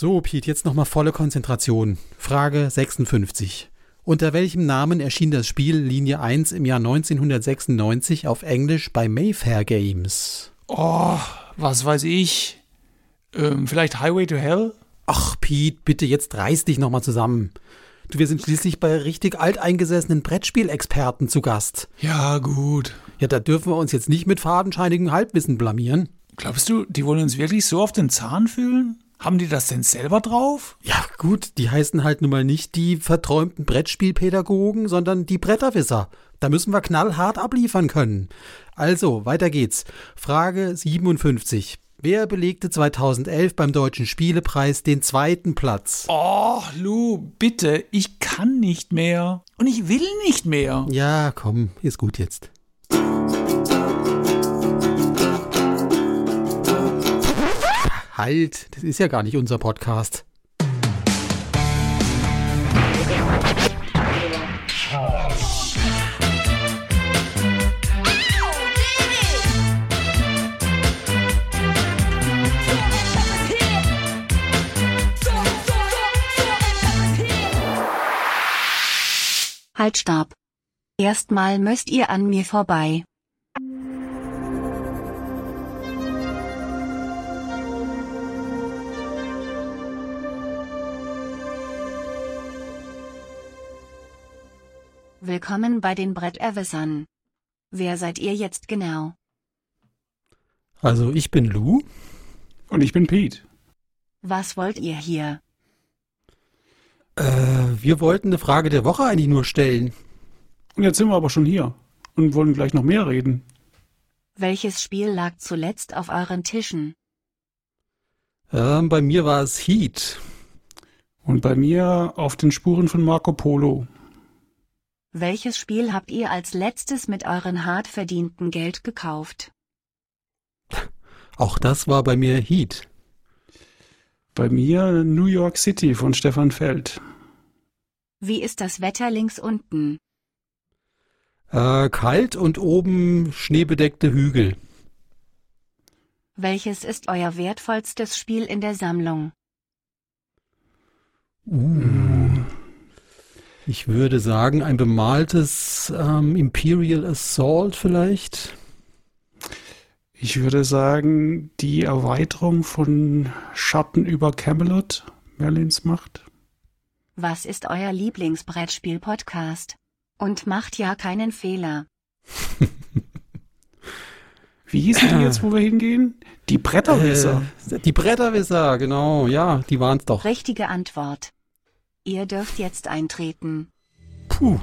So, Piet, jetzt nochmal volle Konzentration. Frage 56. Unter welchem Namen erschien das Spiel Linie 1 im Jahr 1996 auf Englisch bei Mayfair Games? Oh, was weiß ich. Ähm, vielleicht Highway to Hell? Ach, Piet, bitte jetzt reiß dich nochmal zusammen. Du, wir sind schließlich bei richtig alteingesessenen Brettspielexperten zu Gast. Ja, gut. Ja, da dürfen wir uns jetzt nicht mit fadenscheinigem Halbwissen blamieren. Glaubst du, die wollen uns wirklich so auf den Zahn fühlen? Haben die das denn selber drauf? Ja, gut, die heißen halt nun mal nicht die verträumten Brettspielpädagogen, sondern die Bretterwisser. Da müssen wir knallhart abliefern können. Also, weiter geht's. Frage 57. Wer belegte 2011 beim Deutschen Spielepreis den zweiten Platz? Oh, Lou, bitte, ich kann nicht mehr. Und ich will nicht mehr. Ja, komm, ist gut jetzt. Halt, das ist ja gar nicht unser Podcast. Halt, stopp. Erstmal müsst ihr an mir vorbei. Willkommen bei den Bretterwissern. Wer seid ihr jetzt genau? Also, ich bin Lou. Und ich bin Pete. Was wollt ihr hier? Äh, wir wollten eine Frage der Woche eigentlich nur stellen. Und jetzt sind wir aber schon hier und wollen gleich noch mehr reden. Welches Spiel lag zuletzt auf euren Tischen? Ähm, bei mir war es Heat. Und bei mir auf den Spuren von Marco Polo. Welches Spiel habt ihr als letztes mit euren hart verdienten Geld gekauft? Auch das war bei mir Heat. Bei mir New York City von Stefan Feld. Wie ist das Wetter links unten? Äh, kalt und oben schneebedeckte Hügel. Welches ist euer wertvollstes Spiel in der Sammlung? Uh. Ich würde sagen, ein bemaltes ähm, Imperial Assault vielleicht. Ich würde sagen, die Erweiterung von Schatten über Camelot, Merlins Macht. Was ist euer Lieblingsbrettspiel-Podcast? Und macht ja keinen Fehler. Wie hießen die jetzt, wo wir hingehen? Die Bretterwisser. Äh, die Bretterwisser, genau, ja, die waren's doch. Richtige Antwort. Ihr dürft jetzt eintreten. Puh.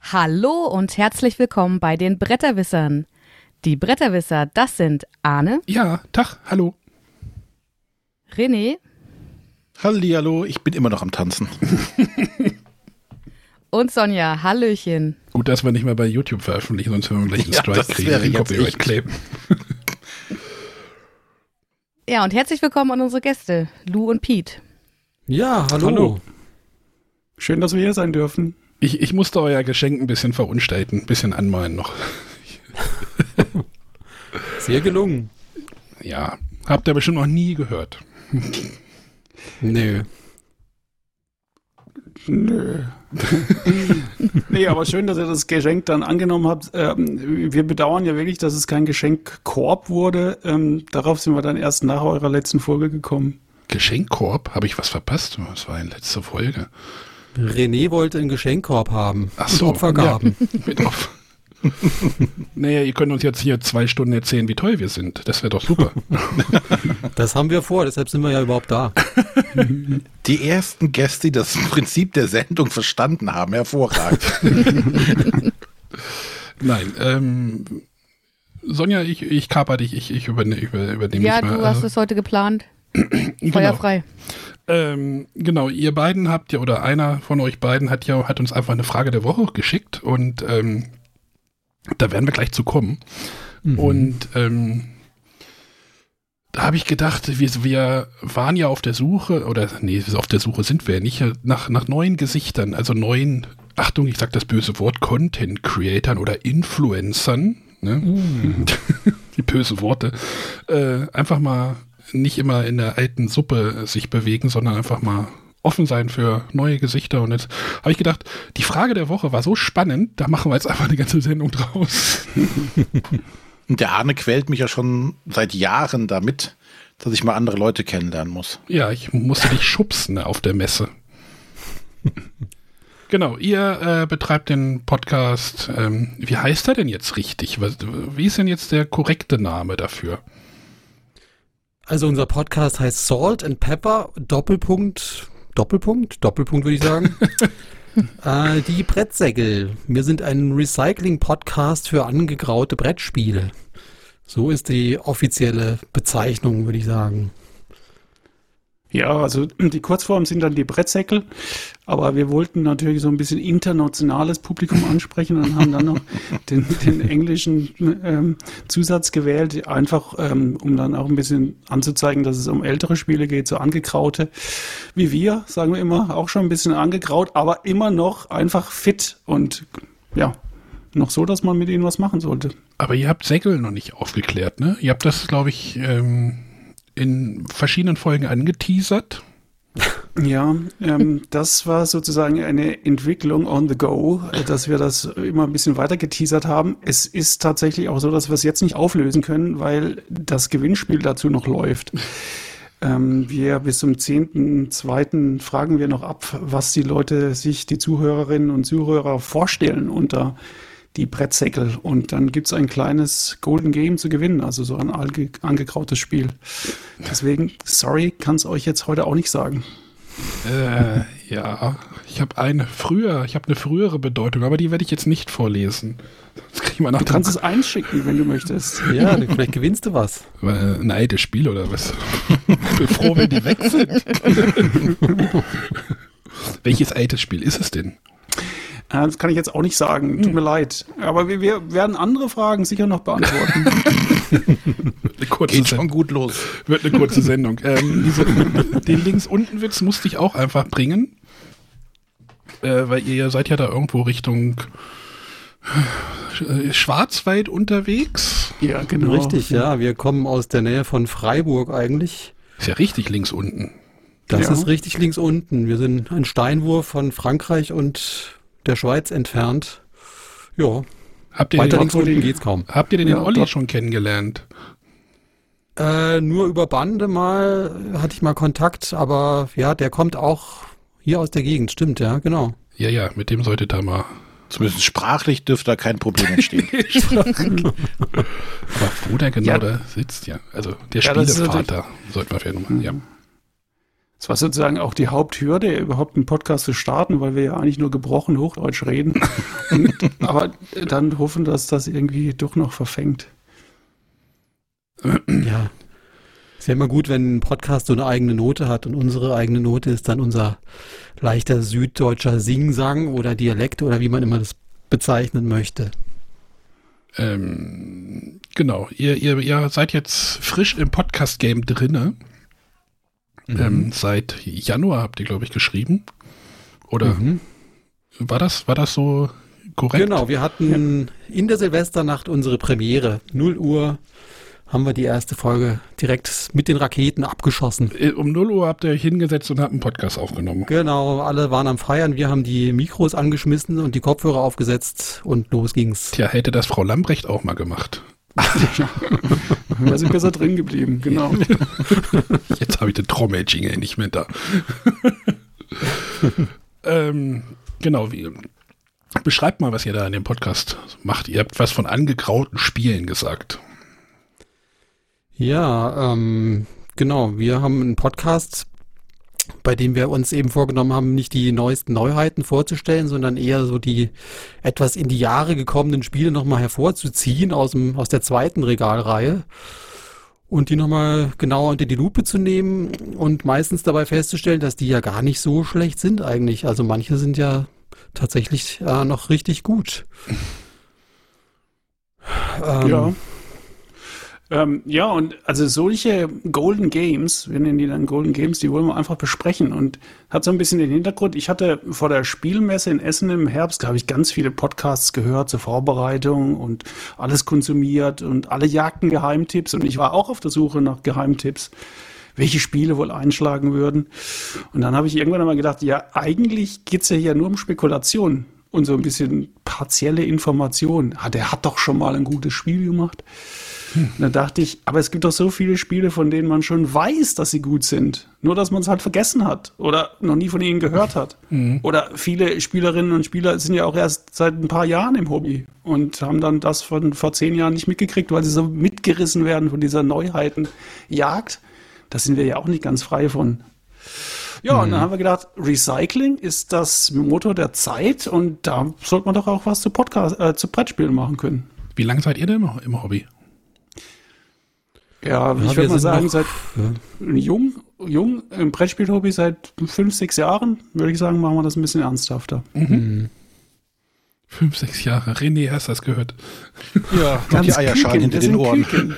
Hallo und herzlich willkommen bei den Bretterwissern. Die Bretterwisser, das sind Arne, Ja, Tag, hallo. René Hallihallo, ich bin immer noch am Tanzen. und Sonja. Hallöchen. Gut, dass wir nicht mehr bei YouTube veröffentlichen, sonst würden wir gleich einen Ja, Strike das kriegen, wäre den jetzt Copyright kleben. Ja, und herzlich willkommen an unsere Gäste, Lou und Pete. Ja, hallo. Hallo. Schön, dass wir hier sein dürfen. Ich, ich musste euer Geschenk ein bisschen verunstalten, ein bisschen anmalen noch. Sehr gelungen. Ja, habt ihr bestimmt noch nie gehört. Nö. Nö. nee, aber schön, dass ihr das Geschenk dann angenommen habt. Ähm, wir bedauern ja wirklich, dass es kein Geschenkkorb wurde. Ähm, darauf sind wir dann erst nach eurer letzten Folge gekommen. Geschenkkorb? Habe ich was verpasst? Das war in letzter Folge. René wollte einen Geschenkkorb haben. Ach so, Opfergaben. Ja, mit auf. naja, ihr könnt uns jetzt hier zwei Stunden erzählen, wie toll wir sind. Das wäre doch super. Das haben wir vor, deshalb sind wir ja überhaupt da. Die ersten Gäste, die das Prinzip der Sendung verstanden haben, hervorragend. Nein, ähm, Sonja, ich, ich kaper dich, ich, ich überne, über, übernehme Ja, du hast äh, es heute geplant. genau. Feuerfrei. Ähm, genau, ihr beiden habt ja, oder einer von euch beiden hat ja, hat uns einfach eine Frage der Woche geschickt und ähm, da werden wir gleich zu kommen. Mhm. Und ähm, da habe ich gedacht, wir, wir waren ja auf der Suche, oder nee, auf der Suche sind wir ja nicht, nach, nach neuen Gesichtern, also neuen, Achtung, ich sage das böse Wort, Content-Creatern oder Influencern. Ne? Mm. Die böse Worte. Äh, einfach mal nicht immer in der alten Suppe sich bewegen, sondern einfach mal offen sein für neue Gesichter. Und jetzt habe ich gedacht, die Frage der Woche war so spannend, da machen wir jetzt einfach eine ganze Sendung draus. Und der Arne quält mich ja schon seit Jahren damit, dass ich mal andere Leute kennenlernen muss. Ja, ich musste dich schubsen auf der Messe. Genau, ihr äh, betreibt den Podcast. Ähm, wie heißt er denn jetzt richtig? Was, wie ist denn jetzt der korrekte Name dafür? Also unser Podcast heißt Salt and Pepper, Doppelpunkt, Doppelpunkt, Doppelpunkt würde ich sagen. äh, die Brettsäckel. Wir sind ein Recycling-Podcast für angegraute Brettspiele. So ist die offizielle Bezeichnung, würde ich sagen. Ja, also die Kurzform sind dann die Brettsäckel, aber wir wollten natürlich so ein bisschen internationales Publikum ansprechen und haben dann noch den, den englischen ähm, Zusatz gewählt, einfach ähm, um dann auch ein bisschen anzuzeigen, dass es um ältere Spiele geht, so angegraute, wie wir, sagen wir immer, auch schon ein bisschen angegraut, aber immer noch einfach fit und ja, noch so, dass man mit ihnen was machen sollte. Aber ihr habt Säckel noch nicht aufgeklärt, ne? Ihr habt das, glaube ich, ähm, in verschiedenen Folgen angeteasert. Ja, ähm, das war sozusagen eine Entwicklung on the go, äh, dass wir das immer ein bisschen weiter geteasert haben. Es ist tatsächlich auch so, dass wir es jetzt nicht auflösen können, weil das Gewinnspiel dazu noch läuft. Ähm, wir bis zum 10.2. fragen wir noch ab, was die Leute sich, die Zuhörerinnen und Zuhörer vorstellen unter die Brettsäckel. Und dann gibt's ein kleines Golden Game zu gewinnen, also so ein ange angegrautes Spiel. Deswegen, sorry, kann es euch jetzt heute auch nicht sagen. Äh, ja, ich habe eine früher, ich habe eine frühere Bedeutung, aber die werde ich jetzt nicht vorlesen. Das kriegen wir nach du kannst es einschicken, wenn du möchtest. Ja, vielleicht gewinnst du was. Ein altes Spiel oder was? Ich bin froh, wenn die weg sind. Welches altes Spiel ist es denn? Äh, das kann ich jetzt auch nicht sagen. Tut mir leid. Aber wir, wir werden andere Fragen sicher noch beantworten. eine kurze Geht schon gut los. Wird eine kurze Sendung. Ähm, diese, den links unten Witz musste ich auch einfach bringen. Äh, weil ihr seid ja da irgendwo Richtung äh, Schwarzwald unterwegs. Ja, genau. Richtig, ja. Wir kommen aus der Nähe von Freiburg eigentlich. Ist ja richtig links unten. Das ja. ist richtig links unten. Wir sind ein Steinwurf von Frankreich und der Schweiz entfernt. Ja. Habt ihr Weiter links unten geht's kaum. Habt ihr den, ja, Olli schon kennengelernt? Äh, nur über Bande mal hatte ich mal Kontakt, aber ja, der kommt auch hier aus der Gegend, stimmt, ja, genau. Ja, ja, mit dem sollte da mal. Zumindest sprachlich dürfte da kein Problem entstehen. aber wo der genau ja. da sitzt, ja. Also der ja, Spielevater, sollten wir vielleicht nochmal, ja. Das war sozusagen auch die Haupthürde, überhaupt einen Podcast zu starten, weil wir ja eigentlich nur gebrochen Hochdeutsch reden. Und, aber dann hoffen, dass das irgendwie doch noch verfängt. Ja. Ist ja immer gut, wenn ein Podcast so eine eigene Note hat und unsere eigene Note ist dann unser leichter süddeutscher Singsang oder Dialekt oder wie man immer das bezeichnen möchte. Ähm, genau, ihr, ihr, ihr seid jetzt frisch im Podcast-Game drinne. Mhm. Ähm, seit Januar habt ihr, glaube ich, geschrieben. Oder mhm. war das, war das so korrekt? Genau, wir hatten in der Silvesternacht unsere Premiere. 0 Uhr haben wir die erste Folge direkt mit den Raketen abgeschossen. Äh, um 0 Uhr habt ihr euch hingesetzt und habt einen Podcast aufgenommen. Genau, alle waren am Feiern. Wir haben die Mikros angeschmissen und die Kopfhörer aufgesetzt und los ging's. Tja, hätte das Frau Lambrecht auch mal gemacht. Wäre sie besser drin geblieben, genau. Jetzt habe ich den Trommeljingle nicht mehr da. ähm, genau, wie, beschreibt mal, was ihr da in dem Podcast macht. Ihr habt was von angegrauten Spielen gesagt. Ja, ähm, genau. Wir haben einen Podcast, bei dem wir uns eben vorgenommen haben, nicht die neuesten Neuheiten vorzustellen, sondern eher so die etwas in die Jahre gekommenen Spiele nochmal hervorzuziehen aus, dem, aus der zweiten Regalreihe und die nochmal genauer unter die Lupe zu nehmen und meistens dabei festzustellen, dass die ja gar nicht so schlecht sind eigentlich. Also manche sind ja tatsächlich äh, noch richtig gut. ähm, ja. Ähm, ja, und also solche Golden Games, wir nennen die dann Golden Games, die wollen wir einfach besprechen. Und hat so ein bisschen den Hintergrund, ich hatte vor der Spielmesse in Essen im Herbst, da habe ich ganz viele Podcasts gehört zur Vorbereitung und alles konsumiert und alle jagten Geheimtipps. Und ich war auch auf der Suche nach Geheimtipps, welche Spiele wohl einschlagen würden. Und dann habe ich irgendwann einmal gedacht, ja, eigentlich geht's ja hier nur um Spekulation und so ein bisschen partielle Information. Ah, der hat doch schon mal ein gutes Spiel gemacht. Und dann dachte ich, aber es gibt doch so viele Spiele, von denen man schon weiß, dass sie gut sind. Nur, dass man es halt vergessen hat oder noch nie von ihnen gehört hat. Mhm. Oder viele Spielerinnen und Spieler sind ja auch erst seit ein paar Jahren im Hobby und haben dann das von vor zehn Jahren nicht mitgekriegt, weil sie so mitgerissen werden von dieser Neuheitenjagd. Da sind wir ja auch nicht ganz frei von. Ja, mhm. und dann haben wir gedacht, Recycling ist das Motor der Zeit und da sollte man doch auch was zu Podcast, äh, zu Brettspielen machen können. Wie lange seid ihr denn im Hobby? Ja, ja ich würde mal sagen, noch, seit ja. jung, jung im Brettspiel-Hobby seit fünf, sechs Jahren, würde ich sagen, machen wir das ein bisschen ernsthafter. Mhm. mhm. Fünf, sechs Jahre. René, hast du das gehört? Ja, ganz die Eierschalen hinter den Ohren.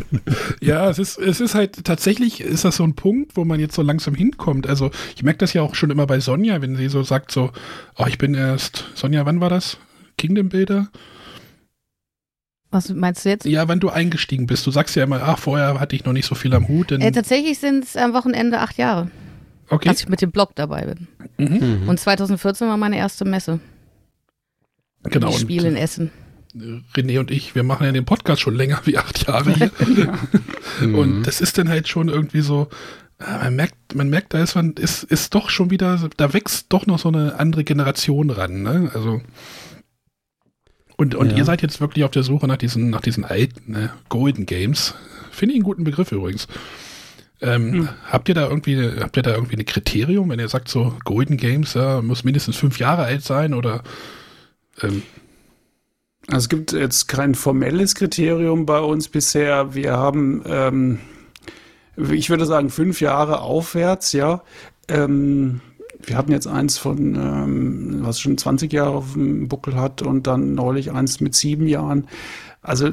ja, es ist, es ist halt tatsächlich, ist das so ein Punkt, wo man jetzt so langsam hinkommt. Also ich merke das ja auch schon immer bei Sonja, wenn sie so sagt, so, oh, ich bin erst, Sonja, wann war das? Kingdom Builder? Was meinst du jetzt? Ja, wenn du eingestiegen bist. Du sagst ja immer, ach, vorher hatte ich noch nicht so viel am Hut. Äh, tatsächlich sind es am Wochenende acht Jahre. Okay. Als ich mit dem Blog dabei bin. Mhm. Und 2014 war meine erste Messe. Genau. Ich spiele in Essen. René und ich, wir machen ja den Podcast schon länger wie acht Jahre hier. und mhm. das ist dann halt schon irgendwie so, äh, man merkt, man merkt, da ist man, ist, ist doch schon wieder, da wächst doch noch so eine andere Generation ran, ne? Also. Und, und ja. ihr seid jetzt wirklich auf der Suche nach diesen, nach diesen alten ne, Golden Games. Finde ich einen guten Begriff übrigens. Ähm, hm. Habt ihr da irgendwie, habt ihr da irgendwie ein Kriterium, wenn ihr sagt so Golden Games, ja, muss mindestens fünf Jahre alt sein oder? Ähm, also es gibt jetzt kein formelles Kriterium bei uns bisher. Wir haben, ähm, ich würde sagen, fünf Jahre aufwärts, ja. Ähm, wir hatten jetzt eins von, ähm, was schon 20 Jahre auf dem Buckel hat und dann neulich eins mit sieben Jahren. Also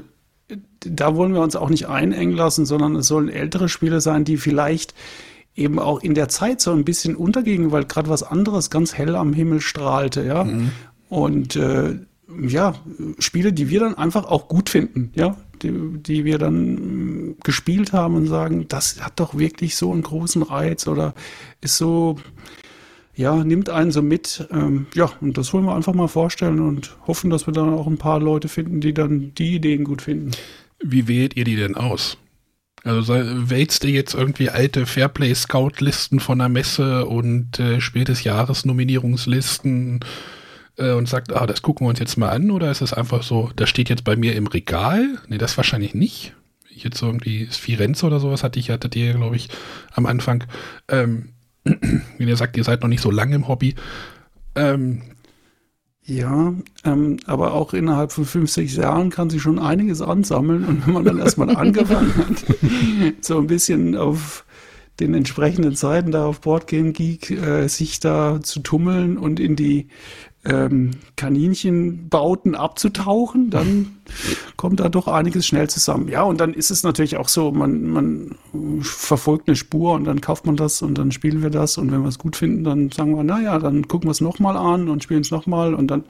da wollen wir uns auch nicht einengen lassen, sondern es sollen ältere Spiele sein, die vielleicht eben auch in der Zeit so ein bisschen untergingen, weil gerade was anderes ganz hell am Himmel strahlte, ja. Mhm. Und äh, ja, Spiele, die wir dann einfach auch gut finden, ja, die, die wir dann gespielt haben und sagen, das hat doch wirklich so einen großen Reiz oder ist so, ja, nimmt einen so mit. Ähm, ja, und das wollen wir einfach mal vorstellen und hoffen, dass wir dann auch ein paar Leute finden, die dann die Ideen gut finden. Wie wählt ihr die denn aus? Also wählst du jetzt irgendwie alte Fairplay-Scout-Listen von der Messe und äh, Spiel des Jahres-Nominierungslisten äh, und sagt, ah, das gucken wir uns jetzt mal an? Oder ist es einfach so, das steht jetzt bei mir im Regal? Nee, das wahrscheinlich nicht. Jetzt irgendwie Firenze oder sowas hatte ich, hattet ihr, glaube ich, am Anfang. Ähm, wenn ihr sagt, ihr seid noch nicht so lange im Hobby. Ähm, ja, ähm, aber auch innerhalb von 50 Jahren kann sich schon einiges ansammeln. Und wenn man dann erstmal angefangen hat, so ein bisschen auf den entsprechenden Seiten da auf Boardgame Geek äh, sich da zu tummeln und in die ähm, Kaninchenbauten abzutauchen, dann kommt da doch einiges schnell zusammen. Ja, und dann ist es natürlich auch so, man, man verfolgt eine Spur und dann kauft man das und dann spielen wir das und wenn wir es gut finden, dann sagen wir, naja, dann gucken wir es nochmal an und spielen es nochmal und dann,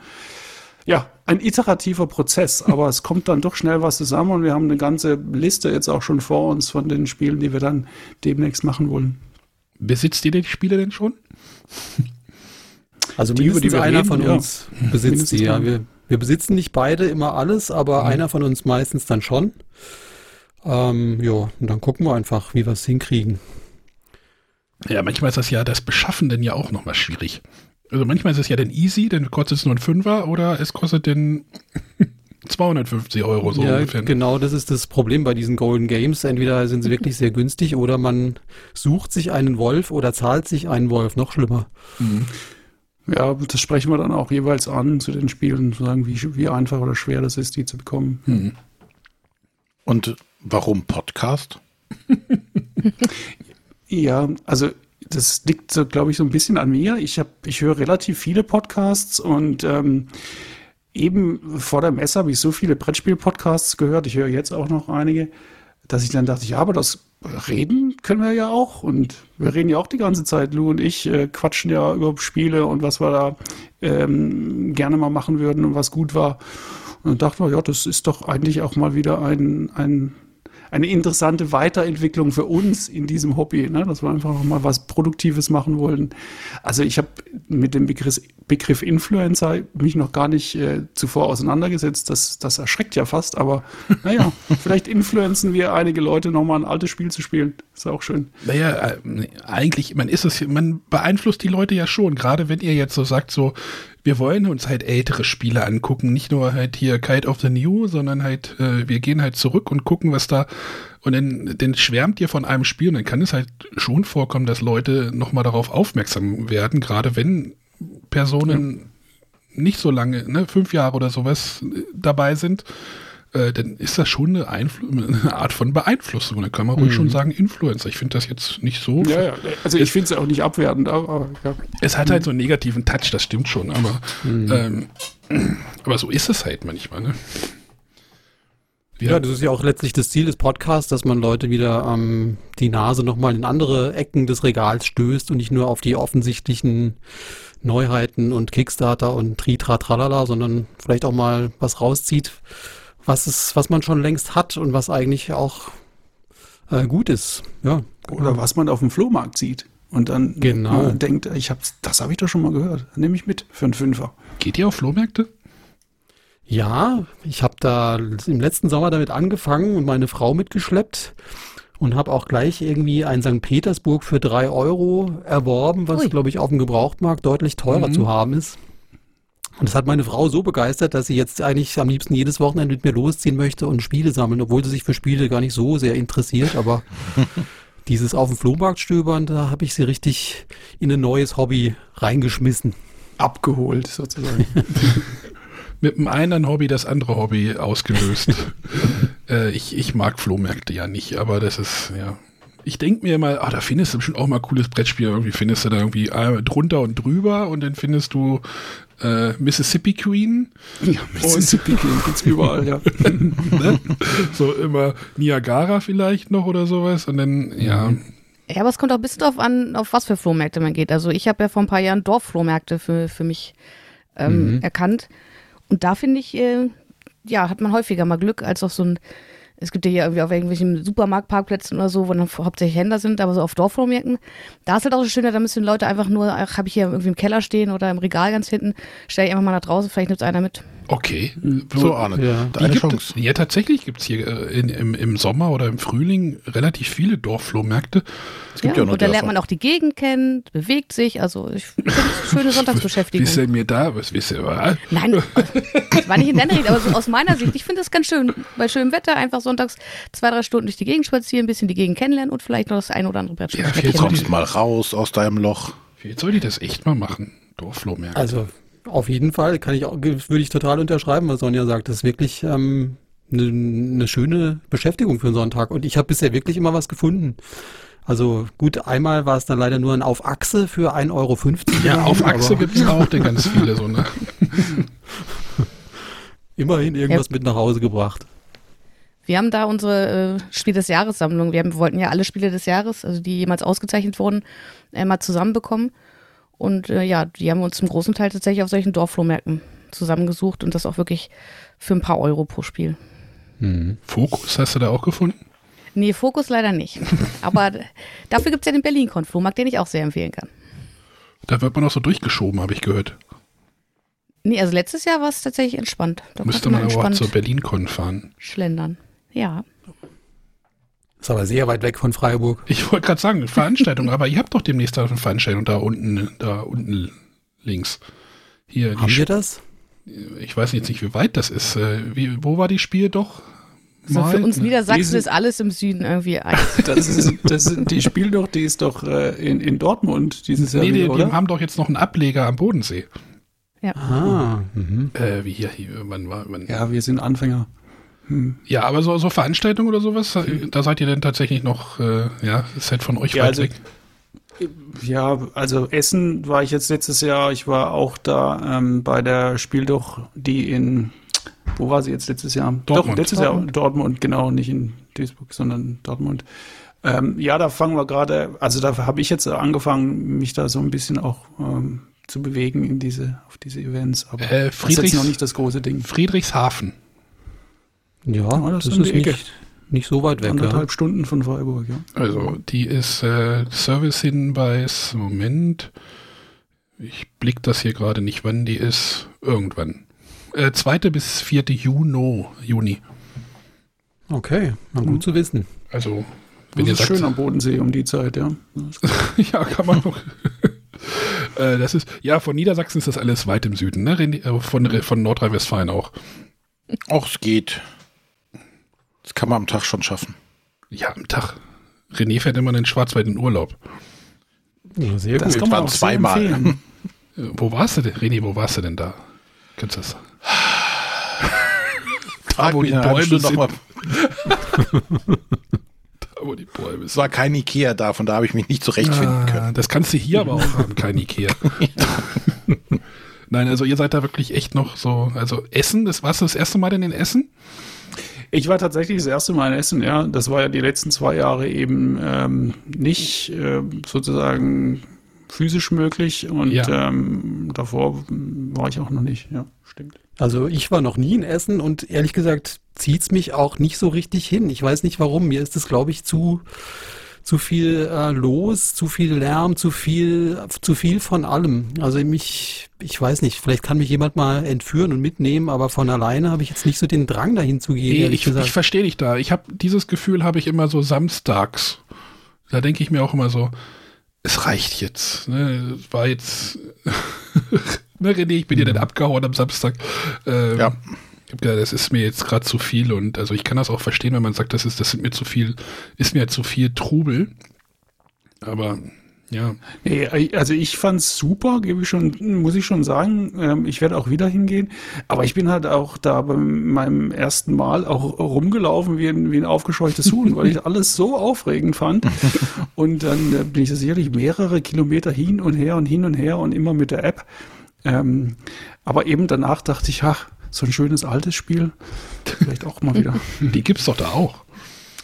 ja, ein iterativer Prozess, aber es kommt dann doch schnell was zusammen und wir haben eine ganze Liste jetzt auch schon vor uns von den Spielen, die wir dann demnächst machen wollen. Besitzt ihr die Spiele denn schon? Also die, mindestens die einer von uns ja. besitzt sie, ja. Wir, wir besitzen nicht beide immer alles, aber mhm. einer von uns meistens dann schon. Ähm, ja, und dann gucken wir einfach, wie wir es hinkriegen. Ja, manchmal ist das ja das Beschaffen denn ja auch nochmal schwierig. Also manchmal ist es ja dann easy, dann kostet es nur ein Fünfer oder es kostet dann 250 Euro so ja, ungefähr. Genau, das ist das Problem bei diesen Golden Games. Entweder sind sie wirklich sehr günstig oder man sucht sich einen Wolf oder zahlt sich einen Wolf, noch schlimmer. Mhm. Ja, das sprechen wir dann auch jeweils an zu den Spielen, zu sagen, wie, wie einfach oder schwer das ist, die zu bekommen. Mhm. Und warum Podcast? ja, also das liegt so, glaube ich, so ein bisschen an mir. Ich habe, ich höre relativ viele Podcasts und ähm, eben vor der Messe habe ich so viele Brettspiel-Podcasts gehört. Ich höre jetzt auch noch einige. Dass ich dann dachte, ja, aber das reden können wir ja auch und wir reden ja auch die ganze Zeit. Lou und ich äh, quatschen ja über Spiele und was wir da ähm, gerne mal machen würden und was gut war. Und dann dachten wir, ja, das ist doch eigentlich auch mal wieder ein, ein eine interessante Weiterentwicklung für uns in diesem Hobby, ne? dass wir einfach noch mal was Produktives machen wollen. Also ich habe mit dem Begriff, Begriff Influencer mich noch gar nicht äh, zuvor auseinandergesetzt. Das, das erschreckt ja fast, aber naja, vielleicht influenzen wir einige Leute noch mal ein altes Spiel zu spielen. Ist auch schön. Naja, äh, eigentlich, man ist es, man beeinflusst die Leute ja schon, gerade wenn ihr jetzt so sagt, so, wir wollen uns halt ältere Spiele angucken, nicht nur halt hier Kite of the New, sondern halt, äh, wir gehen halt zurück und gucken, was da, und dann, dann schwärmt ihr von einem Spiel und dann kann es halt schon vorkommen, dass Leute nochmal darauf aufmerksam werden, gerade wenn Personen ja. nicht so lange, ne, fünf Jahre oder sowas äh, dabei sind äh, dann ist das schon eine, Einfl eine Art von Beeinflussung. Da kann man ruhig mhm. schon sagen Influencer. Ich finde das jetzt nicht so. Ja, ja. Also ich finde es auch nicht abwertend, aber ja. Es hat halt so einen negativen Touch, das stimmt schon, aber, mhm. ähm, aber so ist es halt manchmal, ne? Ja, das ist ja auch letztlich das Ziel des Podcasts, dass man Leute wieder ähm, die Nase nochmal in andere Ecken des Regals stößt und nicht nur auf die offensichtlichen Neuheiten und Kickstarter und Tritra Tralala, sondern vielleicht auch mal was rauszieht, was es, was man schon längst hat und was eigentlich auch äh, gut ist. Ja. Oder was man auf dem Flohmarkt sieht und dann genau. äh, denkt, ich hab, das habe ich doch schon mal gehört. Nehme ich mit für einen Fünfer. Geht ihr auf Flohmärkte? Ja, ich habe da im letzten Sommer damit angefangen und meine Frau mitgeschleppt und habe auch gleich irgendwie ein St. Petersburg für drei Euro erworben, was, glaube ich, auf dem Gebrauchtmarkt deutlich teurer mhm. zu haben ist. Und das hat meine Frau so begeistert, dass sie jetzt eigentlich am liebsten jedes Wochenende mit mir losziehen möchte und Spiele sammeln, obwohl sie sich für Spiele gar nicht so sehr interessiert. Aber dieses auf dem Flohmarkt stöbern, da habe ich sie richtig in ein neues Hobby reingeschmissen. Abgeholt sozusagen. mit dem einen Hobby das andere Hobby ausgelöst. äh, ich, ich mag Flohmärkte ja nicht, aber das ist, ja, ich denke mir mal, ah, da findest du bestimmt auch mal cooles Brettspiel. Irgendwie findest du da irgendwie drunter und drüber und dann findest du äh, Mississippi Queen. Ja, Mississippi und, Queen gibt's überall, ja. ne? So immer Niagara vielleicht noch oder sowas und dann, ja. Ja, aber es kommt auch ein bisschen darauf an, auf was für Flohmärkte man geht. Also ich habe ja vor ein paar Jahren Dorfflohmärkte für, für mich ähm, mhm. erkannt. Und da finde ich, äh, ja, hat man häufiger mal Glück als auf so ein es gibt ja hier irgendwie auf irgendwelchen Supermarktparkplätzen oder so, wo dann hauptsächlich Händler sind, aber so auf Dorfflohmärkten. Da ist halt auch so schön, da müssen Leute einfach nur, habe ich hier irgendwie im Keller stehen oder im Regal ganz hinten, stelle ich einfach mal nach draußen, vielleicht nimmt einer mit. Okay, so Arne. Ja. Eine Chance. ja, tatsächlich gibt es hier äh, in, im, im Sommer oder im Frühling relativ viele Dorfflohmärkte. Es gibt ja, ja noch und da lernt man auch die Gegend kennen, bewegt sich. Also ich finde es eine schöne Sonntagsbeschäftigung. Wisst ihr mir da? Was wisst ihr? Was? Nein, das war nicht in deiner Rede, aber so aus meiner Sicht, ich finde das ganz schön. Bei schönem Wetter einfach sonntags zwei, drei Stunden durch die Gegend spazieren, ein bisschen die Gegend kennenlernen und vielleicht noch das eine oder andere Brettspiel. Ja, du kommst mal raus aus deinem Loch. Vielleicht soll ich das echt mal machen. Dorfflohmärkte. Also auf jeden Fall, kann ich auch, würde ich total unterschreiben, was Sonja sagt. Das ist wirklich ähm, eine, eine schöne Beschäftigung für einen Sonntag. Und ich habe bisher wirklich immer was gefunden. Also gut, einmal war es dann leider nur ein Auf Achse für 1,50 Euro. Ja, auf Achse gibt es auch denn ganz viele so, ne? Immerhin irgendwas ja. mit nach Hause gebracht. Wir haben da unsere äh, Spiel des Jahres Sammlung. Wir, haben, wir, wollten ja alle Spiele des Jahres, also die jemals ausgezeichnet wurden, äh, mal zusammenbekommen. Und äh, ja, die haben wir uns zum großen Teil tatsächlich auf solchen Dorfflohmärkten zusammengesucht und das auch wirklich für ein paar Euro pro Spiel. Hm. Fokus hast du da auch gefunden? Nee, Fokus leider nicht. Aber dafür gibt es ja den Berlin-Con-Flohmarkt, den ich auch sehr empfehlen kann. Da wird man auch so durchgeschoben, habe ich gehört. Nee, also letztes Jahr war es tatsächlich entspannt. Da Müsste man aber auch zur Berlin-Con fahren. Schlendern, ja. Ist aber sehr weit weg von Freiburg. Ich wollte gerade sagen, Veranstaltung, aber ihr habt doch demnächst eine Veranstaltung da unten, da unten links. Hier, Haben wir das? Ich weiß jetzt nicht, wie weit das ist. Äh, wie, wo war die Spiel doch? So, für uns Niedersachsen ist alles im Süden irgendwie eins. Das ist, das ist, die Spiel doch, die ist doch äh, in, in Dortmund dieses Jahr. Nee, die, die, haben doch jetzt noch einen Ableger am Bodensee. Ja. Ah, mhm. äh, wie hier, hier, wann war, wann? Ja, wir sind Anfänger. Hm. Ja, aber so, so Veranstaltungen oder sowas, hm. da seid ihr denn tatsächlich noch, äh, ja, ist halt von euch ja, weit also, weg. Ja, also Essen war ich jetzt letztes Jahr, ich war auch da ähm, bei der Spiel doch, die in, wo war sie jetzt letztes Jahr? Dortmund. Doch, letztes Dortmund. Jahr Dortmund, genau, nicht in Duisburg, sondern Dortmund. Ähm, ja, da fangen wir gerade, also da habe ich jetzt angefangen, mich da so ein bisschen auch ähm, zu bewegen in diese, auf diese Events. Aber Äh, das ist jetzt noch nicht das große Ding. Friedrichshafen. Ja, Ja, das das, ist Ecke. nicht, nicht so weit weg. Ja. Anderthalb Stunden von Freiburg, ja. Also die ist äh, Servicehinweis. Moment. Ich blick das hier gerade nicht, wann die ist. Irgendwann. Äh, 2. bis 4. Juni. Juni. Okay, na gut zu wissen. Also, wenn Das ihr ist sagt, schön am Bodensee um die Zeit, ja. ja, kann man noch. äh, das ist, ja, von Niedersachsen ist das alles weit im Süden, ne? Äh, Von, von Nordrhein-Westfalen auch. Auch es geht. Das kann man am Tag schon schaffen. Ja, am Tag. René fährt immer in den Schwarzwald in Urlaub. Ja, sehr Das gut. auch sehr zweimal. Äh, Wo warst du denn? René, wo warst du denn da? Kennst du das? Frag wo die Bäume Stunde noch sind. mal. Da, wo die Bäume Es war kein Ikea da, von da habe ich mich nicht zurechtfinden können. Ah, das kannst du hier aber auch haben, kein Ikea. Nein, also ihr seid da wirklich echt noch so, also Essen, das warst du das erste Mal denn in Essen? Ich war tatsächlich das erste Mal in Essen, ja. Das war ja die letzten zwei Jahre eben ähm, nicht ähm, sozusagen physisch möglich und Ja. ähm, davor war ich auch noch nicht, ja, stimmt. Also ich war noch nie in Essen und ehrlich gesagt zieht's mich auch nicht so richtig hin. Ich weiß nicht warum. Mir ist es, glaube ich, zu zu viel äh, los, zu viel Lärm, zu viel zu viel von allem. Also mich, ich weiß nicht. Vielleicht kann mich jemand mal entführen und mitnehmen, aber von alleine habe ich jetzt nicht so den Drang dahin zu gehen. Nee, ehrlich ich, gesagt. ich verstehe dich da. Ich habe dieses Gefühl habe ich immer so samstags. Da denke ich mir auch immer so, es reicht jetzt. Ne? Es war jetzt, ne René, ich bin ja dann abgehauen am Samstag. Ähm, Ja. Das ist mir jetzt gerade zu viel und also ich kann das auch verstehen, wenn man sagt, das ist, das sind mir zu viel, ist mir zu viel Trubel. Aber ja, Nee, also ich fand's super, gebe ich schon, muss ich schon sagen. Ähm, Ich werde auch wieder hingehen. Aber ich bin halt auch da bei meinem ersten Mal auch rumgelaufen wie ein, wie ein aufgescheuchtes Huhn, weil ich alles so aufregend fand. Und dann äh, bin ich sicherlich mehrere Kilometer hin und her und hin und her und immer mit der App. Ähm, aber eben danach dachte ich, ach, so ein schönes altes Spiel. Vielleicht auch mal wieder. die gibt's doch da auch.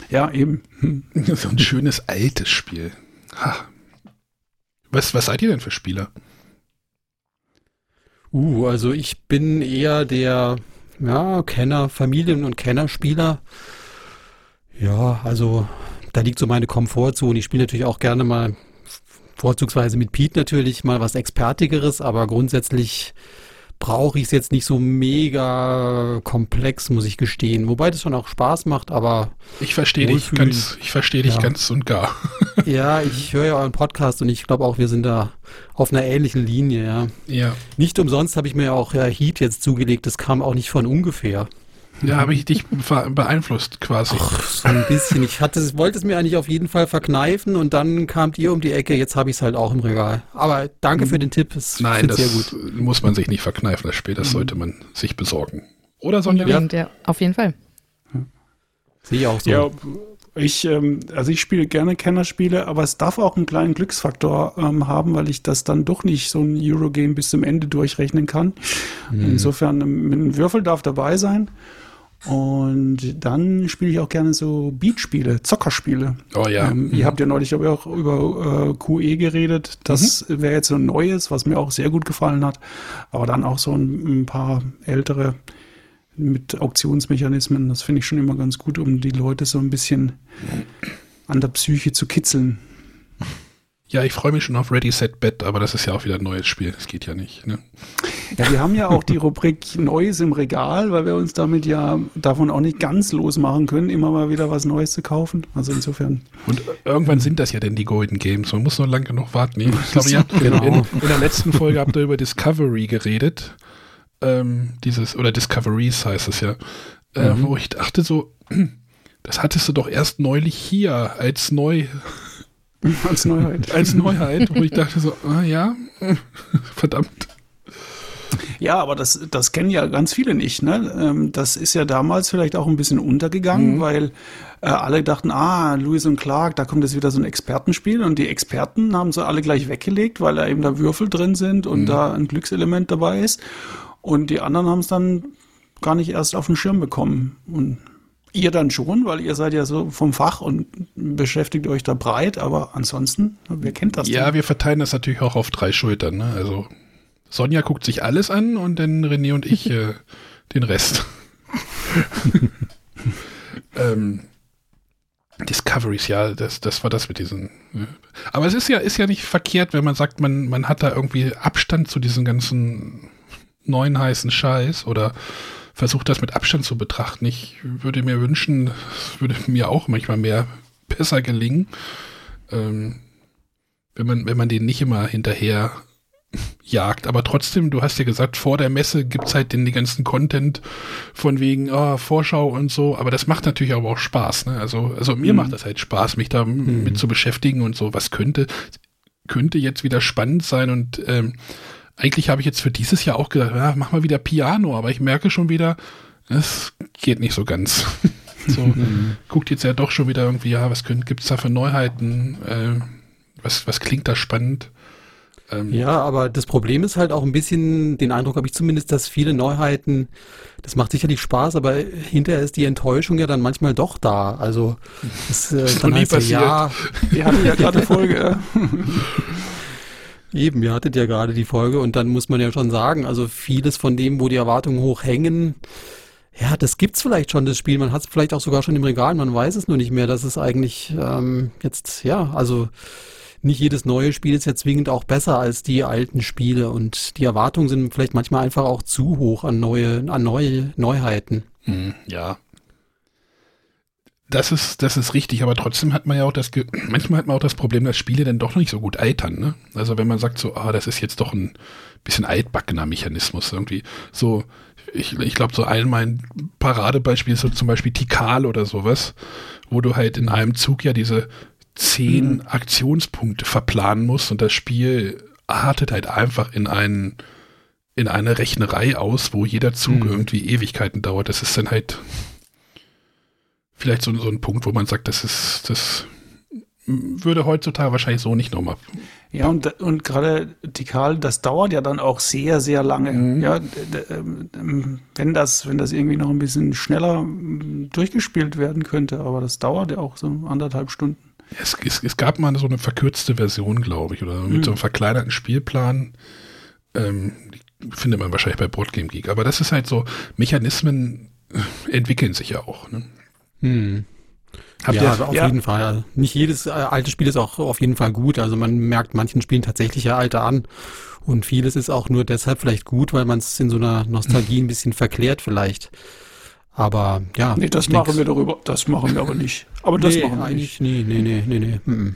Ja, eben. So ein schönes altes Spiel. Ha. Was, was seid ihr denn für Spieler? Uh, also ich bin eher der ja, Kenner, Familien- und Kennerspieler. Ja, also da liegt so meine Komfortzone. Ich spiele natürlich auch gerne mal, vorzugsweise mit Pete natürlich, mal was Expertigeres, aber grundsätzlich brauche ich es jetzt nicht so mega komplex, muss ich gestehen. Wobei das schon auch Spaß macht, aber Ich verstehe dich ganz, ich verstehe dich Ja. ganz und gar. ja, ich höre ja euren Podcast und ich glaube auch, wir sind da auf einer ähnlichen Linie, ja. Ja. Nicht umsonst habe ich mir auch ja, Heat jetzt zugelegt, das kam auch nicht von ungefähr. Da habe ich dich beeinflusst quasi. Ach, so ein bisschen. Ich hatte, wollte es mir eigentlich auf jeden Fall verkneifen und dann kamt ihr um die Ecke. Jetzt habe ich es halt auch im Regal. Aber danke für den Tipp. Es Nein, das sehr gut. muss man sich nicht verkneifen, das Spiel. Das sollte man sich besorgen. Oder Sonja? Ja. Auf jeden Fall. Sehe ich auch so. Ja, ich, ähm, also ich spiele gerne Kennerspiele, aber es darf auch einen kleinen Glücksfaktor ähm, haben, weil ich das dann doch nicht so ein Eurogame bis zum Ende durchrechnen kann. Insofern, ähm, ein Würfel darf dabei sein. Und dann spiele ich auch gerne so Beatspiele, Zockerspiele. Oh ja. Ähm, ihr habt ja neulich aber auch über äh, QE geredet. Das wäre jetzt so ein neues, was mir auch sehr gut gefallen hat. Aber dann auch so ein, ein paar ältere mit Auktionsmechanismen. Das finde ich schon immer ganz gut, um die Leute so ein bisschen an der Psyche zu kitzeln. Ja, ich freue mich schon auf Ready Set Bet, aber das ist ja auch wieder ein neues Spiel. Das geht ja nicht. Ne? Ja, wir haben ja auch die Rubrik Neues im Regal, weil wir uns damit ja davon auch nicht ganz losmachen können, immer mal wieder was Neues zu kaufen. Also insofern. Und irgendwann sind das ja denn die Golden Games. Man muss nur lange genug warten. Ich glaube, ihr habt Genau. in, in der letzten Folge habt ihr über Discovery geredet. Ähm, dieses, oder Discoveries heißt es ja. Äh, Wo ich dachte so, das hattest du doch erst neulich hier als neu, Als Neuheit. als Neuheit, wo ich dachte so, ah ja, verdammt. Ja, aber das, das kennen ja ganz viele nicht. Ne? Ähm, Das ist ja damals vielleicht auch ein bisschen untergegangen, weil äh, alle dachten, ah, Lewis und Clark, da kommt jetzt wieder so ein Expertenspiel und die Experten haben sie alle gleich weggelegt, weil da eben da Würfel drin sind und da ein Glückselement dabei ist. Und die anderen haben es dann gar nicht erst auf den Schirm bekommen. Und Ihr dann schon, weil ihr seid ja so vom Fach und beschäftigt euch da breit, aber ansonsten, wer kennt das Ja, denn? wir verteilen das natürlich auch auf drei Schultern. Ne? Also Sonja guckt sich alles an und dann René und ich äh, den Rest. ähm, Discoveries, ja, das, das war das mit diesen. Ja. Aber es ist ja, ist ja nicht verkehrt, wenn man sagt, man, man hat da irgendwie Abstand zu diesem ganzen neuen heißen Scheiß oder versucht das mit Abstand zu betrachten. Ich würde mir wünschen, es würde mir auch manchmal mehr besser gelingen, ähm, wenn man, wenn man den nicht immer hinterher jagt. Aber trotzdem, du hast ja gesagt, vor der Messe gibt es halt den, den ganzen Content von wegen oh, Vorschau und so. Aber das macht natürlich aber auch Spaß. Ne? Also, also mir Mhm. macht das halt Spaß, mich da mit zu beschäftigen und so. Was könnte, könnte jetzt wieder spannend sein und ähm, eigentlich habe ich jetzt für dieses Jahr auch gedacht, ja, mach mal wieder Piano, aber ich merke schon wieder, es geht nicht so ganz. so, guckt jetzt ja doch schon wieder irgendwie, ja, was gibt es da für Neuheiten? Äh, was, was klingt da spannend? Ähm, Ja, aber das Problem ist halt auch ein bisschen, den Eindruck habe ich zumindest, dass viele Neuheiten, das macht sicherlich Spaß, aber hinterher ist die Enttäuschung ja dann manchmal doch da. Also es, äh, Ist dann noch nie heißt ja, passiert. ja, Wir hatten ja gerade Folge. Eben, ihr hattet ja gerade die Folge und dann muss man ja schon sagen, also vieles von dem, wo die Erwartungen hoch hängen, ja, das gibt's vielleicht schon, das Spiel. Man hat es vielleicht auch sogar schon im Regal, man weiß es nur nicht mehr. Das ist eigentlich ähm, jetzt, ja, also nicht jedes neue Spiel ist ja zwingend auch besser als die alten Spiele und die Erwartungen sind vielleicht manchmal einfach auch zu hoch an neue, an neue Neuheiten. Hm, ja. Das ist, das ist richtig, aber trotzdem hat man ja auch das, Ge manchmal hat man auch das Problem, dass Spiele dann doch nicht so gut altern, ne? Also wenn man sagt so, ah, das ist jetzt doch ein bisschen altbackener Mechanismus irgendwie. So, ich, ich glaube, so ein mein Paradebeispiel ist so zum Beispiel Tikal oder sowas, wo du halt in einem Zug ja diese zehn Aktionspunkte verplanen musst und das Spiel artet halt einfach in einen, in eine Rechnerei aus, wo jeder Zug Mhm. irgendwie Ewigkeiten dauert. Das ist dann halt vielleicht so, so ein Punkt, wo man sagt, das ist, das würde heutzutage wahrscheinlich so nicht nochmal. Ja, und, und gerade Tikal, das dauert ja dann auch sehr, sehr lange. Mhm. Ja, d- ähm, wenn das, wenn das irgendwie noch ein bisschen schneller mm, durchgespielt werden könnte, aber das dauert ja auch so anderthalb Stunden. Es, es, es gab mal so eine verkürzte Version, glaube ich, oder mit so einem verkleinerten Spielplan. Ähm, findet man wahrscheinlich bei Boardgame Geek. Aber das ist halt so, Mechanismen entwickeln sich ja auch. Ne? Hm. Habt ja, ihr- also auf ja. jeden Fall. Nicht jedes äh, alte Spiel ist auch auf jeden Fall gut. Also man merkt manchen Spielen tatsächlich ja alte an. Und vieles ist auch nur deshalb vielleicht gut, weil man es in so einer Nostalgie ein bisschen verklärt vielleicht. Aber ja. Nee, das machen wir darüber. Das machen wir aber nicht. Aber das nee, machen wir nicht. eigentlich, nee, nee, nee, nee, nee. mhm.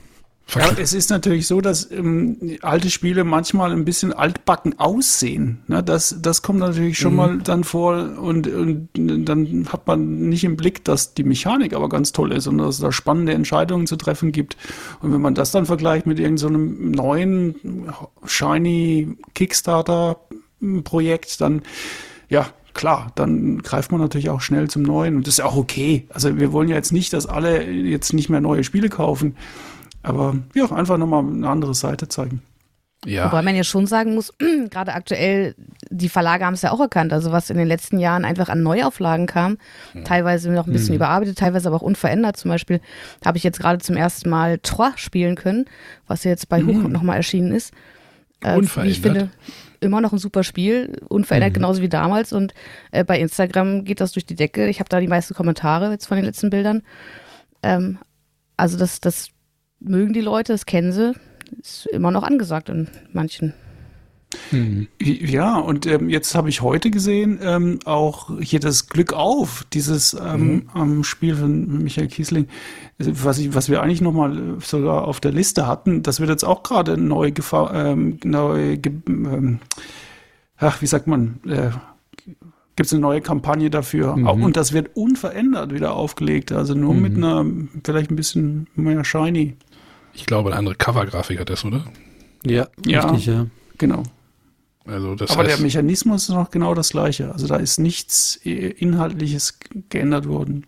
Ja, es ist natürlich so, dass ähm, alte Spiele manchmal ein bisschen altbacken aussehen. Ne? Das, das kommt natürlich schon mal dann vor und, und dann hat man nicht im Blick, dass die Mechanik aber ganz toll ist und dass es da spannende Entscheidungen zu treffen gibt. Und wenn man das dann vergleicht mit irgendeinem neuen, shiny Kickstarter-Projekt, dann ja, klar, dann greift man natürlich auch schnell zum Neuen und das ist ja auch okay. Also wir wollen ja jetzt nicht, dass alle jetzt nicht mehr neue Spiele kaufen. Aber ja, einfach nochmal eine andere Seite zeigen. ja. Wobei man ja schon sagen muss, gerade aktuell, die Verlage haben es ja auch erkannt, also was in den letzten Jahren einfach an Neuauflagen kam, teilweise noch ein bisschen überarbeitet, teilweise aber auch unverändert. Zum Beispiel habe ich jetzt gerade zum ersten Mal Trois spielen können, was jetzt bei Huch nochmal erschienen ist. Äh, Wie ich Unverändert? finde, immer noch ein super Spiel, unverändert genauso wie damals. Und äh, bei Instagram geht das durch die Decke. Ich habe da die meisten Kommentare jetzt von den letzten Bildern. Ähm, also das, das mögen die Leute, das kennen sie. Ist immer noch angesagt in manchen. Ja, und ähm, jetzt habe ich heute gesehen, ähm, auch hier das Glück auf, dieses ähm, am Spiel von Michael Kiesling, also was, ich, was wir eigentlich nochmal sogar auf der Liste hatten, das wird jetzt auch gerade neu, gefa- ähm, neu ge ähm, ach, wie sagt man, äh, gibt es eine neue Kampagne dafür. Auch- Und das wird unverändert wieder aufgelegt, also nur mit einer, vielleicht ein bisschen mehr shiny. Ich glaube, eine andere Covergrafik hat das, oder? Ja, Ja. richtig, ja. Genau. Also das Aber der heißt, Mechanismus ist noch genau das gleiche. Also da ist nichts äh, Inhaltliches geändert worden.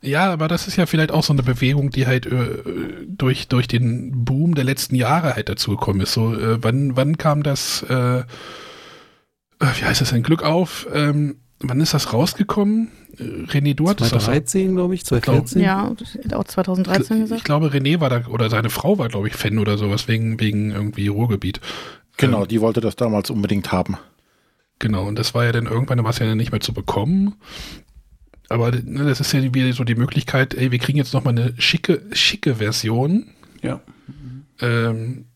ja, aber das ist ja vielleicht auch so eine Bewegung, die halt äh, durch, durch den Boom der letzten Jahre halt dazu gekommen ist. So, äh, wann, wann kam das, äh, äh, wie heißt das denn, Glück auf? Ähm, wann ist das rausgekommen? Äh, René, du hattest das. 2013, glaube ich, 2014. Ja, auch 2013 Ich gesagt. glaube, René war da, oder seine Frau war, glaube ich, Fan oder sowas, wegen, wegen irgendwie Ruhrgebiet. Genau, Ähm, die wollte das damals unbedingt haben. Genau, und das war ja dann irgendwann war es ja dann nicht mehr zu bekommen. Aber ne, das ist ja wieder so die Möglichkeit, ey, wir kriegen jetzt noch mal eine schicke, schicke Version. Ja. Ähm, äh,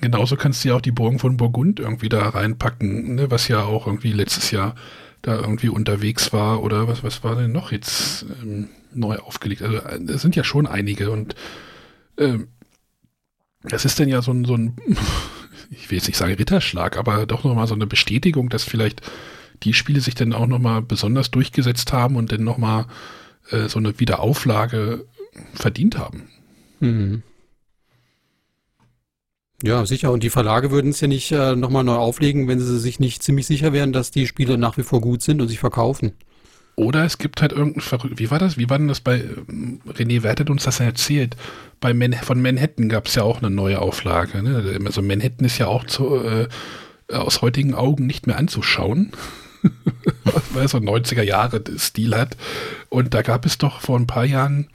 genauso kannst du ja auch die Burgen von Burgund irgendwie da reinpacken, ne, was ja auch irgendwie letztes Jahr da irgendwie unterwegs war oder was, was war denn noch jetzt ähm, neu aufgelegt? Also äh, es sind ja schon einige und ähm, das ist dann ja so ein, so ein, ich will jetzt nicht sagen Ritterschlag, aber doch nochmal so eine Bestätigung, dass vielleicht die Spiele sich dann auch nochmal besonders durchgesetzt haben und dann nochmal äh, so eine Wiederauflage verdient haben. Mhm. Ja, sicher. Und die Verlage würden es ja nicht äh, nochmal neu auflegen, wenn sie sich nicht ziemlich sicher wären, dass die Spiele nach wie vor gut sind und sich verkaufen. Oder es gibt halt irgendein verrückt. Wie war das? Wie war denn das bei ähm, René? Wer hat denn uns das erzählt? Bei Man von Manhattan gab es ja auch eine neue Auflage. Ne? Also Manhattan ist ja auch zu, äh, aus heutigen Augen nicht mehr anzuschauen, weil es so 90er Jahre Stil hat. Und da gab es doch vor ein paar Jahren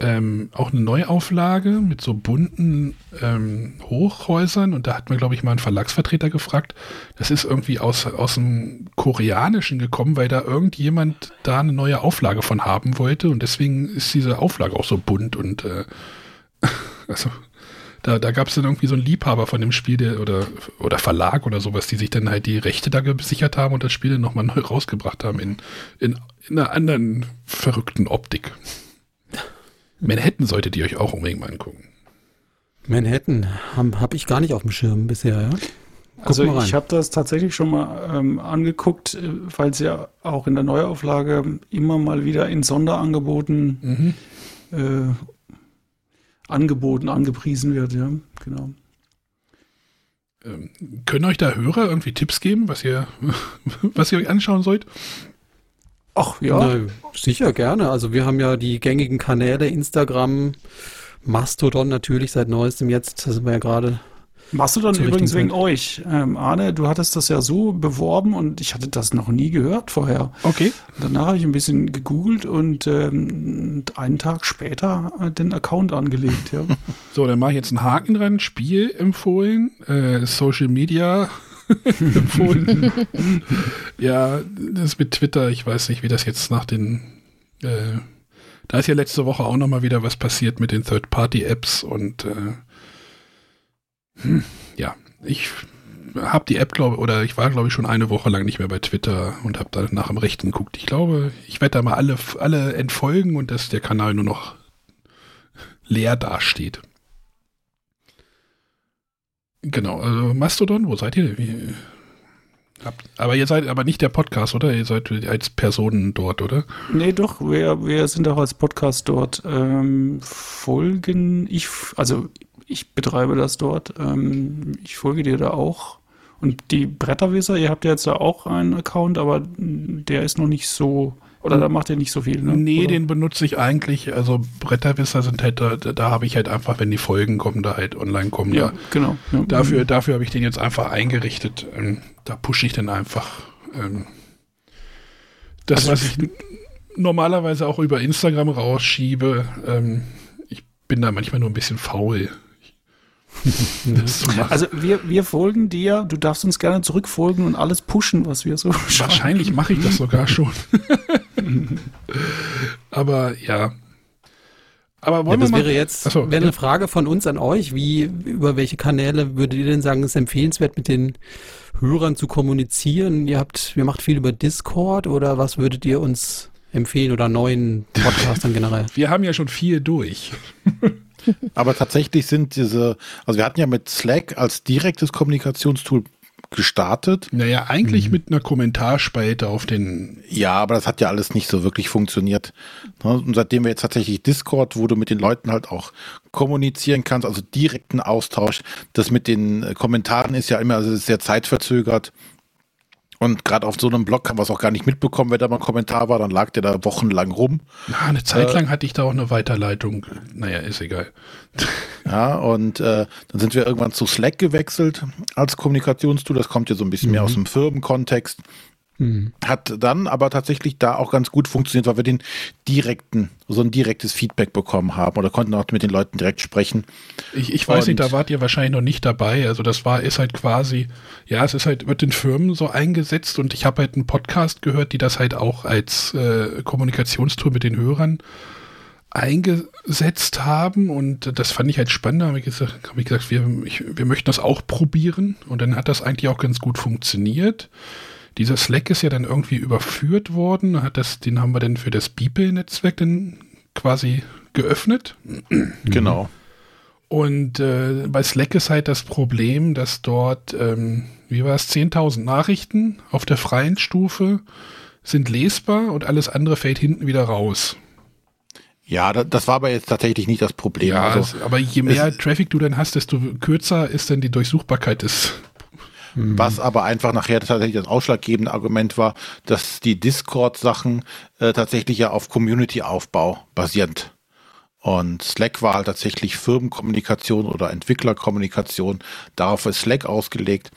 ähm, auch eine Neuauflage mit so bunten ähm, Hochhäusern und da hat mir, glaube ich, mal ein Verlagsvertreter gefragt. Das ist irgendwie aus, aus dem Koreanischen gekommen, weil da irgendjemand da eine neue Auflage von haben wollte und deswegen ist diese Auflage auch so bunt und äh, also da, da gab es dann irgendwie so einen Liebhaber von dem Spiel der, oder, oder Verlag oder sowas, die sich dann halt die Rechte da gesichert haben und das Spiel dann nochmal neu rausgebracht haben in, in, in einer anderen verrückten Optik. Manhattan solltet ihr euch auch unbedingt mal angucken. Manhattan habe hab ich gar nicht auf dem Schirm bisher, ja? Guck Also mal rein. ich habe das tatsächlich schon mal ähm, angeguckt, weil es ja auch in der Neuauflage immer mal wieder in Sonderangeboten Mhm. äh, angeboten, angepriesen wird, ja, genau. Ähm, können euch da Hörer irgendwie Tipps geben, was ihr, was ihr euch anschauen sollt? Ach ja, Na, sicher, gerne. Also wir haben ja die gängigen Kanäle, Instagram, Mastodon natürlich seit neuestem jetzt, da sind wir ja gerade. zur übrigens wegen euch. Ähm, Arne, du hattest das ja so beworben und ich hatte das noch nie gehört vorher. Okay. Danach habe ich ein bisschen gegoogelt und ähm, einen Tag später äh, den Account angelegt, ja. So, dann mache ich jetzt einen Haken dran. Spiel empfohlen, äh, Social Media empfohlen. ja, das mit Twitter, ich weiß nicht, wie das jetzt nach den. Äh, da ist ja letzte Woche auch nochmal wieder was passiert mit den Third-Party-Apps und äh, hm, ja, ich habe die App, glaube oder ich war, glaube ich, schon eine Woche lang nicht mehr bei Twitter und habe da nach dem Rechten geguckt. Ich glaube, ich werde da mal alle, alle entfolgen und dass der Kanal nur noch leer dasteht. Genau, also Mastodon, wo seid ihr? Wie, habt, aber ihr seid aber nicht der Podcast, oder? Ihr seid als Personen dort, oder? Nee, doch, wir, wir sind auch als Podcast dort. Ähm, folgen, ich, also ich betreibe das dort. Ähm, ich folge dir da auch. Und die Bretterwisser, ihr habt ja jetzt da auch einen Account, aber der ist noch nicht so, oder da macht ihr nicht so viel, ne? Nee, oder? den benutze ich eigentlich. Also Bretterwisser sind halt, da, da habe ich halt einfach, wenn die Folgen kommen, da halt online kommen. Ja, Da, genau. Ja. dafür dafür habe ich den jetzt einfach eingerichtet. Ähm, da pushe ich dann einfach ähm, das, Also was ich normalerweise auch über Instagram rausschiebe. Ähm, ich bin da manchmal nur ein bisschen faul. Also wir, wir folgen dir, du darfst uns gerne zurückfolgen und alles pushen, was wir so. Wahrscheinlich mache ich das sogar schon. Aber ja. Aber Ja, wollen das wir mal. wäre jetzt Ach so, wäre ja. eine Frage von uns an euch. Wie, über welche Kanäle würdet ihr denn sagen, es ist empfehlenswert, mit den Hörern zu kommunizieren? Ihr habt, ihr macht viel über Discord oder was würdet ihr uns empfehlen oder neuen Podcastern generell? Wir haben ja schon viel durch. Aber tatsächlich sind diese, also wir hatten ja mit Slack als direktes Kommunikationstool gestartet. Naja, eigentlich mit einer Kommentarspalte auf den. Ja, aber das hat ja alles nicht so wirklich funktioniert. Ne, Und seitdem wir jetzt tatsächlich Discord, wo du mit den Leuten halt auch kommunizieren kannst, also direkten Austausch, das mit den Kommentaren ist ja immer also sehr zeitverzögert. Und gerade auf so einem Blog haben wir es auch gar nicht mitbekommen, wenn da mal ein Kommentar war, dann lag der da wochenlang rum. Na, eine Zeit lang hatte ich da auch eine Weiterleitung. Naja, ist egal. Ja, und äh, dann sind wir irgendwann zu Slack gewechselt als Kommunikationstool. Das kommt ja so ein bisschen mehr aus dem Firmenkontext. Mhm. Hat dann aber tatsächlich da auch ganz gut funktioniert, weil wir den direkten, so ein direktes Feedback bekommen haben oder konnten auch mit den Leuten direkt sprechen. Ich, ich weiß Und nicht, da wart ihr wahrscheinlich noch nicht dabei. Also das war, ist halt quasi, ja, es ist halt, wird in Firmen so eingesetzt und ich habe halt einen Podcast gehört, die das halt auch als äh, Kommunikationstool mit den Hörern eingesetzt haben und das fand ich halt spannend. Da habe ich gesagt, hab ich gesagt wir, ich, wir möchten das auch probieren und dann hat das eigentlich auch ganz gut funktioniert. Dieser Slack ist ja dann irgendwie überführt worden, hat das, den haben wir dann für das Beeple-Netzwerk dann quasi geöffnet. Genau. Und äh, bei Slack ist halt das Problem, dass dort, ähm, wie war es, 10.000 Nachrichten auf der freien Stufe sind lesbar und alles andere fällt hinten wieder raus. Ja, das war aber jetzt tatsächlich nicht das Problem. Ja, also, aber je mehr Traffic du dann hast, desto kürzer ist dann die Durchsuchbarkeit des Mhm. Was aber einfach nachher tatsächlich das ausschlaggebende Argument war, dass die Discord-Sachen äh, tatsächlich ja auf Community-Aufbau basierend. Und Slack war halt tatsächlich Firmenkommunikation oder Entwicklerkommunikation. Darauf ist Slack ausgelegt.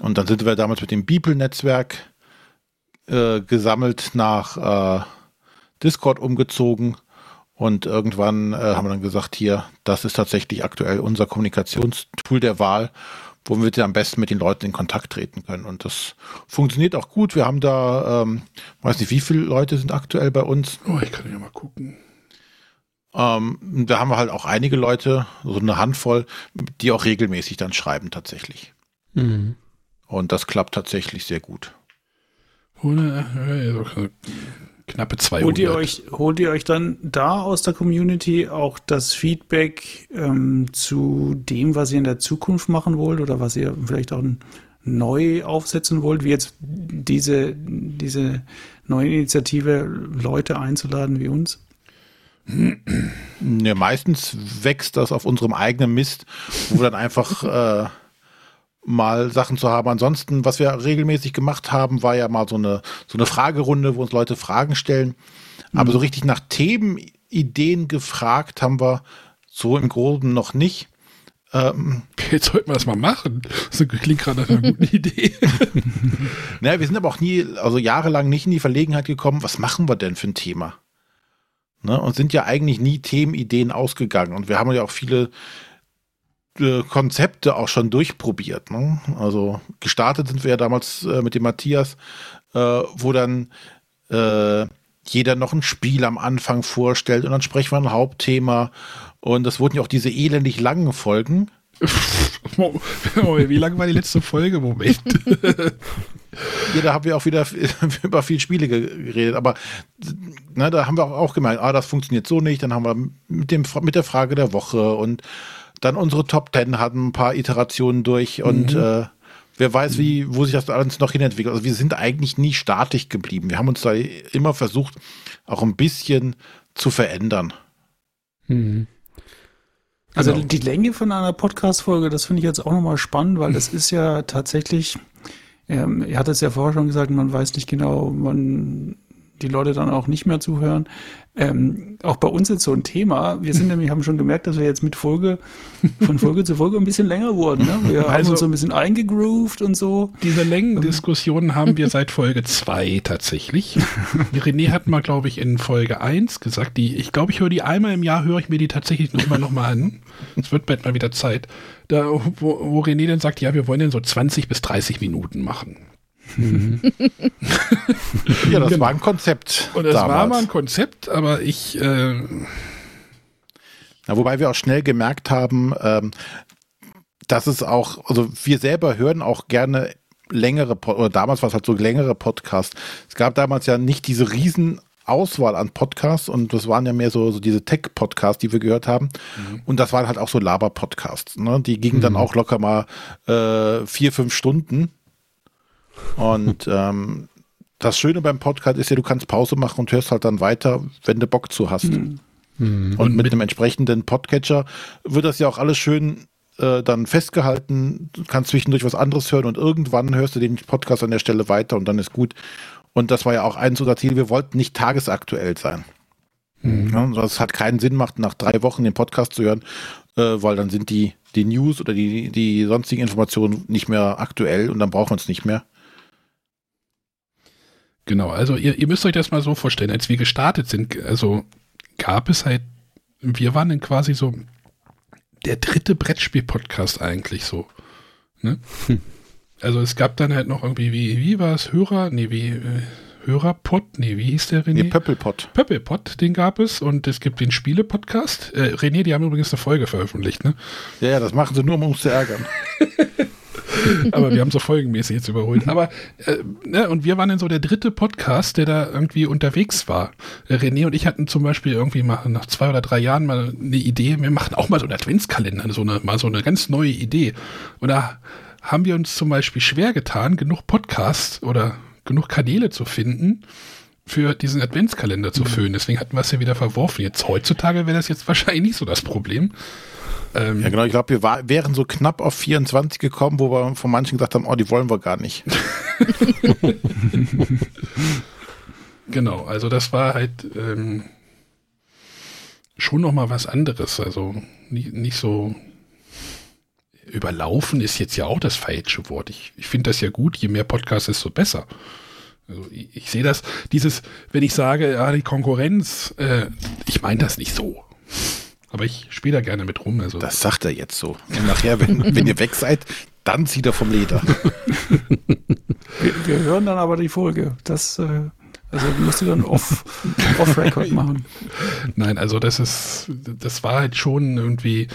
Und dann sind wir damals mit dem Beeple-Netzwerk äh, gesammelt nach äh, Discord umgezogen. Und irgendwann äh, haben wir dann gesagt, hier, das ist tatsächlich aktuell unser Kommunikationstool der Wahl womit wir am besten mit den Leuten in Kontakt treten können. Und das funktioniert auch gut. Wir haben da, ähm, weiß nicht, wie viele Leute sind aktuell bei uns. Oh, ich kann ja mal gucken. Ähm, da haben wir halt auch einige Leute, so eine Handvoll, die auch regelmäßig dann schreiben tatsächlich. Mhm. Und das klappt tatsächlich sehr gut. Knappe 200. Holt ihr, euch, holt ihr euch dann da aus der Community auch das Feedback ähm, zu dem, was ihr in der Zukunft machen wollt oder was ihr vielleicht auch neu aufsetzen wollt, wie jetzt diese, diese neue Initiative, Leute einzuladen wie uns? Ja, meistens wächst das auf unserem eigenen Mist, wo wir dann einfach äh, mal Sachen zu haben. Ansonsten, was wir regelmäßig gemacht haben, war ja mal so eine, so eine Fragerunde, wo uns Leute Fragen stellen. Aber mhm. so richtig nach Themenideen gefragt haben wir so im Groben noch nicht. Ähm, Jetzt sollten wir das mal machen. Das klingt gerade nach einer guten Idee. naja, wir sind aber auch nie, also jahrelang nicht in die Verlegenheit gekommen, was machen wir denn für ein Thema? Ne? Und sind ja eigentlich nie Themenideen ausgegangen. Und wir haben ja auch viele äh, Konzepte auch schon durchprobiert. Ne? Also gestartet sind wir ja damals äh, mit dem Matthias, äh, wo dann äh, jeder noch ein Spiel am Anfang vorstellt und dann sprechen wir ein Hauptthema. Und das wurden ja auch diese elendig langen Folgen. Wie lang war die letzte Folge? Moment. ja, da haben wir auch wieder über viele Spiele geredet, aber ne, da haben wir auch gemerkt, ah, das funktioniert so nicht. Dann haben wir mit, dem, mit der Frage der Woche und dann unsere Top Ten hatten ein paar Iterationen durch und mhm. äh, wer weiß, wie, wo sich das alles noch hinentwickelt. Also wir sind eigentlich nie statisch geblieben. Wir haben uns da immer versucht, auch ein bisschen zu verändern. Mhm. Also genau. die Länge von einer Podcast-Folge, das finde ich jetzt auch nochmal spannend, weil das ist ja tatsächlich, ähm, er hat es ja vorher schon gesagt, man weiß nicht genau, man die Leute dann auch nicht mehr zuhören. Ähm, auch bei uns ist so ein Thema. Wir sind nämlich, haben schon gemerkt, dass wir jetzt mit Folge, von Folge zu Folge ein bisschen länger wurden. Ne? Wir also, haben uns so ein bisschen eingegroovt und so. Diese Längendiskussionen haben wir seit Folge 2 tatsächlich. René hat mal, glaube ich, in Folge 1 gesagt, die, ich glaube, ich höre die einmal im Jahr, höre ich mir die tatsächlich mal, noch mal an. Es wird bald mal wieder Zeit. Da, wo, wo René dann sagt, ja, wir wollen dann so 20 bis 30 Minuten machen. Mhm. ja, das genau. war ein Konzept. Und das damals. war mal ein Konzept, aber ich. Äh ja, wobei wir auch schnell gemerkt haben, ähm, dass es auch, also wir selber hören auch gerne längere, oder damals war es halt so längere Podcasts. Es gab damals ja nicht diese riesen Auswahl an Podcasts und das waren ja mehr so, so diese Tech-Podcasts, die wir gehört haben. Mhm. Und das waren halt auch so Laber-Podcasts. Ne? Die gingen mhm. dann auch locker mal äh, vier, fünf Stunden. Und ähm, das Schöne beim Podcast ist ja, du kannst Pause machen und hörst halt dann weiter, wenn du Bock zu hast. Mhm. Und, und mit, mit einem entsprechenden Podcatcher wird das ja auch alles schön äh, dann festgehalten. Du kannst zwischendurch was anderes hören und irgendwann hörst du den Podcast an der Stelle weiter und dann ist gut. Und das war ja auch eins unserer Ziele. Wir wollten nicht tagesaktuell sein. Mhm. Ja, das hat keinen Sinn macht, nach drei Wochen den Podcast zu hören, äh, weil dann sind die, die News oder die, die sonstigen Informationen nicht mehr aktuell und dann brauchen wir es nicht mehr. Genau, also ihr, ihr müsst euch das mal so vorstellen, als wir gestartet sind, also gab es halt, wir waren dann quasi so der dritte Brettspiel-Podcast eigentlich so. Ne? Also es gab dann halt noch irgendwie, wie, wie war es, Hörer, nee, wie, äh, Hörerpod, nee, wie hieß der René? Nee, Pöppelpott. Pöppelpod, den gab es und es gibt den Spiele-Podcast. Äh, René, die haben übrigens eine Folge veröffentlicht, ne? Ja, ja, das machen sie nur, um uns zu ärgern. Aber wir haben so folgenmäßig jetzt überholt. Aber, äh, ne, und wir waren dann so der dritte Podcast, der da irgendwie unterwegs war. Äh, René und ich hatten zum Beispiel irgendwie mal nach zwei oder drei Jahren mal eine Idee, wir machen auch mal so einen Adventskalender, so eine, mal so eine ganz neue Idee. Und da haben wir uns zum Beispiel schwer getan, genug Podcasts oder genug Kanäle zu finden, für diesen Adventskalender zu füllen. Deswegen hatten wir es ja wieder verworfen. Jetzt heutzutage wäre das jetzt wahrscheinlich nicht so das Problem. Ähm, Ja, genau. Ich glaube, wir war, wären so knapp auf 24 gekommen, wo wir von manchen gesagt haben, oh, die wollen wir gar nicht. Genau, also das war halt ähm, schon noch mal was anderes. Also nicht, nicht so überlaufen ist jetzt ja auch das falsche Wort. Ich, ich finde das ja gut, je mehr Podcasts, desto besser. Also ich, ich sehe das, dieses, wenn ich sage, ja, die Konkurrenz, äh, ich meine das nicht so. Aber ich spiele da gerne mit rum. Also Das sagt er jetzt so. Und nachher, wenn, wenn ihr weg seid, dann zieht er vom Leder. Wir, wir hören dann aber die Folge. Das, äh, also musst du dann off, off Record machen. Nein, also das ist, das war halt schon irgendwie,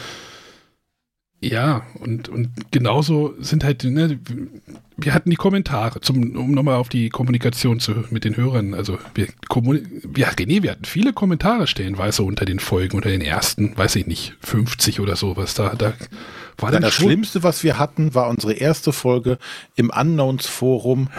ja, und, und genauso sind halt, ne, wir hatten die Kommentare, zum, um nochmal auf die Kommunikation zu, mit den Hörern, also wir, kommun- ja, René, wir hatten viele Kommentare stellenweise unter den Folgen, unter den ersten, weiß ich nicht, 50 oder sowas, da, da war dann das schon, Schlimmste, was wir hatten, war unsere erste Folge im Unknowns-Forum,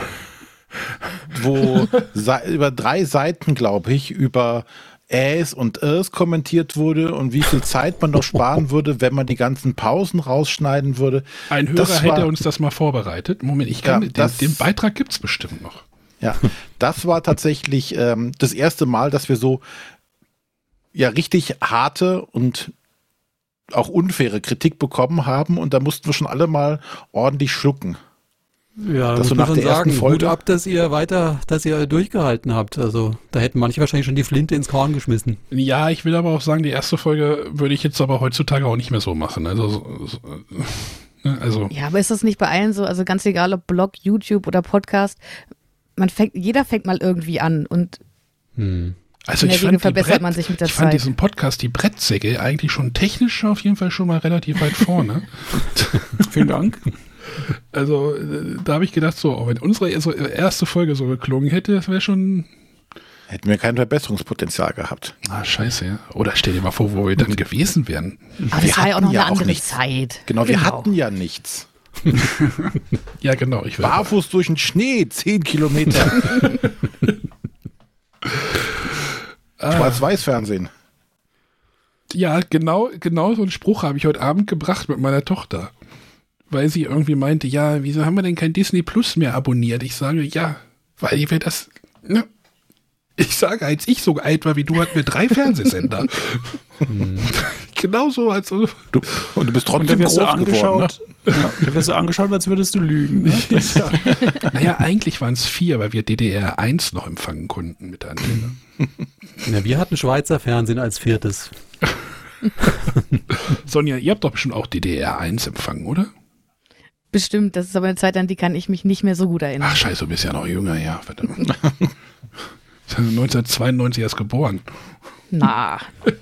wo se- über drei Seiten, glaube ich, über Äs und Äs kommentiert wurde und wie viel Zeit man noch sparen würde, wenn man die ganzen Pausen rausschneiden würde. ein Hörer war- hätte uns das mal vorbereitet. Moment, ich kann, Ja, den, das- den Beitrag gibt's bestimmt noch. Ja, das war tatsächlich ähm, das erste Mal, dass wir so ja richtig harte und auch unfaire Kritik bekommen haben und da mussten wir schon alle mal ordentlich schlucken. Ja, Dass muss du man nach der ersten sagen, Folge- Hut ab, dass ihr weiter, dass ihr durchgehalten habt. Also da hätten manche wahrscheinlich schon die Flinte ins Korn geschmissen. Ja, ich will aber auch sagen, die erste Folge würde ich jetzt aber heutzutage auch nicht mehr so machen. Also, so, so, ne, also Ja, aber ist das nicht bei allen so? Also ganz egal, ob Blog, YouTube oder Podcast, man fängt, jeder fängt mal irgendwie an und Also In der ich Regel fand, Brett, man sich mit der ich fand Zeit. diesen Podcast, die Brettsäcke, eigentlich schon technisch auf jeden Fall schon mal relativ weit vorne. Vielen Dank. Also äh, da habe ich gedacht, so, wenn unsere erste Folge so geklungen hätte, das wäre schon, Hätten wir kein Verbesserungspotenzial gehabt. ah scheiße, ja. Oder stell dir mal vor, wo wir dann gewesen wären. aber Wir das war ja auch hatten noch eine ja auch andere nichts. Zeit. Genau, wir hatten ja nichts. Ja, genau. Ich Barfuß durch den Schnee, 10 Kilometer. Schwarz-Weiß-Fernsehen. ja, genau, genau so einen Spruch habe ich heute Abend gebracht mit meiner Tochter. Weil sie irgendwie meinte, ja, wieso haben wir denn kein Disney Plus mehr abonniert? Ich sage, ja, weil wir das, ne? Ich sage, als ich so alt war wie du, hatten wir drei Fernsehsender. Genauso als Du, und du bist trotzdem groß du geworden. Ne? angeschaut, ja, da wirst du angeschaut, als würdest du lügen. Ne? Ja. Naja, eigentlich waren es vier, weil wir DDR 1 noch empfangen konnten mit der Antenne. Ja, wir hatten Schweizer Fernsehen als viertes. Sonja, ihr habt doch bestimmt auch DDR 1 empfangen, oder? Bestimmt, das ist aber eine Zeit, an die kann ich mich nicht mehr so gut erinnern. Ach scheiße, du bist ja noch jünger, ja. Verdammt. 1992 erst geboren. Na,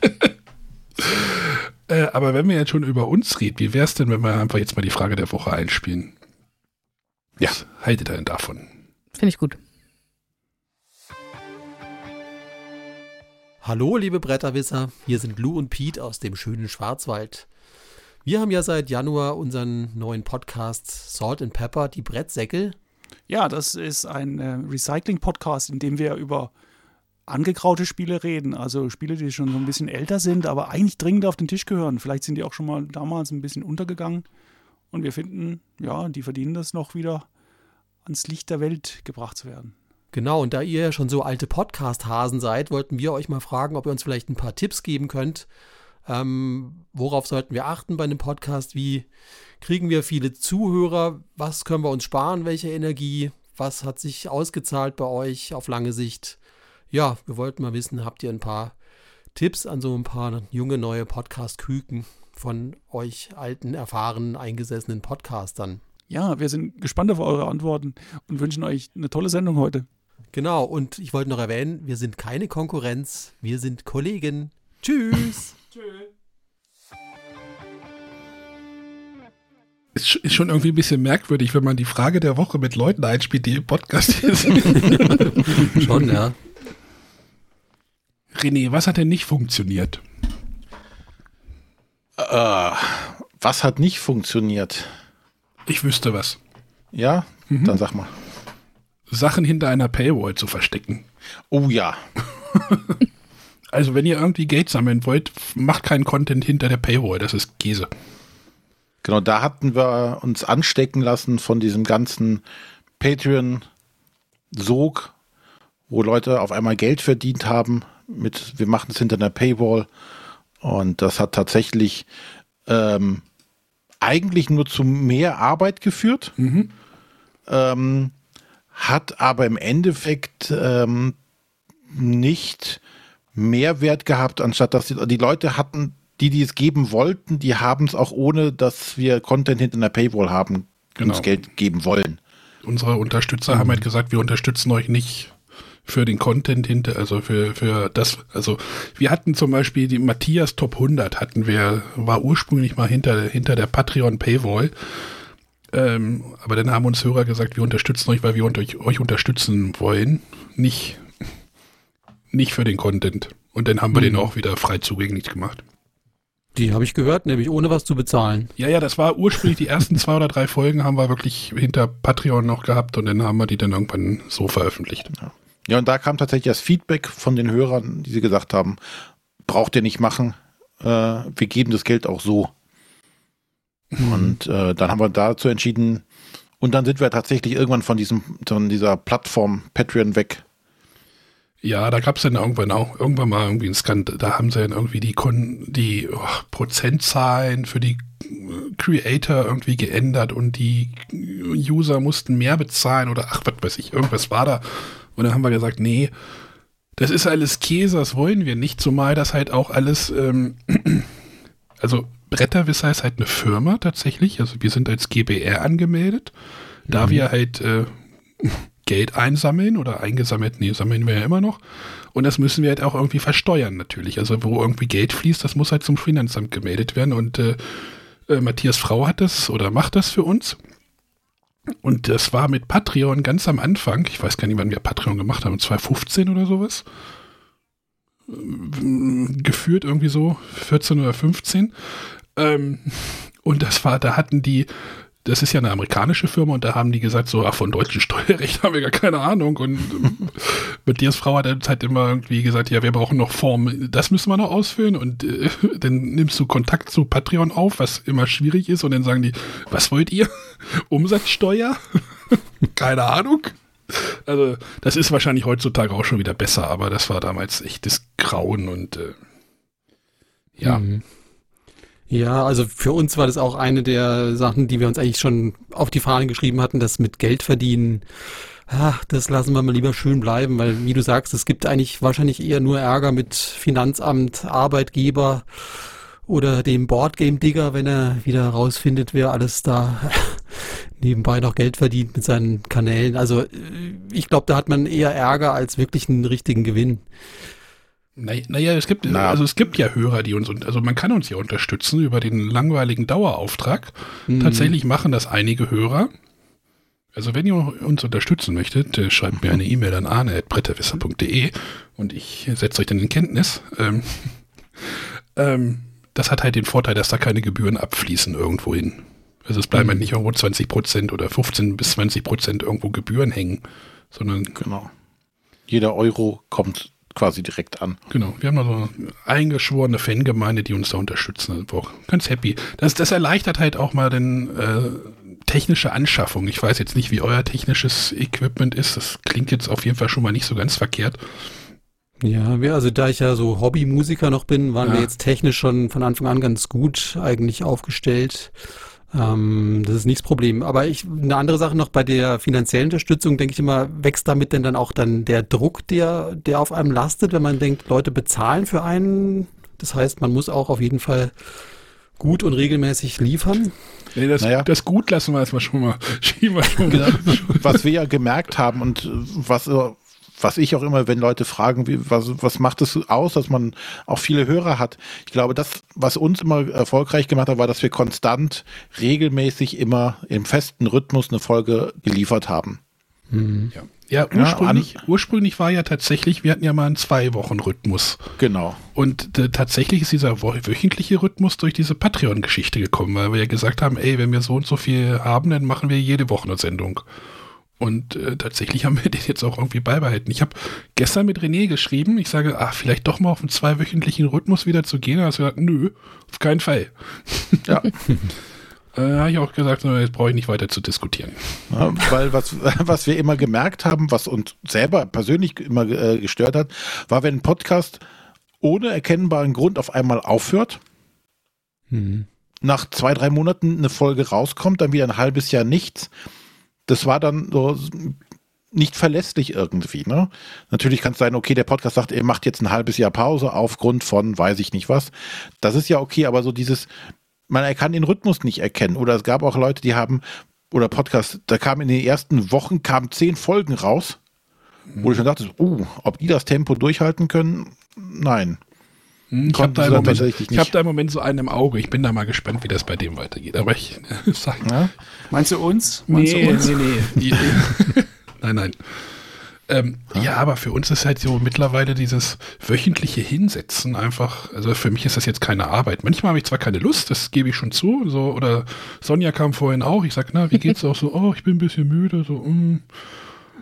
Äh, aber wenn wir jetzt schon über uns reden, wie wäre es denn, wenn wir einfach jetzt mal die Frage der Woche einspielen? Ja. Was haltet ihr denn davon? finde ich gut. Hallo, liebe Bretterwisser, hier sind Lou und Pete aus dem schönen Schwarzwald. Wir haben ja seit Januar unseren neuen Podcast Salt and Pepper, die Brettsäcke. ja, das ist ein äh, Recycling-Podcast, in dem wir über angegraute Spiele reden. Also Spiele, die schon so ein bisschen älter sind, aber eigentlich dringend auf den Tisch gehören. Vielleicht sind die auch schon mal damals ein bisschen untergegangen. Und wir finden, ja, die verdienen das noch wieder ans Licht der Welt gebracht zu werden. Genau, und da ihr ja schon so alte Podcast-Hasen seid, wollten wir euch mal fragen, ob ihr uns vielleicht ein paar Tipps geben könnt. Ähm, worauf sollten wir achten bei einem Podcast? Wie kriegen wir viele Zuhörer? Was können wir uns sparen? Welche Energie? Was hat sich ausgezahlt bei euch auf lange Sicht? Ja, wir wollten mal wissen, habt ihr ein paar Tipps an so ein paar junge neue Podcast-Küken von euch alten, erfahrenen, eingesessenen Podcastern? Ja, wir sind gespannt auf eure Antworten und wünschen euch eine tolle Sendung heute. Genau, und ich wollte noch erwähnen, wir sind keine Konkurrenz, wir sind Kollegen. Tschüss. Tschüss. Ist, ist schon irgendwie ein bisschen merkwürdig, wenn man die Frage der Woche mit Leuten einspielt, die im Podcast sind. schon, ja. René, was hat denn nicht funktioniert? Äh, was hat nicht funktioniert? Ich wüsste was. Ja, mhm. dann sag mal. Sachen hinter einer Paywall zu verstecken. Oh ja. also wenn ihr irgendwie Geld sammeln wollt, macht keinen Content hinter der Paywall, das ist Käse. Genau, da hatten wir uns anstecken lassen von diesem ganzen Patreon-Sog, wo Leute auf einmal Geld verdient haben mit, wir machen es hinter einer Paywall. Und das hat tatsächlich ähm, eigentlich nur zu mehr Arbeit geführt, mhm. ähm, hat aber im Endeffekt ähm, nicht Mehrwert gehabt, anstatt dass die, die Leute hatten die, die es geben wollten, die haben es auch ohne, dass wir Content hinter einer Paywall haben, genau. uns Geld geben wollen. Unsere Unterstützer mhm. haben halt gesagt, wir unterstützen euch nicht für den Content hinter, also für, für das, also wir hatten zum Beispiel die Matthias Top 100 hatten wir, war ursprünglich mal hinter, hinter der Patreon Paywall. Ähm, aber dann haben uns Hörer gesagt, wir unterstützen euch, weil wir euch, euch unterstützen wollen, nicht, nicht für den Content. Und dann haben wir mhm. den auch wieder frei zugänglich gemacht. Die habe ich gehört, nämlich ohne was zu bezahlen. Ja, ja, das war ursprünglich die ersten zwei oder drei Folgen haben wir wirklich hinter Patreon noch gehabt und dann haben wir die dann irgendwann so veröffentlicht. Ja, ja und da kam tatsächlich das Feedback von den Hörern, die sie gesagt haben, braucht ihr nicht machen, äh, wir geben das Geld auch so. Mhm. Und äh, dann haben wir dazu entschieden, und dann sind wir tatsächlich irgendwann von diesem, von dieser Plattform Patreon weg. Ja, da gab es dann irgendwann auch irgendwann mal irgendwie ein Skandal. Da haben sie dann irgendwie die, Kon die oh, Prozentzahlen für die äh, Creator irgendwie geändert und die User mussten mehr bezahlen oder ach, was weiß ich, irgendwas war da. Und dann haben wir gesagt, nee, das ist alles Käse, das wollen wir nicht, zumal das halt auch alles, ähm, also Bretterwisser ist halt eine Firma tatsächlich, also wir sind als GBR angemeldet, da mhm. wir halt äh, Geld einsammeln oder eingesammelt, nee, sammeln wir ja immer noch. Und das müssen wir halt auch irgendwie versteuern natürlich. Also wo irgendwie Geld fließt, das muss halt zum Finanzamt gemeldet werden. Und äh, äh, Matthias Frau hat das oder macht das für uns. Und das war mit Patreon ganz am Anfang. Ich weiß gar nicht, wann wir Patreon gemacht haben, 2015 oder sowas. Geführt irgendwie so, 14 oder 15. Ähm, und das war, da hatten die das ist ja eine amerikanische Firma und da haben die gesagt, so, ach, von deutschem Steuerrecht haben wir gar keine Ahnung. Und ähm, Matthias Frau hat halt immer irgendwie gesagt, ja, wir brauchen noch Form, das müssen wir noch ausfüllen. Und äh, dann nimmst du Kontakt zu Patreon auf, was immer schwierig ist, und dann sagen die, was wollt ihr? Umsatzsteuer? keine Ahnung. Also, das ist wahrscheinlich heutzutage auch schon wieder besser, aber das war damals echtes Grauen und äh, ja. Mhm. Ja, also für uns war das auch eine der Sachen, die wir uns eigentlich schon auf die Fahnen geschrieben hatten, das mit Geld verdienen. Ach, das lassen wir mal lieber schön bleiben, weil wie du sagst, es gibt eigentlich wahrscheinlich eher nur Ärger mit Finanzamt, Arbeitgeber oder dem Boardgame-Digger, wenn er wieder rausfindet, wer alles da nebenbei noch Geld verdient mit seinen Kanälen. Also äh, ich glaube, da hat man eher Ärger als wirklich einen richtigen Gewinn. Naja, es gibt, Na. also es gibt ja Hörer, die uns, also man kann uns ja unterstützen über den langweiligen Dauerauftrag. Mhm. Tatsächlich machen das einige Hörer. Also wenn ihr uns unterstützen möchtet, äh, schreibt mir eine E-Mail an arne.bretterwisser.de und ich setze euch dann in Kenntnis. Ähm, ähm, das hat halt den Vorteil, dass da keine Gebühren abfließen irgendwo hin. Also es bleiben mhm. halt nicht irgendwo 20 Prozent oder 15 bis 20 Prozent irgendwo Gebühren hängen, sondern genau. Jeder Euro kommt quasi direkt an. Genau, wir haben also eine eingeschworene Fangemeinde, die uns da unterstützen. Also ganz happy. Das, das erleichtert halt auch mal den äh, technische Anschaffung. Ich weiß jetzt nicht, wie euer technisches Equipment ist. Das klingt jetzt auf jeden Fall schon mal nicht so ganz verkehrt. Ja, wir, also da ich ja so Hobbymusiker noch bin, waren ja. wir jetzt technisch schon von Anfang an ganz gut eigentlich aufgestellt. Ähm, das ist nicht das Problem. Aber ich, eine andere Sache noch bei der finanziellen Unterstützung, denke ich immer, wächst damit denn dann auch dann der Druck, der, der auf einem lastet, wenn man denkt, Leute bezahlen für einen? Das heißt, man muss auch auf jeden Fall gut und regelmäßig liefern. Nee, das, Naja. das gut lassen wir erstmal schon mal. Schieben wir schon mal. was wir ja gemerkt haben und was, was ich auch immer, wenn Leute fragen, wie, was, was macht es aus, dass man auch viele Hörer hat. Ich glaube, das, was uns immer erfolgreich gemacht hat, war, dass wir konstant, regelmäßig immer im festen Rhythmus eine Folge geliefert haben. Ja, ja ursprünglich, ursprünglich war ja tatsächlich, wir hatten ja mal einen Zwei-Wochen-Rhythmus. Genau. Und äh, tatsächlich ist dieser wöchentliche Rhythmus durch diese Patreon-Geschichte gekommen, weil wir ja gesagt haben, ey, wenn wir so und so viel haben, dann machen wir jede Woche eine Sendung. Und äh, tatsächlich haben wir den jetzt auch irgendwie beibehalten. Ich habe gestern mit René geschrieben, ich sage, ach, vielleicht doch mal auf einen zweiwöchentlichen Rhythmus wieder zu gehen. Da hast du gesagt, nö, auf keinen Fall. Ja. Äh, habe ich auch gesagt, jetzt brauche ich nicht weiter zu diskutieren. Ja, weil was, was wir immer gemerkt haben, was uns selber persönlich immer äh, gestört hat, war, wenn ein Podcast ohne erkennbaren Grund auf einmal aufhört, nach zwei, drei Monaten eine Folge rauskommt, dann wieder ein halbes Jahr nichts. Das war dann so nicht verlässlich irgendwie. Ne? Natürlich kann es sein, okay, der Podcast sagt, er macht jetzt ein halbes Jahr Pause aufgrund von weiß ich nicht was. Das ist ja okay, aber so dieses, man kann den Rhythmus nicht erkennen. Oder es gab auch Leute, die haben, oder Podcast, da kamen in den ersten Wochen kamen zehn Folgen raus, wo ich schon dachte, uh, ob die das Tempo durchhalten können? Nein. Hm, Ich habe da, Moment- ich hab da im Moment so einen im Auge. Ich bin da mal gespannt, wie das bei dem weitergeht. Aber ich sag, Ja? Meinst du uns? Meinst Nee, du uns? nee, nee. Nein, nein. Ähm, ja, aber für uns ist halt so mittlerweile dieses wöchentliche Hinsetzen einfach, also für mich ist das jetzt keine Arbeit. Manchmal habe ich zwar keine Lust, das gebe ich schon zu, so, oder Sonja kam vorhin auch, ich sag, na, wie geht's auch so, oh, ich bin ein bisschen müde, so, mm.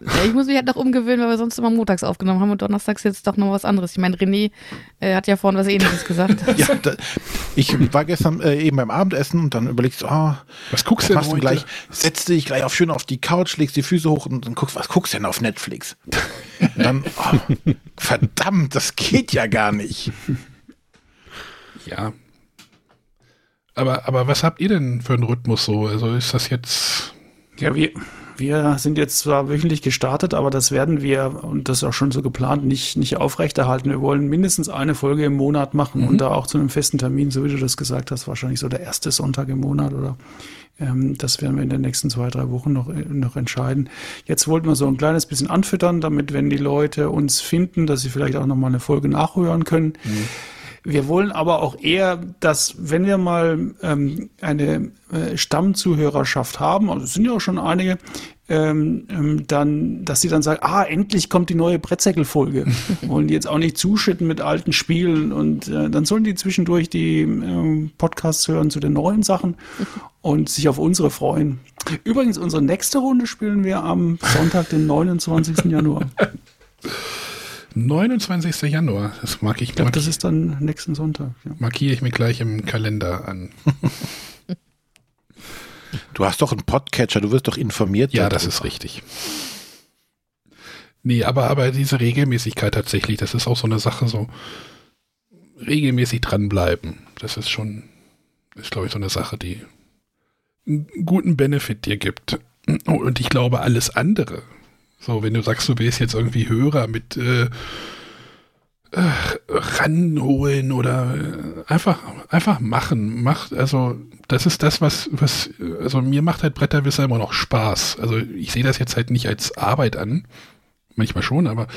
Ja, ich muss mich halt noch umgewöhnen, weil wir sonst immer montags aufgenommen haben und donnerstags jetzt doch noch was anderes. Ich meine, René äh, hat ja vorhin was ähnliches gesagt. Ja, da, ich war gestern äh, eben beim Abendessen und dann überlegst du, oh, Was guckst du denn du gleich, setzt dich gleich auf schön auf die Couch, legst die Füße hoch und dann guckst, was guckst du denn auf Netflix? Und dann, oh, verdammt, das geht ja gar nicht. Ja. Aber, aber was habt ihr denn für einen Rhythmus so? Also ist das jetzt, Ja, wir, wir sind jetzt zwar wöchentlich gestartet, aber das werden wir, und das ist auch schon so geplant, nicht, nicht aufrechterhalten. Wir wollen mindestens eine Folge im Monat machen und da auch zu einem festen Termin, so wie du das gesagt hast, wahrscheinlich so der erste Sonntag im Monat oder ähm, das werden wir in den nächsten zwei, drei Wochen noch, äh, noch entscheiden. Jetzt wollten wir so ein kleines bisschen anfüttern, damit, wenn die Leute uns finden, dass sie vielleicht auch nochmal eine Folge nachhören können. Wir wollen aber auch eher, dass wenn wir mal ähm, eine äh, Stammzuhörerschaft haben, also es sind ja auch schon einige, ähm, ähm, dann, dass sie dann sagen, ah, endlich kommt die neue Brettsäckel-Folge. wollen die jetzt auch nicht zuschütten mit alten Spielen und äh, dann sollen die zwischendurch die ähm, Podcasts hören zu den neuen Sachen und sich auf unsere freuen. Übrigens, unsere nächste Runde spielen wir am Sonntag, den 29. Januar. 29. Januar? Das mag ich, Ich glaube, das ist dann nächsten Sonntag. Ja. markiere ich mir gleich im Kalender an. Du hast doch einen Podcatcher, du wirst doch informiert. Ja, darüber. das ist richtig. Nee, aber, aber diese Regelmäßigkeit tatsächlich, das ist auch so eine Sache, so regelmäßig dranbleiben. Das ist schon, ist glaube ich so eine Sache, die einen guten Benefit dir gibt. Und ich glaube, alles andere, so wenn du sagst, du willst jetzt irgendwie Hörer mit äh, äh, ranholen oder äh, einfach, einfach machen. Macht, also das ist das, was, was, also mir macht halt Bretterwisser immer noch Spaß. Also ich sehe das jetzt halt nicht als Arbeit an. Manchmal schon, aber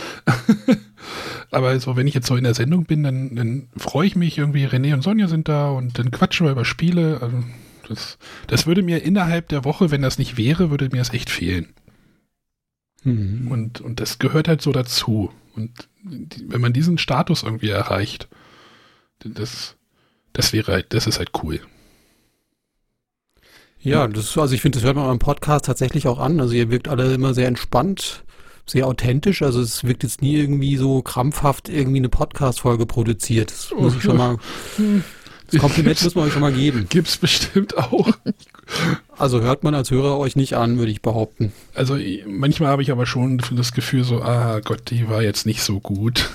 aber so, wenn ich jetzt so in der Sendung bin, dann, dann freue ich mich irgendwie, René und Sonja sind da und dann quatschen wir über Spiele. Also das, das würde mir innerhalb der Woche, wenn das nicht wäre, würde mir das echt fehlen. Mhm. Und, und das gehört halt so dazu. Und die, wenn man diesen Status irgendwie erreicht, das, das wäre halt, das ist halt cool. Ja, das, also ich finde, das hört man beim Podcast tatsächlich auch an. Also ihr wirkt alle immer sehr entspannt, sehr authentisch. Also es wirkt jetzt nie irgendwie so krampfhaft irgendwie eine Podcast-Folge produziert. Das muss ich schon mal, das Kompliment muss man euch schon mal geben. Gibt's bestimmt auch. Also hört man als Hörer euch nicht an, würde ich behaupten. Also manchmal habe ich aber schon das Gefühl so, ah Gott, die war jetzt nicht so gut.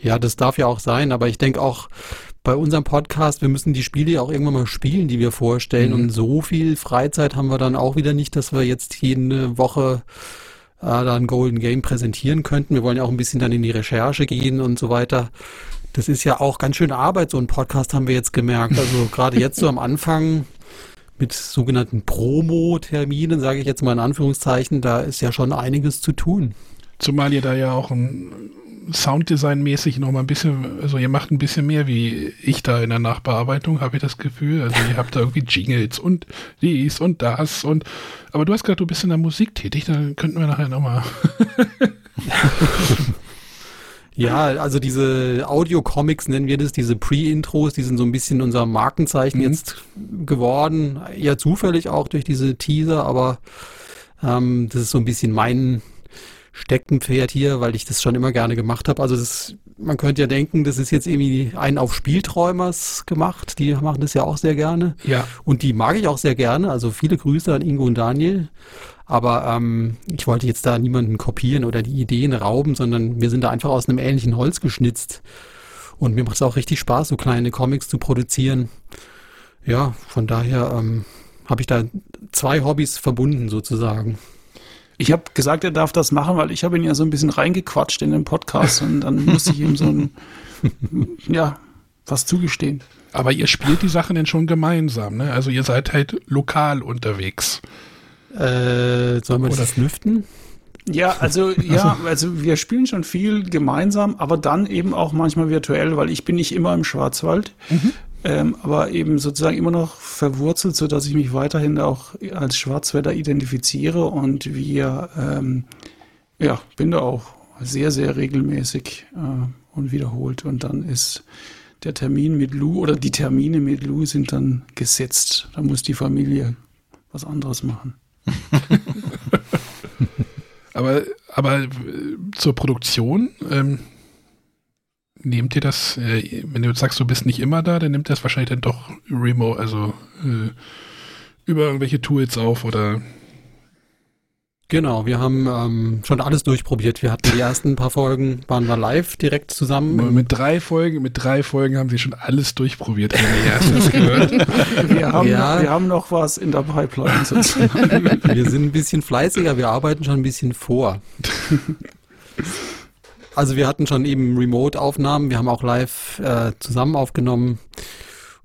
Ja, das darf ja auch sein, aber ich denke auch bei unserem Podcast, wir müssen die Spiele ja auch irgendwann mal spielen, die wir vorstellen. Mhm. Und so viel Freizeit haben wir dann auch wieder nicht, dass wir jetzt jede Woche äh, dann Golden Game präsentieren könnten. Wir wollen ja auch ein bisschen dann in die Recherche gehen und so weiter. Das ist ja auch ganz schön Arbeit, so ein Podcast haben wir jetzt gemerkt. Also gerade jetzt so am Anfang mit sogenannten Promo-Terminen, sage ich jetzt mal in Anführungszeichen, da ist ja schon einiges zu tun. Zumal ihr da ja auch ein Sounddesign-mäßig noch mal ein bisschen, also ihr macht ein bisschen mehr wie ich da in der Nachbearbeitung, habe ich das Gefühl. Also ihr habt da irgendwie Jingles und dies und das und aber du hast gesagt, du bist in der Musik tätig, dann könnten wir nachher nochmal. Ja, also diese Audio-Comics nennen wir das, diese Pre-Intros, die sind so ein bisschen unser Markenzeichen mhm. jetzt geworden. Eher zufällig auch durch diese Teaser, aber ähm, das ist so ein bisschen mein Steckenpferd hier, weil ich das schon immer gerne gemacht habe. Also das, man könnte ja denken, das ist jetzt irgendwie ein auf Spielträumers gemacht. Die machen das ja auch sehr gerne. Ja. Und die mag ich auch sehr gerne. Also viele Grüße an Ingo und Daniel. Aber ähm, ich wollte jetzt da niemanden kopieren oder die Ideen rauben, sondern wir sind da einfach aus einem ähnlichen Holz geschnitzt. Und mir macht es auch richtig Spaß, so kleine Comics zu produzieren. Ja, von daher ähm, habe ich da zwei Hobbys verbunden sozusagen. Ich habe gesagt, er darf das machen, weil ich habe ihn ja so ein bisschen reingequatscht in den Podcast und dann musste ich ihm so ein, ja, was zugestehen. Aber ihr spielt die Sachen denn schon gemeinsam, ne? Also ihr seid halt lokal unterwegs. Äh, sollen wir Oder das lüften? Ja, also ja, also wir spielen schon viel gemeinsam, aber dann eben auch manchmal virtuell, weil ich bin nicht immer im Schwarzwald, mhm. ähm, aber eben sozusagen immer noch verwurzelt, so dass ich mich weiterhin auch als Schwarzwälder identifiziere und wir ähm, ja bin da auch sehr sehr regelmäßig äh, und wiederholt und dann ist der Termin mit Lou oder die Termine mit Lou sind dann gesetzt. Da muss die Familie was anderes machen. aber, aber äh, zur Produktion, ähm, nehmt ihr das, äh, wenn du sagst, du bist nicht immer da, dann nimmt das wahrscheinlich dann doch remote, also äh, über irgendwelche Tools auf oder Genau, wir haben ähm, schon alles durchprobiert. Wir hatten die ersten paar Folgen, waren wir live direkt zusammen. Mit drei Folgen, mit drei Folgen haben sie schon alles durchprobiert. Haben gehört. Wir haben, ja. wir haben noch was in der Pipeline sozusagen. Wir sind ein bisschen fleißiger, wir arbeiten schon ein bisschen vor. Also wir hatten schon eben Remote-Aufnahmen, wir haben auch live äh, zusammen aufgenommen.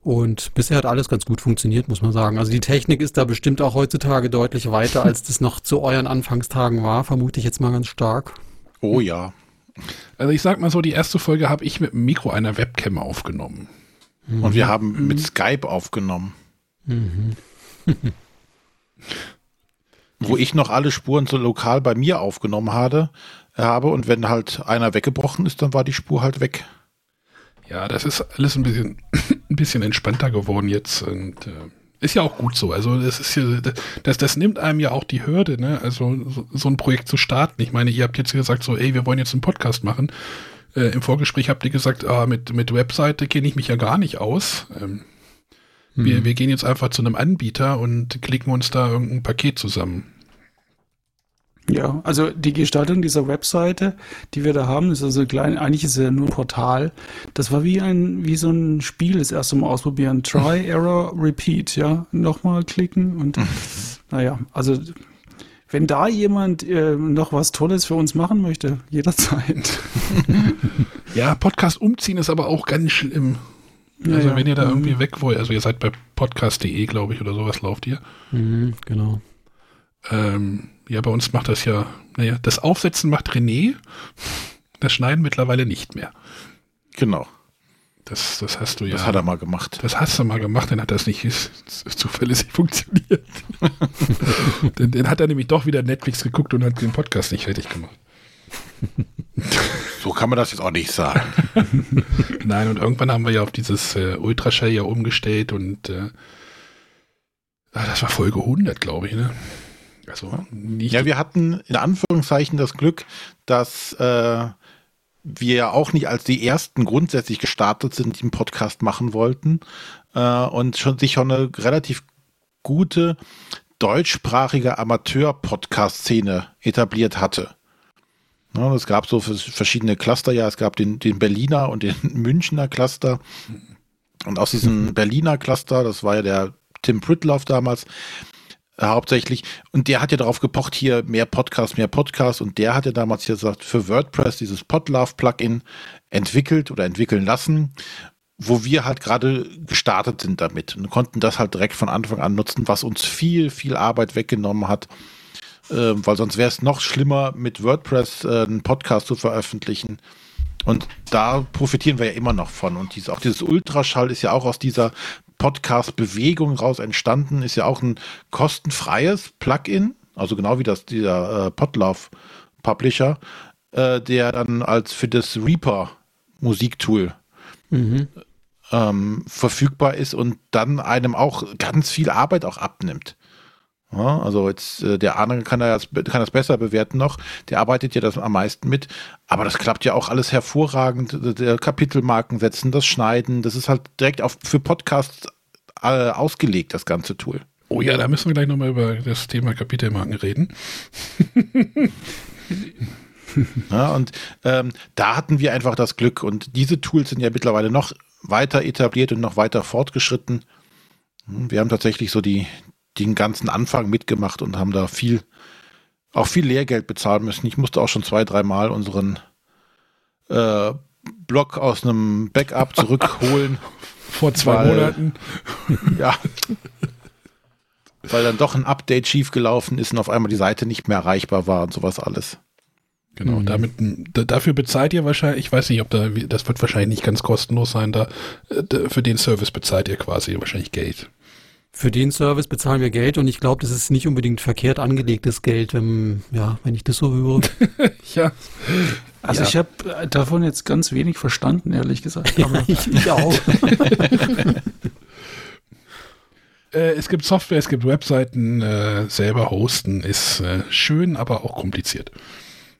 Und bisher hat alles ganz gut funktioniert, muss man sagen. Also die Technik ist da bestimmt auch heutzutage deutlich weiter, als das noch zu euren Anfangstagen war, vermute ich jetzt mal ganz stark. Oh ja. Also ich sag mal so, die erste Folge habe ich mit dem Mikro einer Webcam aufgenommen. Mhm. Und wir haben mhm. mit Skype aufgenommen. Mhm. Wo ich noch alle Spuren so lokal bei mir aufgenommen habe, habe und wenn halt einer weggebrochen ist, dann war die Spur halt weg. Ja, das ist alles ein bisschen, ein bisschen entspannter geworden jetzt und äh, ist ja auch gut so. Also das ist ja, das, das nimmt einem ja auch die Hürde, ne? Also so, so ein Projekt zu starten. Ich meine, ihr habt jetzt gesagt so, ey, wir wollen jetzt einen Podcast machen. Äh, Im Vorgespräch habt ihr gesagt, ah, mit, mit Webseite kenne ich mich ja gar nicht aus. Ähm, hm. wir, wir gehen jetzt einfach zu einem Anbieter und klicken uns da irgendein Paket zusammen. Ja, also die Gestaltung dieser Webseite, die wir da haben, ist also klein, eigentlich ist es ja nur ein Portal. Das war wie ein, wie so ein Spiel, das erste Mal ausprobieren. Try, Error, Repeat, ja. Nochmal klicken und naja, also wenn da jemand äh, noch was Tolles für uns machen möchte, jederzeit. ja, Podcast umziehen ist aber auch ganz schlimm. Also ja, wenn ihr da mhm. irgendwie weg wollt, also ihr seid bei podcast.de, glaube ich, oder sowas lauft ihr. Mhm, genau. Ähm, ja, bei uns macht das ja, naja, das Aufsetzen macht René, das Schneiden mittlerweile nicht mehr. Genau. Das, das hast du ja. Das hat er mal gemacht. Das hast du mal gemacht, dann hat das nicht zuverlässig funktioniert. dann, dann, hat er nämlich doch wieder Netflix geguckt und hat den Podcast nicht fertig gemacht. So kann man das jetzt auch nicht sagen. Nein, und irgendwann haben wir ja auf dieses äh, Ultraschall ja umgestellt und äh, ah, das war Folge 100, glaube ich, ne? Also ja, wir hatten in Anführungszeichen das Glück, dass äh, wir ja auch nicht als die ersten grundsätzlich gestartet sind, die einen Podcast machen wollten äh, und schon sich schon eine relativ gute deutschsprachige Amateur-Podcast-Szene etabliert hatte. Ja, es gab so verschiedene Cluster, ja, es gab den, den Berliner und den Münchner Cluster. Und aus diesem Berliner Cluster, das war ja der Tim Pritloff damals, hauptsächlich. Und der hat ja darauf gepocht, hier mehr Podcasts, mehr Podcasts. Und der hat ja damals hier gesagt, für WordPress dieses Podlove-Plugin entwickelt oder entwickeln lassen, wo wir halt gerade gestartet sind damit und konnten das halt direkt von Anfang an nutzen, was uns viel, viel Arbeit weggenommen hat. Äh, weil sonst wäre es noch schlimmer, mit WordPress äh, einen Podcast zu veröffentlichen. Und da profitieren wir ja immer noch von. Und diese, auch dieses Ultraschall ist ja auch aus dieser Podcast-Bewegung raus entstanden, ist ja auch ein kostenfreies Plugin, also genau wie das dieser äh, Podlove Publisher, äh, der dann als für das Reaper Musiktool mhm. ähm, verfügbar ist und dann einem auch ganz viel Arbeit auch abnimmt. Ja, also jetzt äh, der Arne kann, das, kann das besser bewerten noch. Der arbeitet ja das am meisten mit. Aber das klappt ja auch alles hervorragend. Der Kapitelmarken setzen, das Schneiden, das ist halt direkt auf, für Podcasts äh, ausgelegt, das ganze Tool. Oh ja, da müssen wir gleich nochmal über das Thema Kapitelmarken reden. ja, und ähm, da hatten wir einfach das Glück. Und diese Tools sind ja mittlerweile noch weiter etabliert und noch weiter fortgeschritten. Wir haben tatsächlich so die, den ganzen Anfang mitgemacht und haben da viel, auch viel Lehrgeld bezahlen müssen. Ich musste auch schon zwei, dreimal unseren äh, Blog aus einem Backup zurückholen. Vor zwei weil, Monaten. Ja. weil dann doch ein Update schiefgelaufen ist und auf einmal die Seite nicht mehr erreichbar war und sowas alles. Genau, mhm. damit, dafür bezahlt ihr wahrscheinlich, ich weiß nicht, ob da, das wird wahrscheinlich nicht ganz kostenlos sein, da, äh, für den Service bezahlt ihr quasi wahrscheinlich Geld. Für den Service bezahlen wir Geld und ich glaube, das ist nicht unbedingt verkehrt angelegtes Geld, wenn, ja, wenn ich das so höre. ja. Also ja. ich habe davon jetzt ganz wenig verstanden, ehrlich gesagt. Ja, ich, ich auch. äh, es gibt Software, es gibt Webseiten, äh, selber hosten ist äh, schön, aber auch kompliziert.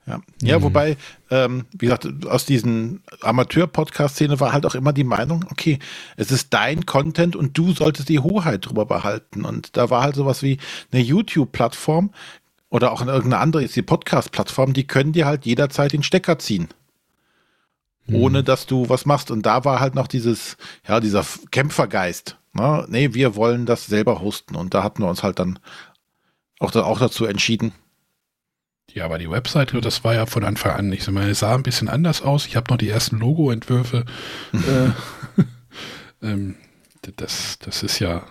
Ja, ja mhm. wobei, ähm, wie gesagt, aus diesen Amateur-Podcast-Szene war halt auch immer die Meinung, okay, es ist dein Content und du solltest die Hoheit drüber behalten. Und da war halt sowas wie eine YouTube-Plattform oder auch irgendeine andere, ist die Podcast-Plattform, die können dir halt jederzeit den Stecker ziehen. Mhm. Ohne dass du was machst. Und da war halt noch dieses, ja, dieser Kämpfergeist. Ne? Nee, wir wollen das selber hosten. Und da hatten wir uns halt dann auch, auch dazu entschieden, ja, aber die Webseite, das war ja von Anfang an nicht so. Es sah ein bisschen anders aus. Ich habe noch die ersten Logo-Entwürfe. äh, ähm, das, das ist ja.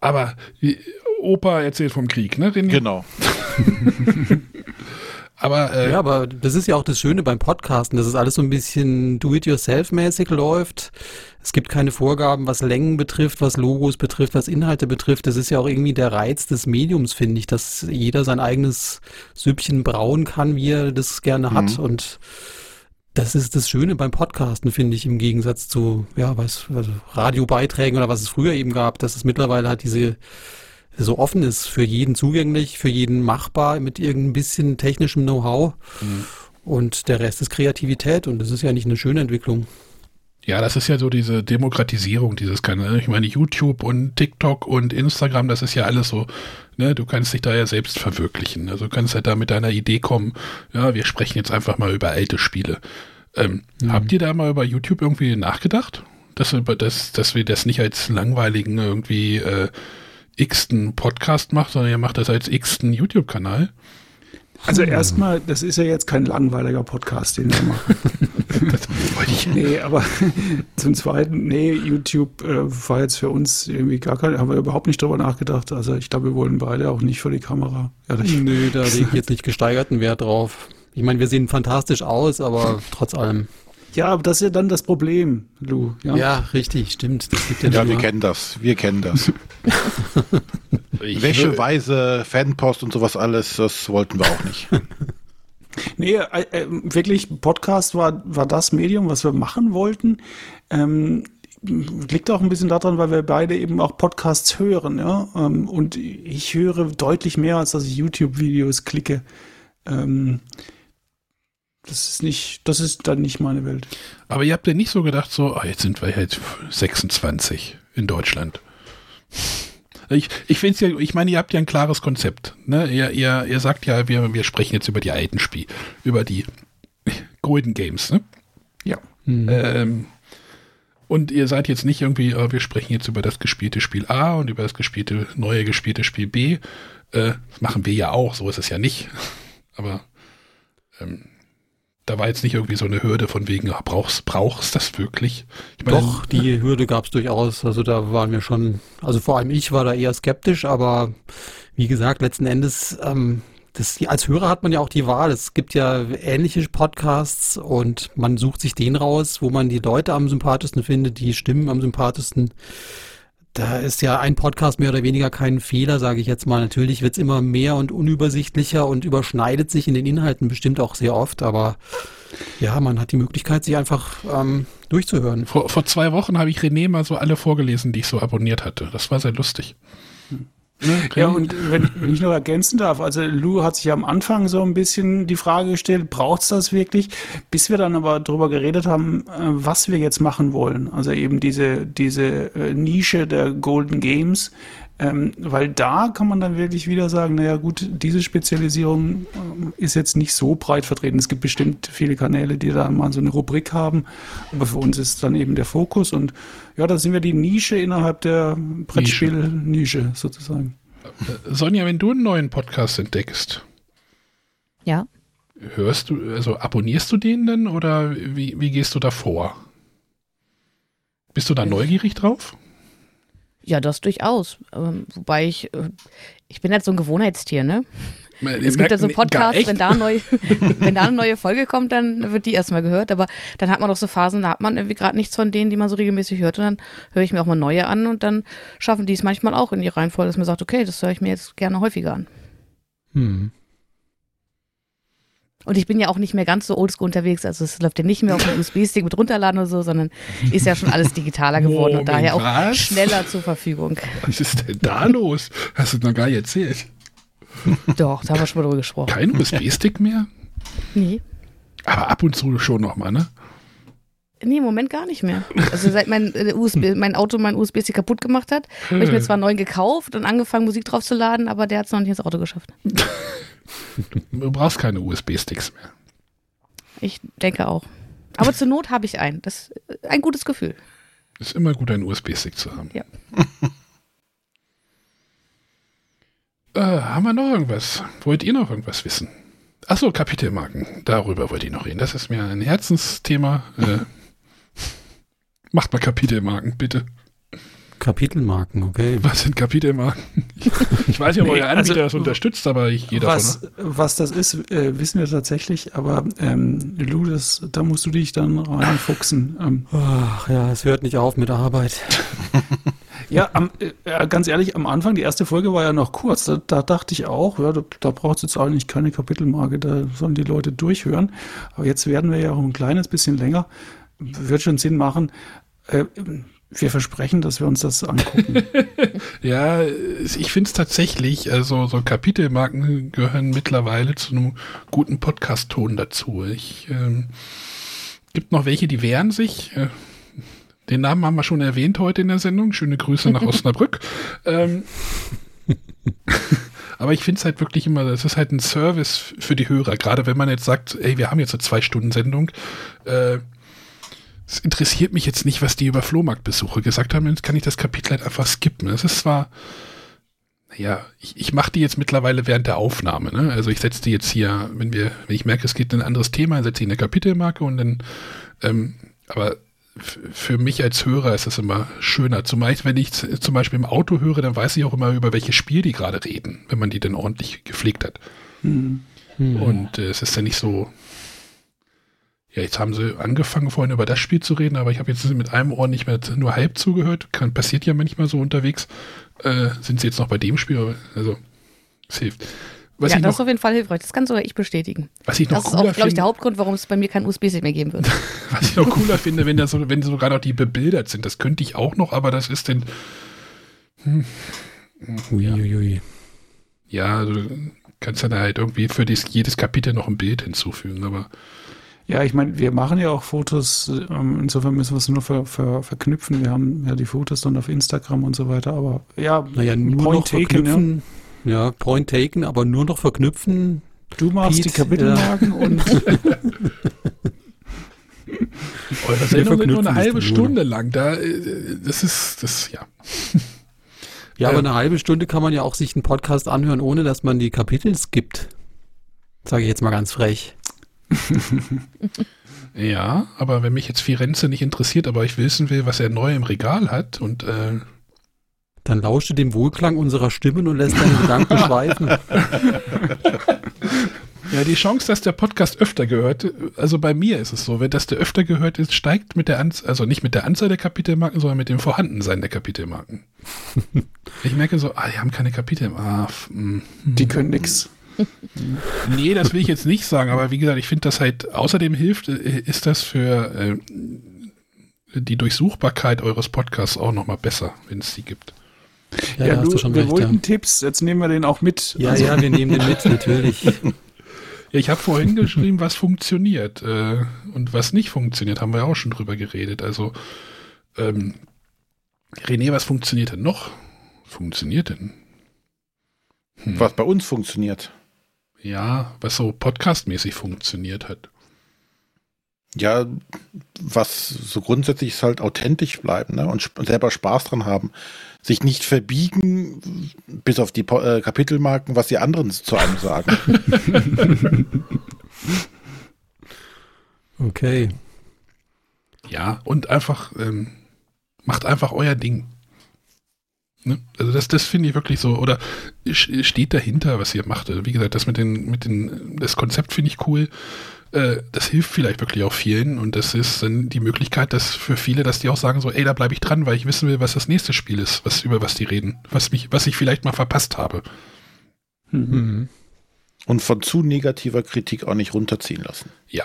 Aber Opa erzählt vom Krieg, ne? Den genau. Aber, äh, ja, aber das ist ja auch das Schöne beim Podcasten, dass es alles so ein bisschen do-it-yourself-mäßig läuft. Es gibt keine Vorgaben, was Längen betrifft, was Logos betrifft, was Inhalte betrifft. Das ist ja auch irgendwie der Reiz des Mediums, finde ich, dass jeder sein eigenes Süppchen brauen kann, wie er das gerne hat. Mhm. Und das ist das Schöne beim Podcasten, finde ich, im Gegensatz zu, ja, was, also Radiobeiträgen oder was es früher eben gab, dass es mittlerweile hat diese so offen ist, für jeden zugänglich, für jeden machbar, mit irgendein bisschen technischem Know-how. Mhm. Und der Rest ist Kreativität und das ist ja nicht eine schöne Entwicklung. Ja, das ist ja so diese Demokratisierung dieses Kanals. Ich meine, YouTube und TikTok und Instagram, das ist ja alles so, ne, du kannst dich da ja selbst verwirklichen. Also du kannst halt da mit deiner Idee kommen, ja, wir sprechen jetzt einfach mal über alte Spiele. Ähm, mhm. Habt ihr da mal über YouTube irgendwie nachgedacht? Dass, dass, dass wir das nicht als langweiligen irgendwie äh, x-ten Podcast macht, sondern ihr macht das als x-ten YouTube-Kanal. Also erstmal, das ist ja jetzt kein langweiliger Podcast, den wir machen. nee, aber zum Zweiten, nee, YouTube äh, war jetzt für uns irgendwie gar kein, haben wir überhaupt nicht drüber nachgedacht. Also ich glaube, wir wollen beide auch nicht vor die Kamera. Ehrlich. Nö, da lege ich jetzt nicht gesteigerten Wert drauf. Ich meine, wir sehen fantastisch aus, aber trotz allem. Ja, aber das ist ja dann das Problem, Lou. Ja, ja richtig, stimmt. ja, ja wir kennen das. Wir kennen das. Wäscheweise, Fanpost und sowas alles, das wollten wir auch nicht. Nee, äh, äh, wirklich, Podcast war, war das Medium, was wir machen wollten. Ähm, liegt auch ein bisschen daran, weil wir beide eben auch Podcasts hören, ja. Ähm, und ich höre deutlich mehr, als dass ich YouTube-Videos klicke. Ähm, das ist nicht, das ist dann nicht meine Welt. Aber ihr habt ja nicht so gedacht, so, oh, jetzt sind wir jetzt 26 in Deutschland. Ich, ich finde ja, ich meine, ihr habt ja ein klares Konzept. Ne? Ihr, ihr, ihr sagt ja, wir, wir sprechen jetzt über die alten Spiele, über die Golden Games, ne? Ja. Mhm. Ähm, Und ihr seid jetzt nicht irgendwie, äh, wir sprechen jetzt über das gespielte Spiel A und über das gespielte, neue gespielte Spiel B. Äh, das machen wir ja auch, so ist es ja nicht. Aber ähm, da war jetzt nicht irgendwie so eine Hürde von wegen, ach, brauchst brauchst das wirklich? Ich meine, Doch, die Hürde gab es durchaus. Also da waren wir schon, also vor allem ich war da eher skeptisch, aber wie gesagt, letzten Endes, ähm, das, als Hörer hat man ja auch die Wahl. Es gibt ja ähnliche Podcasts und man sucht sich den raus, wo man die Leute am sympathischsten findet, die Stimmen am sympathischsten da ist ja ein Podcast mehr oder weniger kein Fehler, sage ich jetzt mal. Natürlich wird es immer mehr und unübersichtlicher und überschneidet sich in den Inhalten bestimmt auch sehr oft, aber ja, man hat die Möglichkeit, sich einfach ähm, durchzuhören. Vor, vor zwei Wochen habe ich René mal so alle vorgelesen, die ich so abonniert hatte. Das war sehr lustig. Hm. Ja, und wenn, wenn, ich noch ergänzen darf, also Lou hat sich am Anfang so ein bisschen die Frage gestellt, braucht es das wirklich? Bis wir dann aber darüber geredet haben, äh, was wir jetzt machen wollen. Also eben diese, diese äh, Nische der Golden Games, ähm, weil da kann man dann wirklich wieder sagen, naja gut, diese Spezialisierung äh, ist jetzt nicht so breit vertreten. Es gibt bestimmt viele Kanäle, die da mal so eine Rubrik haben, aber für uns ist dann eben der Fokus und ja, da sind wir die Nische innerhalb der Brettspiel-Nische sozusagen. Äh, Sonja, wenn du einen neuen Podcast entdeckst, ja. Hörst du, also abonnierst du den denn oder wie, wie gehst du da vor? Bist du da neugierig drauf? Ja, das durchaus. Ähm, wobei ich, äh, ich bin halt so ein Gewohnheitstier, ne? es gibt ja so einen Podcast, wenn da, neu, wenn da eine neue Folge kommt, dann wird die erstmal gehört. Aber dann hat man doch so Phasen, da hat man irgendwie gerade nichts von denen, die man so regelmäßig hört. Und dann höre ich mir auch mal neue an und dann schaffen die es manchmal auch in die Reihenfolge, dass man sagt, okay, das höre ich mir jetzt gerne häufiger an. Hm. Und ich bin ja auch nicht mehr ganz so oldschool unterwegs, also es läuft ja nicht mehr auf dem USB-Stick mit runterladen oder so, sondern ist ja schon alles digitaler geworden Moment, und daher auch was? schneller zur Verfügung. Was ist denn da los? Hast du noch gar nicht erzählt? Doch, da haben wir schon mal drüber gesprochen. Kein USB-Stick mehr? Nee. Aber ab und zu schon noch mal, ne? Nee, im Moment gar nicht mehr. Also seit mein, äh, USB, mein Auto mein USB-Stick kaputt gemacht hat, habe ich mir zwar neu gekauft und angefangen, Musik drauf zu laden, aber der hat es noch nicht ins Auto geschafft. Du brauchst keine USB-Sticks mehr. Ich denke auch. Aber zur Not habe ich einen. Das ist ein gutes Gefühl. Ist immer gut, einen USB-Stick zu haben. Ja. Äh, haben wir noch irgendwas? Wollt ihr noch irgendwas wissen? Achso, Kapitelmarken. Darüber wollte ich noch reden. Das ist mir ein Herzensthema. Äh, macht mal Kapitelmarken, bitte. Kapitelmarken, okay. Was sind Kapitelmarken? Ich weiß nicht, ob nee, euer Anbieter also, das unterstützt, aber ich gehe was, davon. Was das ist, äh, wissen wir tatsächlich, aber ähm, Lou, das, da musst du dich dann reinfuchsen. Ähm. Ach ja, es hört nicht auf mit der Arbeit. Ja, am, äh, ganz ehrlich, am Anfang, die erste Folge war ja noch kurz. Da, da dachte ich auch, ja, da, da braucht es jetzt eigentlich keine Kapitelmarke, da sollen die Leute durchhören. Aber jetzt werden wir ja auch ein kleines bisschen länger. Wird schon Sinn machen. Äh, wir versprechen, dass wir uns das angucken. ja, ich finde es tatsächlich, also so Kapitelmarken gehören mittlerweile zu einem guten Podcast-Ton dazu. Ich ähm, gibt noch welche, die wehren sich. Äh, den Namen haben wir schon erwähnt heute in der Sendung. Schöne Grüße nach Osnabrück. ähm, aber ich finde es halt wirklich immer, es ist halt ein Service für die Hörer. Gerade wenn man jetzt sagt, ey, wir haben jetzt eine Zwei-Stunden-Sendung. Äh, es interessiert mich jetzt nicht, was die über Flohmarktbesuche gesagt haben. Jetzt kann ich das Kapitel halt einfach skippen. Es ist zwar, naja, ich, ich mache die jetzt mittlerweile während der Aufnahme. Ne? Also ich setze die jetzt hier, wenn wir, wenn ich merke, es geht in ein anderes Thema, setze ich eine Kapitelmarke und dann, ähm, aber für mich als Hörer ist es immer schöner. Zumal, wenn ich zum Beispiel im Auto höre, dann weiß ich auch immer, über welches Spiel die gerade reden, wenn man die denn ordentlich gepflegt hat. Mhm. Und äh, es ist ja nicht so, ja, jetzt haben sie angefangen vorhin über das Spiel zu reden, aber ich habe jetzt mit einem Ohr nicht mehr nur halb zugehört. Kann, passiert ja manchmal so unterwegs. Äh, sind sie jetzt noch bei dem Spiel? Also, es hilft. Was ja, das noch, ist auf jeden Fall hilfreich. Das kann sogar ich bestätigen. Was ich noch das ist auch, glaube ich, der Hauptgrund, warum es bei mir kein USB-Stick mehr geben wird. was ich noch cooler finde, wenn, das so, wenn sogar noch die bebildert sind. Das könnte ich auch noch, aber das ist denn. Hm, Uiuiui. Ja, also kannst dann halt irgendwie für dies, jedes Kapitel noch ein Bild hinzufügen, aber. Ja, ich meine, wir machen ja auch Fotos, ähm, insofern müssen wir es nur ver, ver, verknüpfen. Wir haben ja die Fotos dann auf Instagram und so weiter, aber ja, naja, nur Point noch taken, verknüpfen. Ja. Ja, Point taken, aber nur noch verknüpfen. Du machst Pete, die Kapitelmarken ja. und. Eure Sendung wird nur eine halbe Stunde lang. Da, äh, das ist, das, ja. Ja, aber Ähm. eine halbe Stunde kann man ja auch sich einen Podcast anhören, ohne dass man die Kapitel skippt. Sage ich jetzt mal ganz frech. Ja, aber wenn mich jetzt Firenze nicht interessiert, aber ich wissen will, was er neu im Regal hat und äh, Dann lausche dem Wohlklang unserer Stimmen und lässt deine Gedanken schweifen. ja, die Chance, dass der Podcast öfter gehört, also bei mir ist es so, wenn das der öfter gehört ist, steigt mit der Anzahl, also nicht mit der Anzahl der Kapitelmarken, sondern mit dem Vorhandensein der Kapitelmarken. ich merke so, ah, die haben keine Kapitelmarken. Ah, mm. Die können nix. Nee, das will ich jetzt nicht sagen, aber wie gesagt, ich finde das halt, außerdem hilft, äh, ist das für äh, die Durchsuchbarkeit eures Podcasts auch nochmal besser, wenn es die gibt. Ja, hast du, du schon wir recht. wollten Ja. Tipps, jetzt nehmen wir den auch mit. ja, Also, ja, wir nehmen den mit, natürlich. Ja, ich habe vorhin geschrieben, was funktioniert äh, und was nicht funktioniert, haben wir ja auch schon drüber geredet. Also, ähm, René, was funktioniert denn noch? Funktioniert denn? Hm. Was bei uns funktioniert. Ja, was so podcastmäßig funktioniert hat. Ja, was so grundsätzlich ist halt authentisch bleiben ne? und selber Spaß dran haben. Sich nicht verbiegen, bis auf die Po- äh, Kapitelmarken, was die anderen zu einem sagen. Okay. Ja, und einfach, ähm, macht einfach euer Ding. Ne? Also das, das finde ich wirklich so, oder steht dahinter, was ihr macht. Also wie gesagt, das mit den, mit den, das Konzept finde ich cool. Äh, das hilft vielleicht wirklich auch vielen und das ist dann die Möglichkeit, dass für viele, dass die auch sagen so, ey, da bleibe ich dran, weil ich wissen will, was das nächste Spiel ist, was über was die reden, was mich, was ich vielleicht mal verpasst habe. Mhm. und von zu negativer Kritik auch nicht runterziehen lassen. Ja,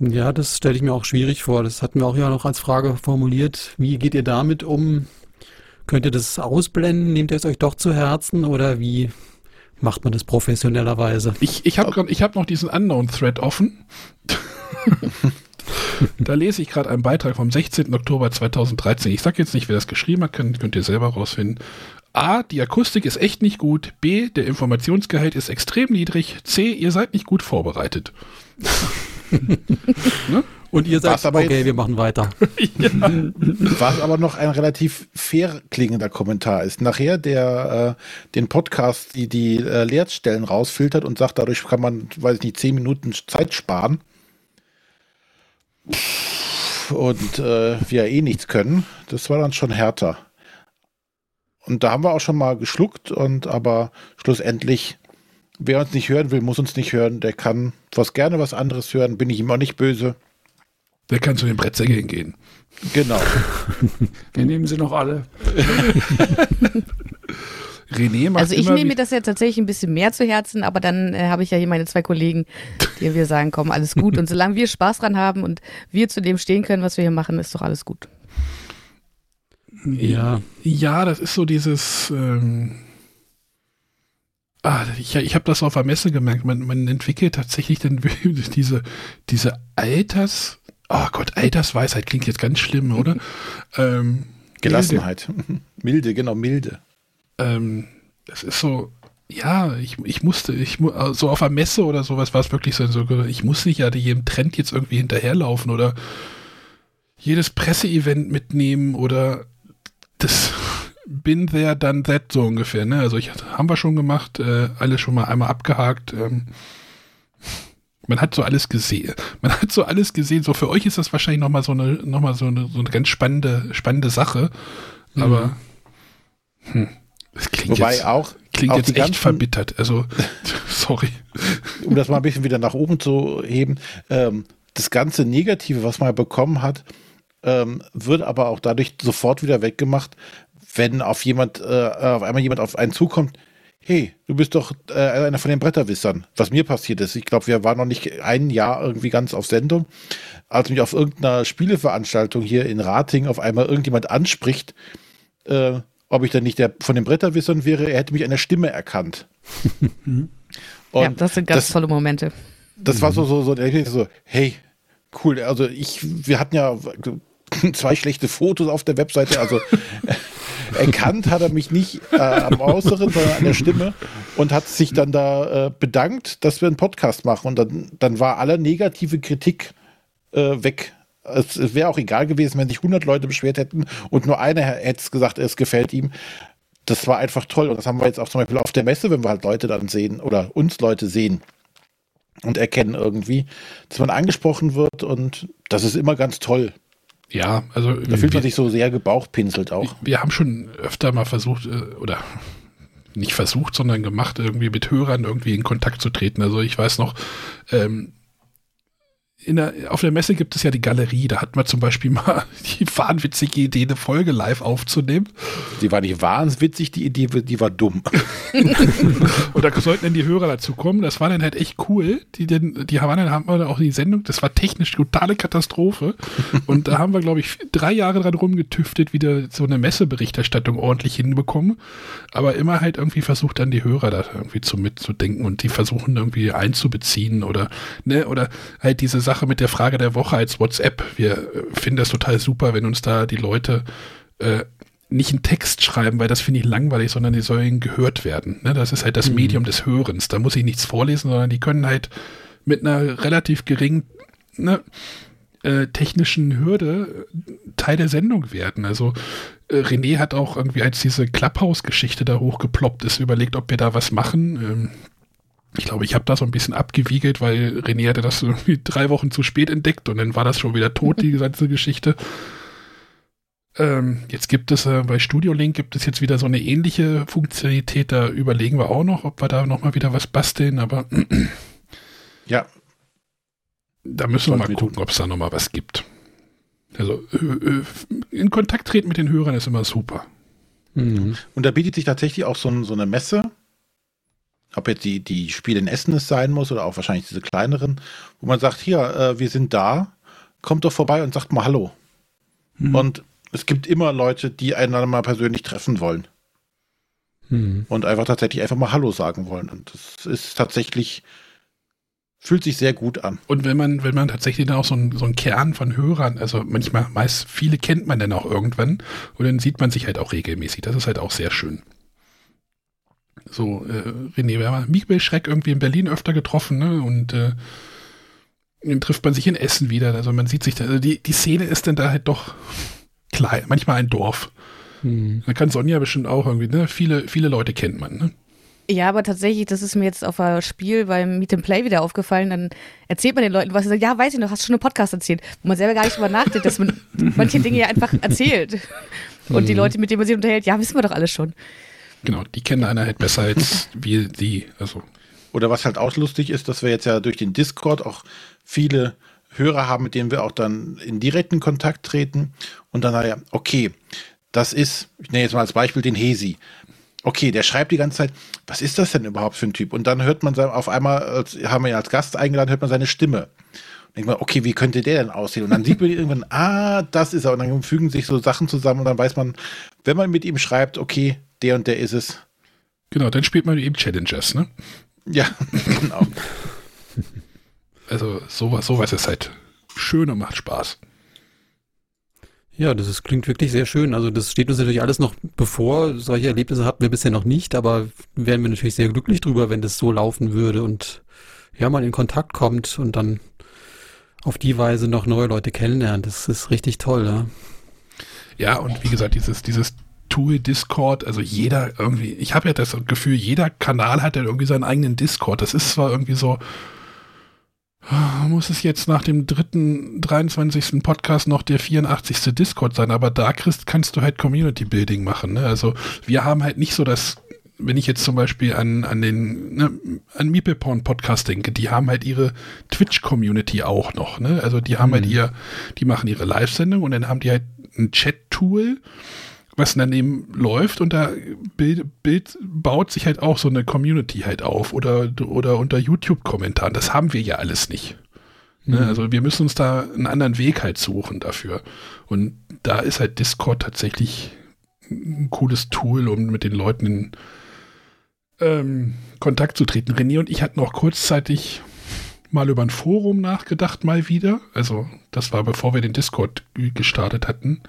Ja, das stelle ich mir auch schwierig vor. Das hatten wir auch ja noch als Frage formuliert. Wie geht ihr damit um? Könnt ihr das ausblenden? Nehmt ihr es euch doch zu Herzen oder wie macht man das professionellerweise? Ich, ich habe ich hab noch diesen Unknown-Thread offen. da lese ich gerade einen Beitrag vom 16. Oktober 2013. Ich sage jetzt nicht, wer das geschrieben hat, könnt, könnt ihr selber rausfinden. A, die Akustik ist echt nicht gut. B, der Informationsgehalt ist extrem niedrig. C, ihr seid nicht gut vorbereitet. Und ihr sagt, aber okay, jetzt- wir machen weiter. Was aber noch ein relativ fair klingender Kommentar ist. Nachher der äh, den Podcast, die die äh, Leerstellen rausfiltert und sagt, dadurch kann man, weiß ich nicht, zehn Minuten Zeit sparen. Und äh, wir eh nichts können, das war dann schon härter. Und da haben wir auch schon mal geschluckt und aber schlussendlich, wer uns nicht hören will, muss uns nicht hören. Der kann was gerne was anderes hören, bin ich ihm auch nicht böse. Der kann zu den Brettsäckeln gehen. Genau. Wir nehmen sie noch alle. René macht Also ich immer nehme mir das ja tatsächlich ein bisschen mehr zu Herzen, aber dann äh, habe ich ja hier meine zwei Kollegen, die wir sagen, komm, alles gut. Und solange wir Spaß dran haben und wir zu dem stehen können, was wir hier machen, ist doch alles gut. Ja, Ja, das ist so dieses. Ähm, ah, ich ich habe das auf der Messe gemerkt. Man, man entwickelt tatsächlich dann diese, diese Alters. Oh Gott, Altersweisheit klingt jetzt ganz schlimm, oder? ähm, Gelassenheit. Milde, genau, milde. ähm, das ist so, ja, ich, ich musste, ich äh, so auf einer Messe oder sowas war es wirklich so, so, ich muss nicht ja jedem Trend jetzt irgendwie hinterherlaufen oder jedes Presseevent mitnehmen oder das bin there, done that so ungefähr, ne? Also ich haben wir schon gemacht, äh, alles schon mal einmal abgehakt. Ähm, man hat so alles gesehen. Man hat so alles gesehen. So für euch ist das wahrscheinlich nochmal so eine, noch mal so eine, so eine ganz spannende, spannende Sache. Aber hm, das klingt Wobei jetzt, auch, klingt auch jetzt echt verbittert. Also, sorry. um das mal ein bisschen wieder nach oben zu heben, ähm, das ganze Negative, was man bekommen hat, ähm, wird aber auch dadurch sofort wieder weggemacht, wenn auf jemand, äh, auf einmal jemand auf einen zukommt, hey, du bist doch äh, einer von den Bretterwissern, was mir passiert ist. Ich glaube, wir waren noch nicht ein Jahr irgendwie ganz auf Sendung, als mich auf irgendeiner Spieleveranstaltung hier in Rating auf einmal irgendjemand anspricht, äh, ob ich dann nicht der von den Bretterwissern wäre, er hätte mich an der Stimme erkannt. ja, das sind ganz das- tolle Momente. das war so, so, so, so, hey, cool. Also ich, wir hatten ja zwei schlechte Fotos auf der Webseite. Also erkannt hat er mich nicht äh, am Äußeren, sondern an der Stimme und hat sich dann da äh, bedankt, dass wir einen Podcast machen. Und dann, dann war alle negative Kritik äh, weg. Es, es wäre auch egal gewesen, wenn sich 100 Leute beschwert hätten und nur einer hätte gesagt, es gefällt ihm. Das war einfach toll. Und das haben wir jetzt auch zum Beispiel auf der Messe, wenn wir halt Leute dann sehen oder uns Leute sehen und erkennen irgendwie, dass man angesprochen wird und das ist immer ganz toll. Ja, also. Da fühlt man sich so sehr gebauchpinselt auch. Wir haben schon öfter mal versucht, äh, oder nicht versucht, sondern gemacht, irgendwie mit Hörern irgendwie in Kontakt zu treten. Also ich weiß noch, ähm, der, auf der Messe gibt es ja die Galerie, da hatten wir zum Beispiel mal die wahnwitzige Idee, eine Folge live aufzunehmen. Die war nicht wahnwitzig, die Idee, die war dumm. und da sollten dann die Hörer dazu kommen. Das war dann halt echt cool. Die, die, die haben dann haben wir auch die Sendung, das war technisch totale Katastrophe. Und da haben wir, glaube ich, drei Jahre dran rumgetüftet, wieder so eine Messeberichterstattung ordentlich hinbekommen. Aber immer halt irgendwie versucht dann die Hörer da irgendwie zu mitzudenken und die versuchen irgendwie einzubeziehen oder, ne, oder halt diese Sache mit der Frage der Woche als WhatsApp. Wir äh, finden das total super, wenn uns da die Leute äh, nicht einen Text schreiben, weil das finde ich langweilig, sondern die sollen gehört werden. Ne? Das ist halt das mhm. Medium des Hörens. Da muss ich nichts vorlesen, sondern die können halt mit einer relativ geringen ne, äh, technischen Hürde äh, Teil der Sendung werden. Also äh, René hat auch irgendwie, als diese Clubhouse-Geschichte da hochgeploppt ist, überlegt, ob wir da was machen. Ähm, ich glaube, ich habe da so ein bisschen abgewiegelt, weil René hatte das irgendwie drei Wochen zu spät entdeckt und dann war das schon wieder tot, die ganze Geschichte. Ähm, jetzt gibt es äh, bei Studio Link gibt es jetzt wieder so eine ähnliche Funktionalität. Da überlegen wir auch noch, ob wir da nochmal wieder was basteln, aber ja. Da müssen wir mal gucken, ob es da nochmal was gibt. Also äh, äh, in Kontakt treten mit den Hörern ist immer super. Mhm. Und da bietet sich tatsächlich auch so, so eine Messe ob jetzt die, die Spiele in Essen es sein muss oder auch wahrscheinlich diese kleineren, wo man sagt, hier, äh, wir sind da, kommt doch vorbei und sagt mal Hallo. Mhm. Und es gibt immer Leute, die einander mal persönlich treffen wollen. Mhm. Und einfach tatsächlich einfach mal Hallo sagen wollen. Und das ist tatsächlich, fühlt sich sehr gut an. Und wenn man, wenn man tatsächlich dann auch so einen so einen Kern von Hörern, also manchmal, meist viele kennt man dann auch irgendwann und dann sieht man sich halt auch regelmäßig. Das ist halt auch sehr schön. So, äh, René, wir haben Michael Schreck irgendwie in Berlin öfter getroffen, ne? Und äh, dann trifft man sich in Essen wieder. Also man sieht sich da, also die, die Szene ist dann da halt doch klein, manchmal ein Dorf. Hm. Da kann Sonja bestimmt auch irgendwie, ne? Viele, viele Leute kennt man, ne? Ja, aber tatsächlich, das ist mir jetzt auf ein Spiel beim Meet and Play wieder aufgefallen. Dann erzählt man den Leuten was. Sagt, ja, weiß ich noch, hast du schon einen Podcast erzählt. Wo man selber gar nicht drüber nachdenkt, dass man manche Dinge ja einfach erzählt. Und die hm. Leute, mit denen man sich unterhält, ja, wissen wir doch alles schon. Genau, die kennen einer halt besser als wir die. Also. Oder was halt auch lustig ist, dass wir jetzt ja durch den Discord auch viele Hörer haben, mit denen wir auch dann in direkten Kontakt treten und dann naja, okay, das ist, ich nenne jetzt mal als Beispiel den Hesi. Okay, der schreibt die ganze Zeit, was ist das denn überhaupt für ein Typ? Und dann hört man auf einmal, haben wir ja als Gast eingeladen, hört man seine Stimme. Denkt man, okay, wie könnte der denn aussehen? Und dann sieht man irgendwann, ah, das ist er. Und dann fügen sich so Sachen zusammen und dann weiß man, wenn man mit ihm schreibt, okay, der und der ist es. Genau, dann spielt man eben Challengers, ne? Ja, genau. also sowas, sowas ist halt schön und macht Spaß. Ja, das ist, klingt wirklich sehr schön. Also das steht uns natürlich alles noch bevor. Solche Erlebnisse hatten wir bisher noch nicht, aber wären wir natürlich sehr glücklich drüber, wenn das so laufen würde und ja, man in Kontakt kommt und dann auf die Weise noch neue Leute kennenlernt. Das ist richtig toll, ja. Ja, und wie gesagt, dieses, dieses Tool Discord, also jeder irgendwie, ich habe ja das Gefühl, jeder Kanal hat ja irgendwie seinen eigenen Discord. Das ist zwar irgendwie so, ah, muss es jetzt nach dem dritten, 23. Podcast noch der 84. Discord sein, aber da Christ, kannst du halt Community Building machen. Ne? Also wir haben halt nicht so das, wenn ich jetzt zum Beispiel an, an den, ne, an Meepleporn Podcast denke, die haben halt ihre Twitch-Community auch noch. Ne? Also die haben halt mhm. halt ihr, die machen ihre Live-Sendung und dann haben die halt ein Chat-Tool, was daneben läuft und da Bild, Bild baut sich halt auch so eine Community halt auf oder, oder unter YouTube-Kommentaren. Das haben wir ja alles nicht. Ne? Mhm. Also wir müssen uns da einen anderen Weg halt suchen dafür. Und da ist halt Discord tatsächlich ein cooles Tool, um mit den Leuten in ähm, Kontakt zu treten. René und ich hatten auch kurzzeitig mal über ein Forum nachgedacht, mal wieder. Also das war bevor wir den Discord gestartet hatten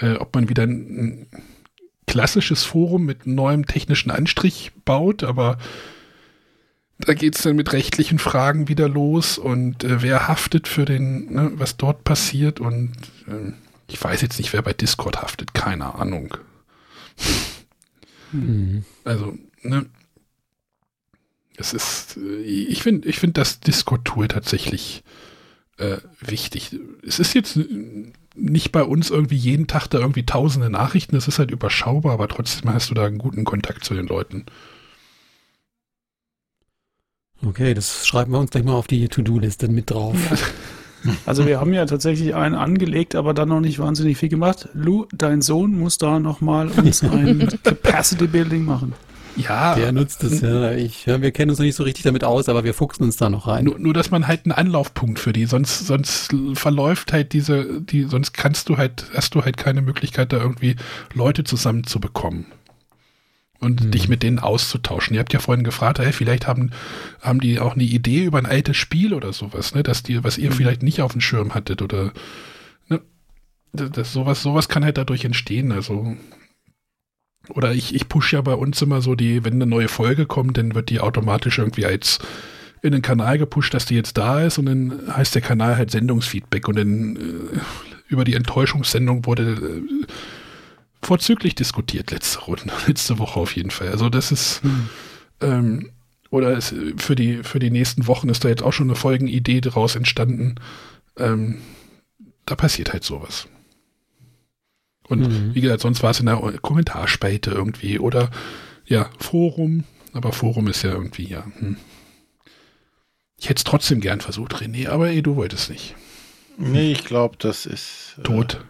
äh, ob man wieder ein, ein, klassisches Forum mit neuem technischen Anstrich baut, aber da geht es dann mit rechtlichen Fragen wieder los und äh, wer haftet für den, ne, was dort passiert und äh, ich weiß jetzt nicht, wer bei Discord haftet, keine Ahnung. Mhm. Also, ne, es ist, äh, ich finde, ich finde das Discord-Tool tatsächlich äh, wichtig. Es ist jetzt nicht bei uns irgendwie jeden Tag da irgendwie tausende Nachrichten, es ist halt überschaubar, aber trotzdem hast du da einen guten Kontakt zu den Leuten. Okay, das schreiben wir uns gleich mal auf die To-Do-Liste mit drauf. Also wir haben ja tatsächlich einen angelegt, aber dann noch nicht wahnsinnig viel gemacht. Lou, dein Sohn muss da nochmal uns ein Capacity Building machen. Ja. Der nutzt es, ja. Ich, wir kennen uns noch nicht so richtig damit aus, aber wir fuchsen uns da noch rein. Nur, nur, dass man halt einen Anlaufpunkt für die, sonst, sonst verläuft halt diese, die, sonst kannst du halt, hast du halt keine Möglichkeit, da irgendwie Leute zusammenzubekommen und mhm. dich mit denen auszutauschen. Ihr habt ja vorhin gefragt, hey, vielleicht haben, haben die auch eine Idee über ein altes Spiel oder sowas, ne, dass die, was ihr mhm. vielleicht nicht auf dem Schirm hattet oder ne, das, sowas, sowas kann halt dadurch entstehen. Also oder ich, ich pushe ja bei uns immer so die, wenn eine neue Folge kommt, dann wird die automatisch irgendwie als in den Kanal gepusht, dass die jetzt da ist und dann heißt der Kanal halt Sendungsfeedback und dann äh, über die Enttäuschungssendung wurde äh, vorzüglich diskutiert letzte Runde, letzte Woche auf jeden Fall. Also das ist hm. ähm, oder es, für die für die nächsten Wochen ist da jetzt auch schon eine Folgenidee daraus entstanden. Ähm, da passiert halt sowas. Und mhm. wie gesagt, sonst war es in der Kommentarspalte irgendwie oder ja, Forum. Aber Forum ist ja irgendwie, ja. Hm. Ich hätte es trotzdem gern versucht, René, aber ey, du wolltest nicht. Nee, ich glaube, das ist. Äh, Tot.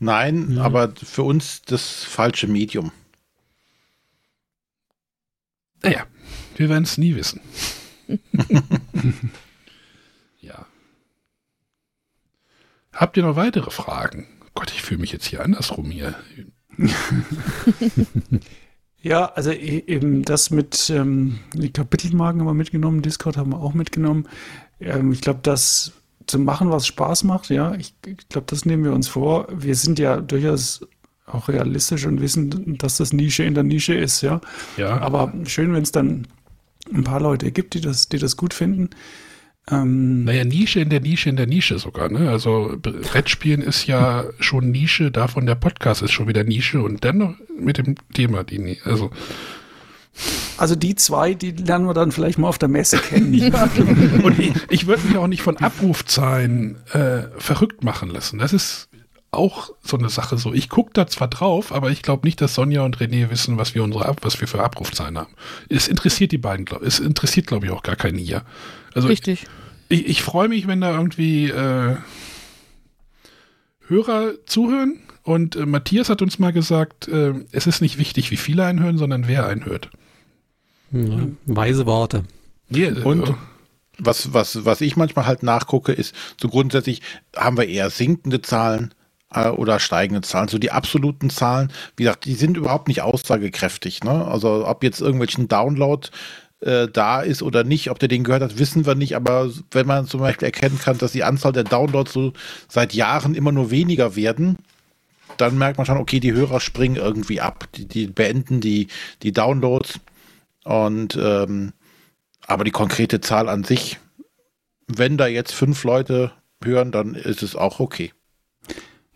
Nein, ja. aber für uns das falsche Medium. Naja, wir werden es nie wissen. ja. Habt ihr noch weitere Fragen? Gott, ich fühle mich jetzt hier andersrum hier. ja, also e-, eben das mit ähm, die Kapitelmarken haben wir mitgenommen, Discord haben wir auch mitgenommen. Ähm, ich glaube, das zu machen, was Spaß macht, ja, ich, ich glaube, das nehmen wir uns vor. Wir sind ja durchaus auch realistisch und wissen, dass das Nische in der Nische ist, ja. Ja. Aber schön, wenn es dann ein paar Leute gibt, die das, die das gut finden. Ähm, naja, Nische in der Nische in der Nische sogar, ne? Also Brettspielen ist ja schon Nische, davon der Podcast ist schon wieder Nische und dann noch mit dem Thema die Nische. Also. Also die zwei, die lernen wir dann vielleicht mal auf der Messe kennen. ja, und ich, ich würde mich auch nicht von Abrufzahlen äh, verrückt machen lassen. Das ist auch so eine Sache so. Ich gucke da zwar drauf, aber ich glaube nicht, dass Sonja und René wissen, was wir unsere was wir für Abrufzahlen haben. Es interessiert die beiden, glaube Es interessiert, glaube ich, auch gar keinen hier. Also Richtig. Ich, ich freue mich, wenn da irgendwie äh, Hörer zuhören. Und äh, Matthias hat uns mal gesagt, äh, es ist nicht wichtig, wie viele einhören, sondern wer einhört. Ja, weise Worte. Yeah, und äh, was, was, was ich manchmal halt nachgucke, ist, so grundsätzlich haben wir eher sinkende Zahlen äh, oder steigende Zahlen. So die absoluten Zahlen, wie gesagt, die sind überhaupt nicht aussagekräftig. Ne? Also ob jetzt irgendwelchen Download äh, da ist oder nicht. Ob der den gehört hat, wissen wir nicht. Aber wenn man zum Beispiel erkennen kann, dass die Anzahl der Downloads so seit Jahren immer nur weniger werden, dann merkt man schon, okay, die Hörer springen irgendwie ab. Die, die beenden die, die Downloads. Und ähm, aber die konkrete Zahl an sich, wenn da jetzt fünf Leute hören, dann ist es auch okay.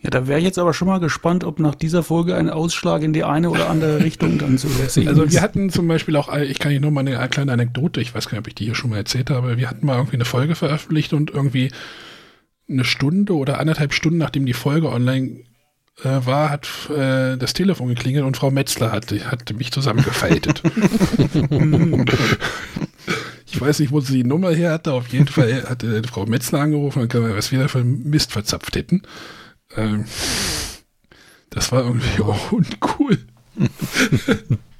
Ja, da wäre ich jetzt aber schon mal gespannt, ob nach dieser Folge ein Ausschlag in die eine oder andere Richtung dann zu sehen Also wir hatten zum Beispiel auch, ich kann hier nur mal eine kleine Anekdote, ich weiß gar nicht, ob ich die hier schon mal erzählt habe, wir hatten mal irgendwie eine Folge veröffentlicht und irgendwie eine Stunde oder anderthalb Stunden, nachdem die Folge online äh, war, hat äh, das Telefon geklingelt und Frau Metzler hat, hat mich zusammengefaltet. ich weiß nicht, wo sie die Nummer her hatte, auf jeden Fall hatte Frau Metzler angerufen und was wir da für Mist verzapft hätten. Ähm, das war irgendwie auch uncool.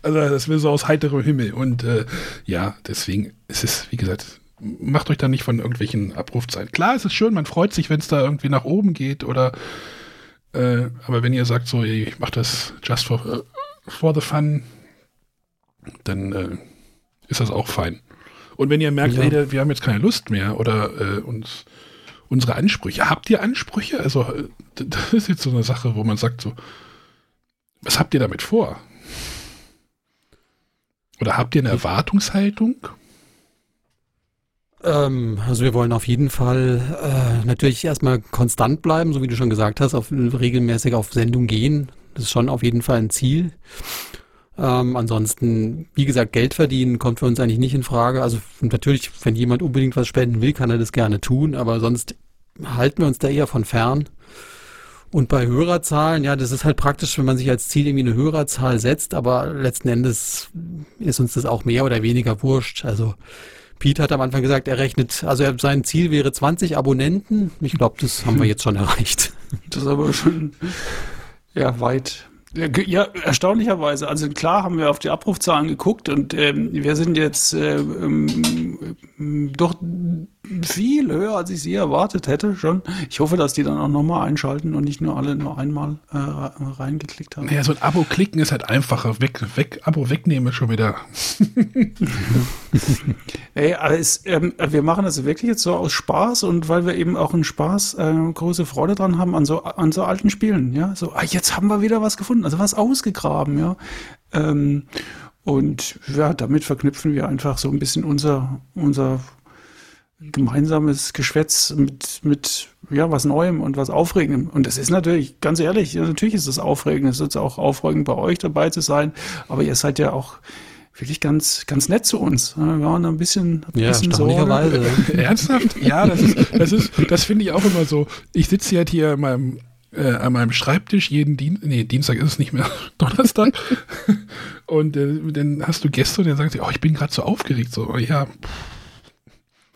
also das wäre so aus heiterem Himmel. Und äh, ja, deswegen ist es, wie gesagt, macht euch da nicht von irgendwelchen Abrufzeiten. Klar, es ist schön, man freut sich, wenn es da irgendwie nach oben geht oder äh, aber wenn ihr sagt so, ich mache das just for, for the fun, dann äh, ist das auch fein. Und wenn ihr merkt, ja. ey, wir haben jetzt keine Lust mehr oder äh, uns unsere Ansprüche. Habt ihr Ansprüche? Also, äh, das ist jetzt so eine Sache, wo man sagt so, was habt ihr damit vor? Oder habt ihr eine Erwartungshaltung? Ähm, also wir wollen auf jeden Fall äh, natürlich erstmal konstant bleiben, so wie du schon gesagt hast, auf, regelmäßig auf Sendung gehen. Das ist schon auf jeden Fall ein Ziel. Ähm, ansonsten, wie gesagt, Geld verdienen kommt für uns eigentlich nicht in Frage. Also natürlich, wenn jemand unbedingt was spenden will, kann er das gerne tun, aber sonst halten wir uns da eher von fern. Und bei Hörerzahlen, ja, das ist halt praktisch, wenn man sich als Ziel irgendwie eine Hörerzahl setzt, aber letzten Endes ist uns das auch mehr oder weniger wurscht. Also Pete hat am Anfang gesagt, er rechnet, also sein Ziel wäre 20 Abonnenten. Ich glaube, das haben wir jetzt schon erreicht. Das ist aber schon ja, weit, ja, erstaunlicherweise. Also klar haben wir auf die Abrufzahlen geguckt und ähm, wir sind jetzt äh, ähm, doch viel höher, als ich sie erwartet hätte schon. Ich hoffe, dass die dann auch nochmal einschalten und nicht nur alle nur einmal äh, reingeklickt haben. Naja, so ein Abo klicken ist halt einfacher. Weg, weg, Abo wegnehmen schon wieder. Ey, es, ähm, wir machen das wirklich jetzt so aus Spaß und weil wir eben auch einen Spaß, äh, große Freude dran haben an so, an so alten Spielen. Ja, so, ah, jetzt haben wir wieder was gefunden, also was ausgegraben, ja. Ähm, und ja, damit verknüpfen wir einfach so ein bisschen unser, unser gemeinsames Geschwätz mit, mit ja, was Neuem und was Aufregendem. Und das ist natürlich, ganz ehrlich, natürlich ist es aufregend. Es ist auch aufregend, bei euch dabei zu sein. Aber ihr seid ja auch wirklich ganz, ganz nett zu uns. Wir waren ein bisschen, ein ja, bisschen erstaunlicherweise. Ernsthaft? Ja, das ist, das ist, das finde ich auch immer so. Ich sitze halt hier an meinem, äh, an meinem Schreibtisch jeden Dienstag, nee, Dienstag ist es nicht mehr, Donnerstag. und äh, dann hast du Gäste und dann sagen sie, oh, ich bin gerade so aufgeregt. So, ja, pff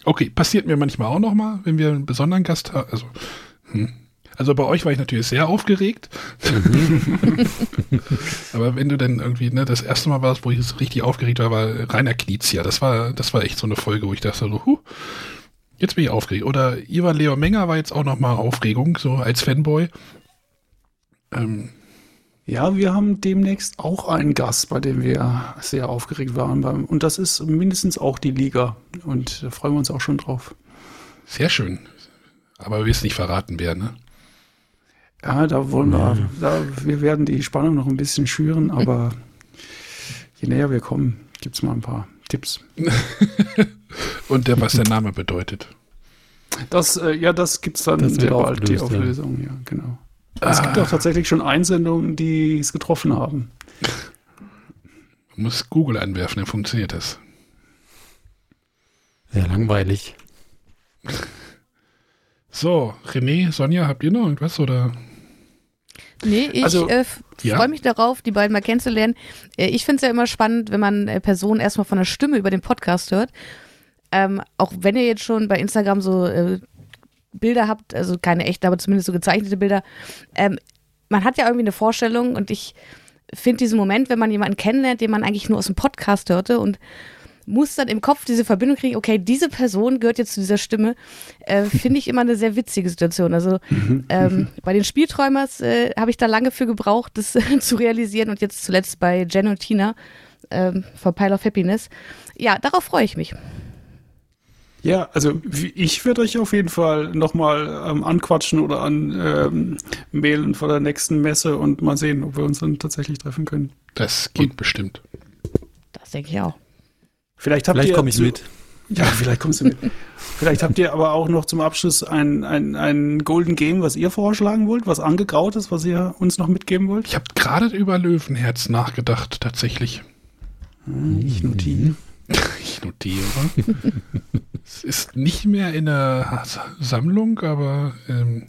Okay, passiert mir manchmal auch noch mal, wenn wir einen besonderen Gast haben. Also, hm. also bei euch war ich natürlich sehr aufgeregt. Mhm. Aber wenn du dann irgendwie, ne, das erste Mal warst, wo ich so richtig aufgeregt war, war Rainer Knizia. Das war, das war echt so eine Folge, wo ich dachte so, huh, jetzt bin ich aufgeregt. Oder Ivan Leo Menger war jetzt auch noch mal Aufregung, so als Fanboy. Ähm, ja, wir haben demnächst auch einen Gast, bei dem wir sehr aufgeregt waren. Und das ist mindestens auch die Liga. Und da freuen wir uns auch schon drauf. Sehr schön. Aber wir wissen nicht verraten, wer, ne? Ja, da wollen wir, da, wir werden die Spannung noch ein bisschen schüren, aber je näher wir kommen, gibt es mal ein paar Tipps. Und der, was der Name bedeutet. Das, äh, ja, das gibt es dann das sehr bald, die Auflösung, ja, genau. Es gibt auch tatsächlich schon Einsendungen, die es getroffen haben. Man muss Google anwerfen, dann funktioniert das. Sehr langweilig. So, René, Sonja, habt ihr noch irgendwas oder? Nee, ich also, äh, ja. freue mich darauf, die beiden mal kennenzulernen. Äh, ich finde es ja immer spannend, wenn man äh, Personen erstmal von der Stimme über den Podcast hört. Ähm, auch wenn ihr jetzt schon bei Instagram so äh, Bilder habt, also keine echten, aber zumindest so gezeichnete Bilder, ähm, man hat ja irgendwie eine Vorstellung und ich finde diesen Moment, wenn man jemanden kennenlernt, den man eigentlich nur aus dem Podcast hörte und muss dann im Kopf diese Verbindung kriegen, okay, diese Person gehört jetzt zu dieser Stimme, äh, finde ich immer eine sehr witzige Situation. Also ähm, bei den Spielträumers äh, habe ich da lange für gebraucht, das äh, zu realisieren und jetzt zuletzt bei Jen und Tina ähm, von Pile of Happiness. Ja, darauf freue ich mich. Ja, also ich werde euch auf jeden Fall nochmal ähm, anquatschen oder an ähm, mailen vor der nächsten Messe und mal sehen, ob wir uns dann tatsächlich treffen können. Das geht und, bestimmt. Das denke ich auch. Vielleicht habt vielleicht komme ich mit. Ja, vielleicht kommst du mit. vielleicht habt ihr aber auch noch zum Abschluss ein, ein, ein Golden Game, was ihr vorschlagen wollt, was angegraut ist, was ihr uns noch mitgeben wollt. Ich habe gerade über Löwenherz nachgedacht, tatsächlich. Ich notiere. Ich notiere. es ist nicht mehr in der Sammlung, aber, ähm,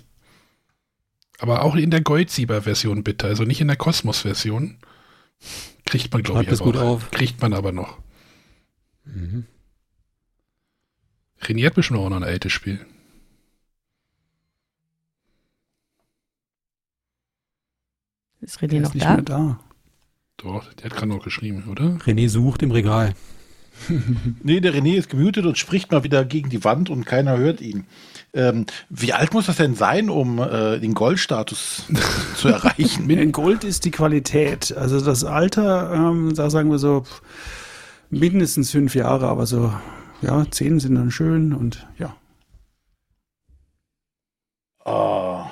aber auch in der Goldsieber-Version bitte, also nicht in der Kosmos-Version. Kriegt man, glaube ich, aber gut auch. auf. Kriegt man aber noch. Mhm. René hat bestimmt auch noch ein altes Spiel. Ist René noch da? da? Doch, der hat gerade noch geschrieben, oder? René sucht im Regal. nee, der René ist gemutet und spricht mal wieder gegen die Wand und keiner hört ihn. Ähm, wie alt muss das denn sein, um äh, den Goldstatus zu erreichen? Mit Gold ist die Qualität. Also das Alter, ähm, da sagen wir so mindestens fünf Jahre, aber so, ja, zehn sind dann schön und ja. Oh.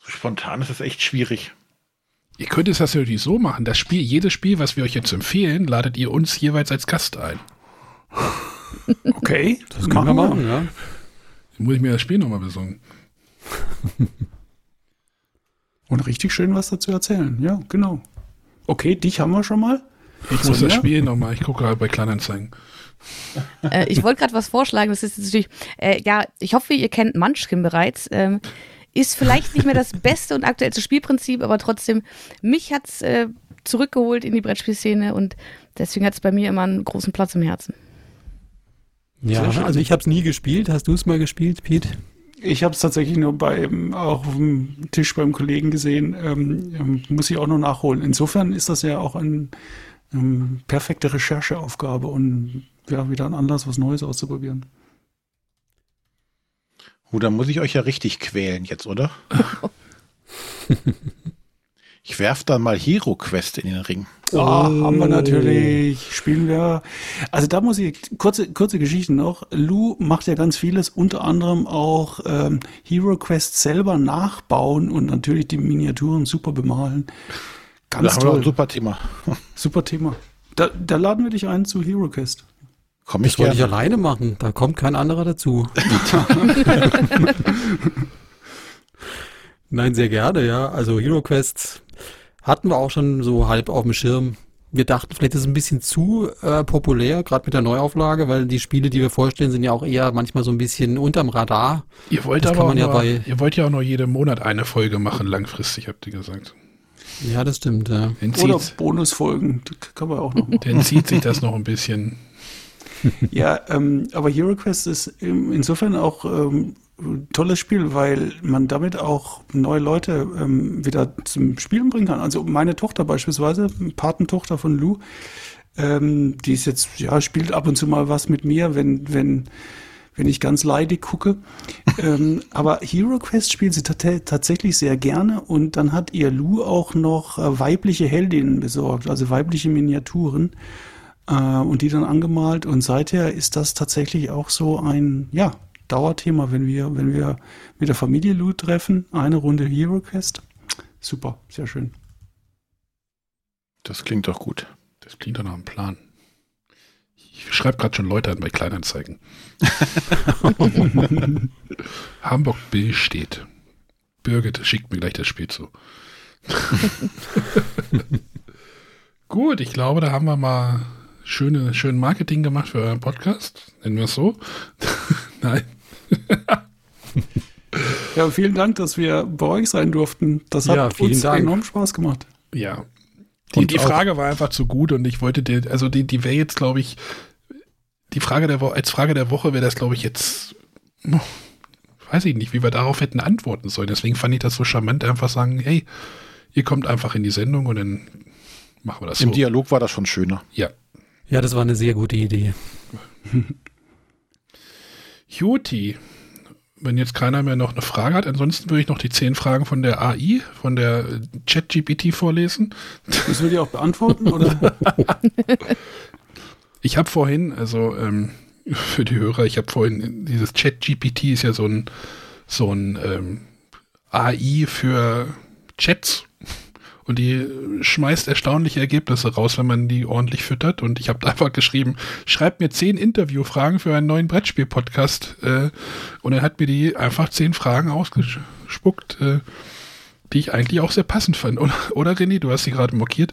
Spontan ist das echt schwierig. Ihr könnt es natürlich so machen. Das Spiel, jedes Spiel, was wir euch jetzt empfehlen, ladet ihr uns jeweils als Gast ein. Okay, Das können wir machen, ja. Muss ich mir das Spiel nochmal besorgen. Und richtig schön was dazu erzählen. Ja, genau. Okay, dich haben wir schon mal. Ich muss das Spiel nochmal, ich gucke gerade bei Kleinanzeigen. Äh, ich wollte gerade was vorschlagen. Das ist natürlich, äh, ja, ich hoffe, ihr kennt Munchkin bereits. Ähm, ist vielleicht nicht mehr das beste und aktuellste Spielprinzip, aber trotzdem, mich hat es äh, zurückgeholt in die Brettspielszene und deswegen hat es bei mir immer einen großen Platz im Herzen. Ja, also ich habe es nie gespielt. Hast du es mal gespielt, Pete? Ich habe es tatsächlich nur beim, auch auf dem Tisch beim Kollegen gesehen. Ähm, ähm, muss ich auch noch nachholen. Insofern ist das ja auch eine ähm, perfekte Rechercheaufgabe und ja, wieder ein Anlass, was Neues auszuprobieren. Oh, dann muss ich euch ja richtig quälen jetzt, oder? ich werf dann mal Hero Quest in den Ring. Ah, haben wir natürlich. Spielen wir. Also da muss ich, kurze, kurze Geschichten noch. Lou macht ja ganz vieles, unter anderem auch ähm, Hero Quest selber nachbauen und natürlich die Miniaturen super bemalen. Da Ganz haben wir toll. ein super Thema. Super Thema. Da, da laden wir dich ein zu Hero Quest. Komm ich Das wollte ich alleine machen. Da kommt kein anderer dazu. Nein, sehr gerne, ja. Also Hero Quest hatten wir auch schon so halb auf dem Schirm. Wir dachten, vielleicht ist es ein bisschen zu äh, populär, gerade mit der Neuauflage, weil die Spiele, die wir vorstellen, sind ja auch eher manchmal so ein bisschen unterm Radar. Ihr wollt Das aber kann auch man ja nur, bei- ihr wollt ja auch nur jeden Monat eine Folge machen, langfristig, habt ihr gesagt. Ja, das stimmt, ja. Dann Oder Bonusfolgen. Das kann man auch noch machen. dann zieht sich das noch ein bisschen. Ja, ähm, aber Hero Quest ist ähm, insofern auch ähm, ein tolles Spiel, weil man damit auch neue Leute ähm, wieder zum Spielen bringen kann. Also meine Tochter beispielsweise, Patentochter von Lou, ähm, die ist jetzt, ja, spielt ab und zu mal was mit mir, wenn, wenn, wenn ich ganz leidig gucke. ähm, aber Hero Quest spielt sie tat tatsächlich sehr gerne und dann hat ihr Lou auch noch äh, weibliche Heldinnen besorgt, also weibliche Miniaturen äh, und die dann angemalt. Und seither ist das tatsächlich auch so ein, ja, Dauerthema, wenn wir, wenn wir mit der Familie Lou treffen. Eine Runde Hero Quest. Super, sehr schön. Das klingt doch gut. Das klingt doch nach einem Plan. Ich schreibe gerade schon Leute an bei Kleinanzeigen. Hamburg Bill steht. Birgit schickt mir gleich das Spiel zu. Gut, ich glaube, da haben wir mal schöne, schön Marketing gemacht für euren Podcast. Nennen wir es so. Nein. Ja, vielen Dank, dass wir bei euch sein durften. Das hat Ja, uns Dank. enorm Spaß gemacht. Ja. Die, Und die Frage war einfach zu gut und ich wollte dir, also die, die wäre jetzt, glaube ich, die Frage der Woche, als Frage der Woche wäre das, glaube ich, jetzt, oh, weiß ich nicht, wie wir darauf hätten antworten sollen. Deswegen fand ich das so charmant, einfach sagen, hey, ihr kommt einfach in die Sendung und dann machen wir das Im so. Dialog war das schon schöner. Ja. Ja, das war eine sehr gute Idee. Juti, wenn jetzt keiner mehr noch eine Frage hat, ansonsten würde ich noch die zehn Fragen von der AI, von der äh, ChatGPT vorlesen. Müssen wir die auch beantworten? Oder? Ich habe vorhin, also ähm, für die Hörer, ich habe vorhin, dieses Chat-GPT ist ja so ein, so ein ähm, AI für Chats und die schmeißt erstaunliche Ergebnisse raus, wenn man die ordentlich füttert. Und ich habe einfach geschrieben, schreibt mir zehn Interviewfragen für einen neuen Brettspiel-Podcast. Äh, und er hat mir die einfach zehn Fragen ausgespuckt, äh, die ich eigentlich auch sehr passend fand. Oder, oder René, du hast sie gerade markiert.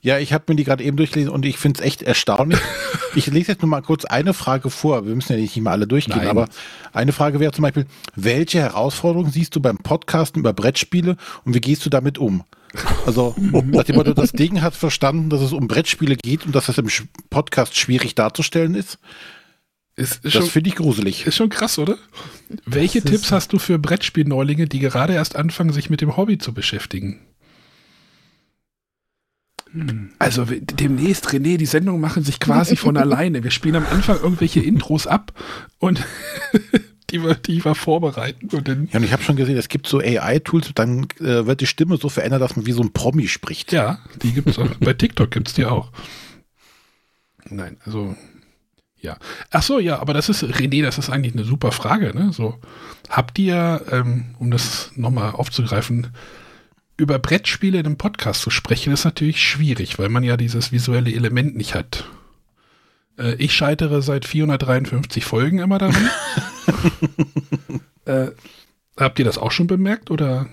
Ja, ich habe mir die gerade eben durchgelesen und ich finde es echt erstaunlich. ich lese jetzt nur mal kurz eine Frage vor. Wir müssen ja nicht mal alle durchgehen, Nein. aber eine Frage wäre zum Beispiel, welche Herausforderungen siehst du beim Podcasten über Brettspiele und wie gehst du damit um? Also, nach dem Motto, das Ding hat verstanden, dass es um Brettspiele geht und dass das im Podcast schwierig darzustellen ist. Ist, ist Das finde ich gruselig. Ist schon krass, oder? Welche Tipps hast du für Brettspielneulinge, die gerade erst anfangen, sich mit dem Hobby zu beschäftigen? Also w- demnächst, René, die Sendungen machen sich quasi von alleine. Wir spielen am Anfang irgendwelche Intros ab und die wir, die wir vorbereiten. Und dann, Ja, und ich habe schon gesehen, es gibt so AI-Tools, dann äh, wird die Stimme so verändert, dass man wie so ein Promi spricht. ja, die gibt es auch. Bei TikTok gibt es die auch. Nein, also ja. Ach so, ja, aber das ist, René, das ist eigentlich eine super Frage. Ne? So, habt ihr, ähm, um das nochmal aufzugreifen, über Brettspiele in einem Podcast zu sprechen, ist natürlich schwierig, weil man ja dieses visuelle Element nicht hat. Äh, ich scheitere seit 453 Folgen immer daran. äh, habt ihr das auch schon bemerkt oder?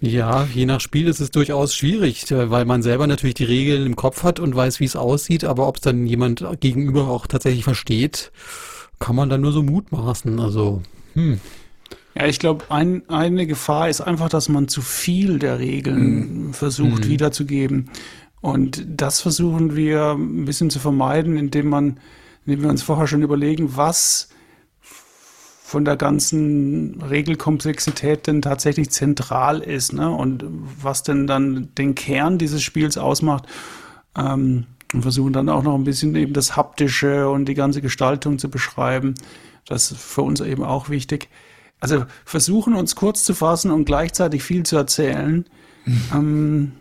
Ja, je nach Spiel ist es durchaus schwierig, äh, weil man selber natürlich die Regeln im Kopf hat und weiß, wie es aussieht, aber ob es dann jemand gegenüber auch tatsächlich versteht, kann man dann nur so mutmaßen. Also, hm. Ja, ich glaube, ein, eine Gefahr ist einfach, dass man zu viel der Regeln mhm. versucht mhm. wiederzugeben. Und das versuchen wir ein bisschen zu vermeiden, indem man, indem wir uns vorher schon überlegen, was von der ganzen Regelkomplexität denn tatsächlich zentral ist, ne? Und was denn dann den Kern dieses Spiels ausmacht. Ähm, und versuchen dann auch noch ein bisschen eben das Haptische und die ganze Gestaltung zu beschreiben. Das ist für uns eben auch wichtig. Also versuchen uns kurz zu fassen und gleichzeitig viel zu erzählen. Mhm. Ähm,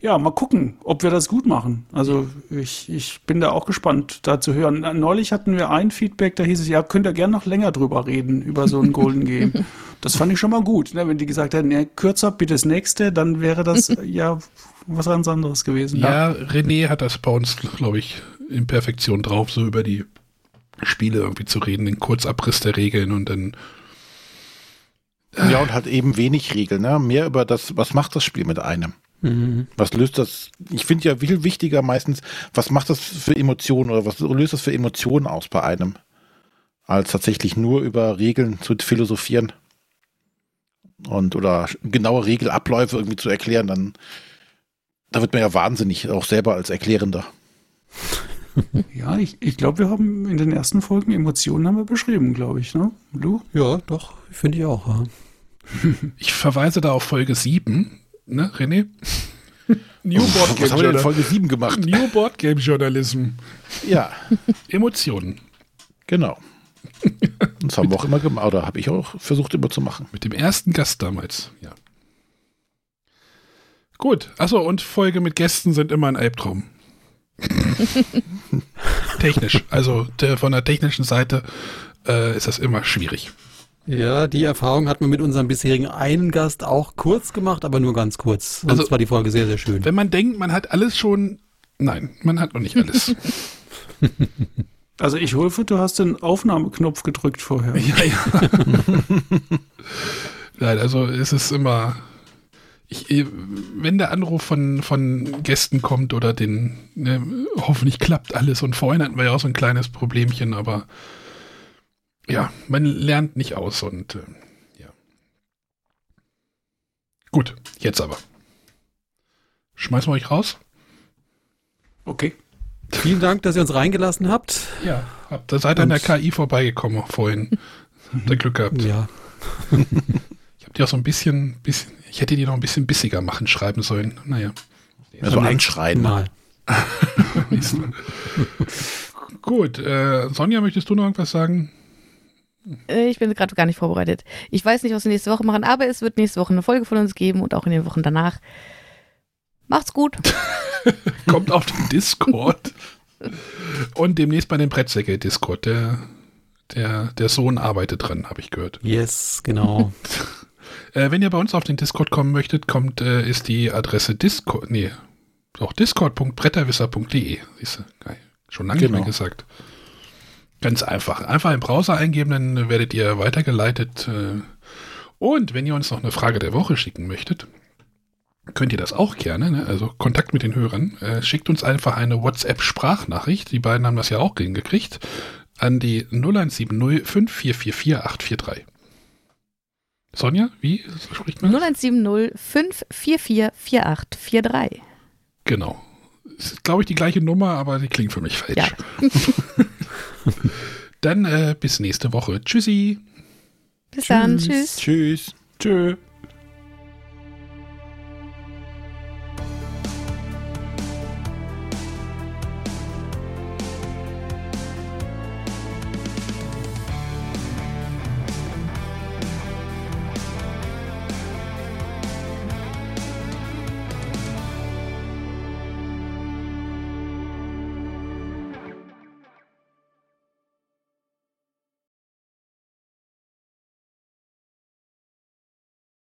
ja, mal gucken, ob wir das gut machen. Also ich, ich bin da auch gespannt, da zu hören. Neulich hatten wir ein Feedback, da hieß es, ja, könnt ihr gerne noch länger drüber reden, über so ein Golden Game. Das fand ich schon mal gut. Ne? Wenn die gesagt hätten, ja, kürzer, bitte das nächste, dann wäre das ja was ganz anderes gewesen. Ja, ja. René hat das bei uns, glaube ich, in Perfektion drauf, so über die Spiele irgendwie zu reden, den Kurzabriss der Regeln und dann ja, und halt eben wenig Regeln, ne? Mehr über das, was macht das Spiel mit einem? Mhm. Was löst das? Ich finde ja viel wichtiger meistens, was macht das für Emotionen oder was löst das für Emotionen aus bei einem, als tatsächlich nur über Regeln zu philosophieren und oder genaue Regelabläufe irgendwie zu erklären, dann da wird man ja wahnsinnig, auch selber als Erklärender. Ja, ich, ich glaube, wir haben in den ersten Folgen Emotionen haben wir beschrieben, glaube ich, ne? Du? Ja, doch, finde ich auch. Ja. Ich verweise da auf Folge 7, ne, René? New Board Game Was haben wir in Folge 7 gemacht? New Board Game Journalism. Ja. Emotionen. Genau. Das haben wir auch immer gemacht, oder habe ich auch versucht immer zu machen. Mit dem ersten Gast damals, ja. Gut, achso, und Folge mit Gästen sind immer ein Albtraum. Technisch, also der, von der technischen Seite äh, ist das immer schwierig. Ja, die Erfahrung hat man mit unserem bisherigen einen Gast auch kurz gemacht, aber nur ganz kurz. Sonst also, war die Folge sehr, sehr schön. Wenn man denkt, man hat alles schon, nein, man hat noch nicht alles. Also ich hoffe, du hast den Aufnahmeknopf gedrückt vorher. Ja, ja. Nein, also es ist immer, ich, wenn der Anruf von, von Gästen kommt oder den, ne, hoffentlich klappt alles und vorhin hatten wir ja auch so ein kleines Problemchen, aber ja, man lernt nicht aus und äh, ja. Gut, jetzt aber. Schmeißen wir euch raus? Okay. Vielen Dank, dass ihr uns reingelassen habt. Ja, habt, da seid an der KI vorbeigekommen vorhin. habt ihr Glück gehabt. Ja. ich hab die auch so ein bisschen, bisschen, ich hätte die noch ein bisschen bissiger machen, schreiben sollen. Naja. Also anschreien. Mal. Gut, äh, Sonja, möchtest du noch irgendwas sagen? Äh, ich bin gerade gar nicht vorbereitet. Ich weiß nicht, was wir nächste Woche machen, aber es wird nächste Woche eine Folge von uns geben und auch in den Wochen danach. Macht's gut. Kommt auf den Discord. und demnächst bei dem Brettsäcke Discord. Der, der, der Sohn arbeitet dran, habe ich gehört. Yes, genau. äh, wenn ihr bei uns auf den Discord kommen möchtet, kommt, äh, ist die Adresse Discord, nee, auch discord.bretterwisser.de. Siehst du, geil. Schon lange genau. nicht mehr gesagt. Ganz einfach. Einfach im Browser eingeben, dann werdet ihr weitergeleitet. Äh. Und wenn ihr uns noch eine Frage der Woche schicken möchtet, könnt ihr das auch gerne. Ne? Also Kontakt mit den Hörern. Äh, schickt uns einfach eine WhatsApp-Sprachnachricht. Die beiden haben das ja auch gekriegt. An die 0170 5444 843. Sonja, wie spricht man? 0170 544 4843. Genau. Ist, glaube ich, die gleiche Nummer, aber sie klingt für mich falsch. Ja. Dann äh, bis nächste Woche. Tschüssi. Bis Tschüss. dann. Tschüss. Tschüss. Tschüss.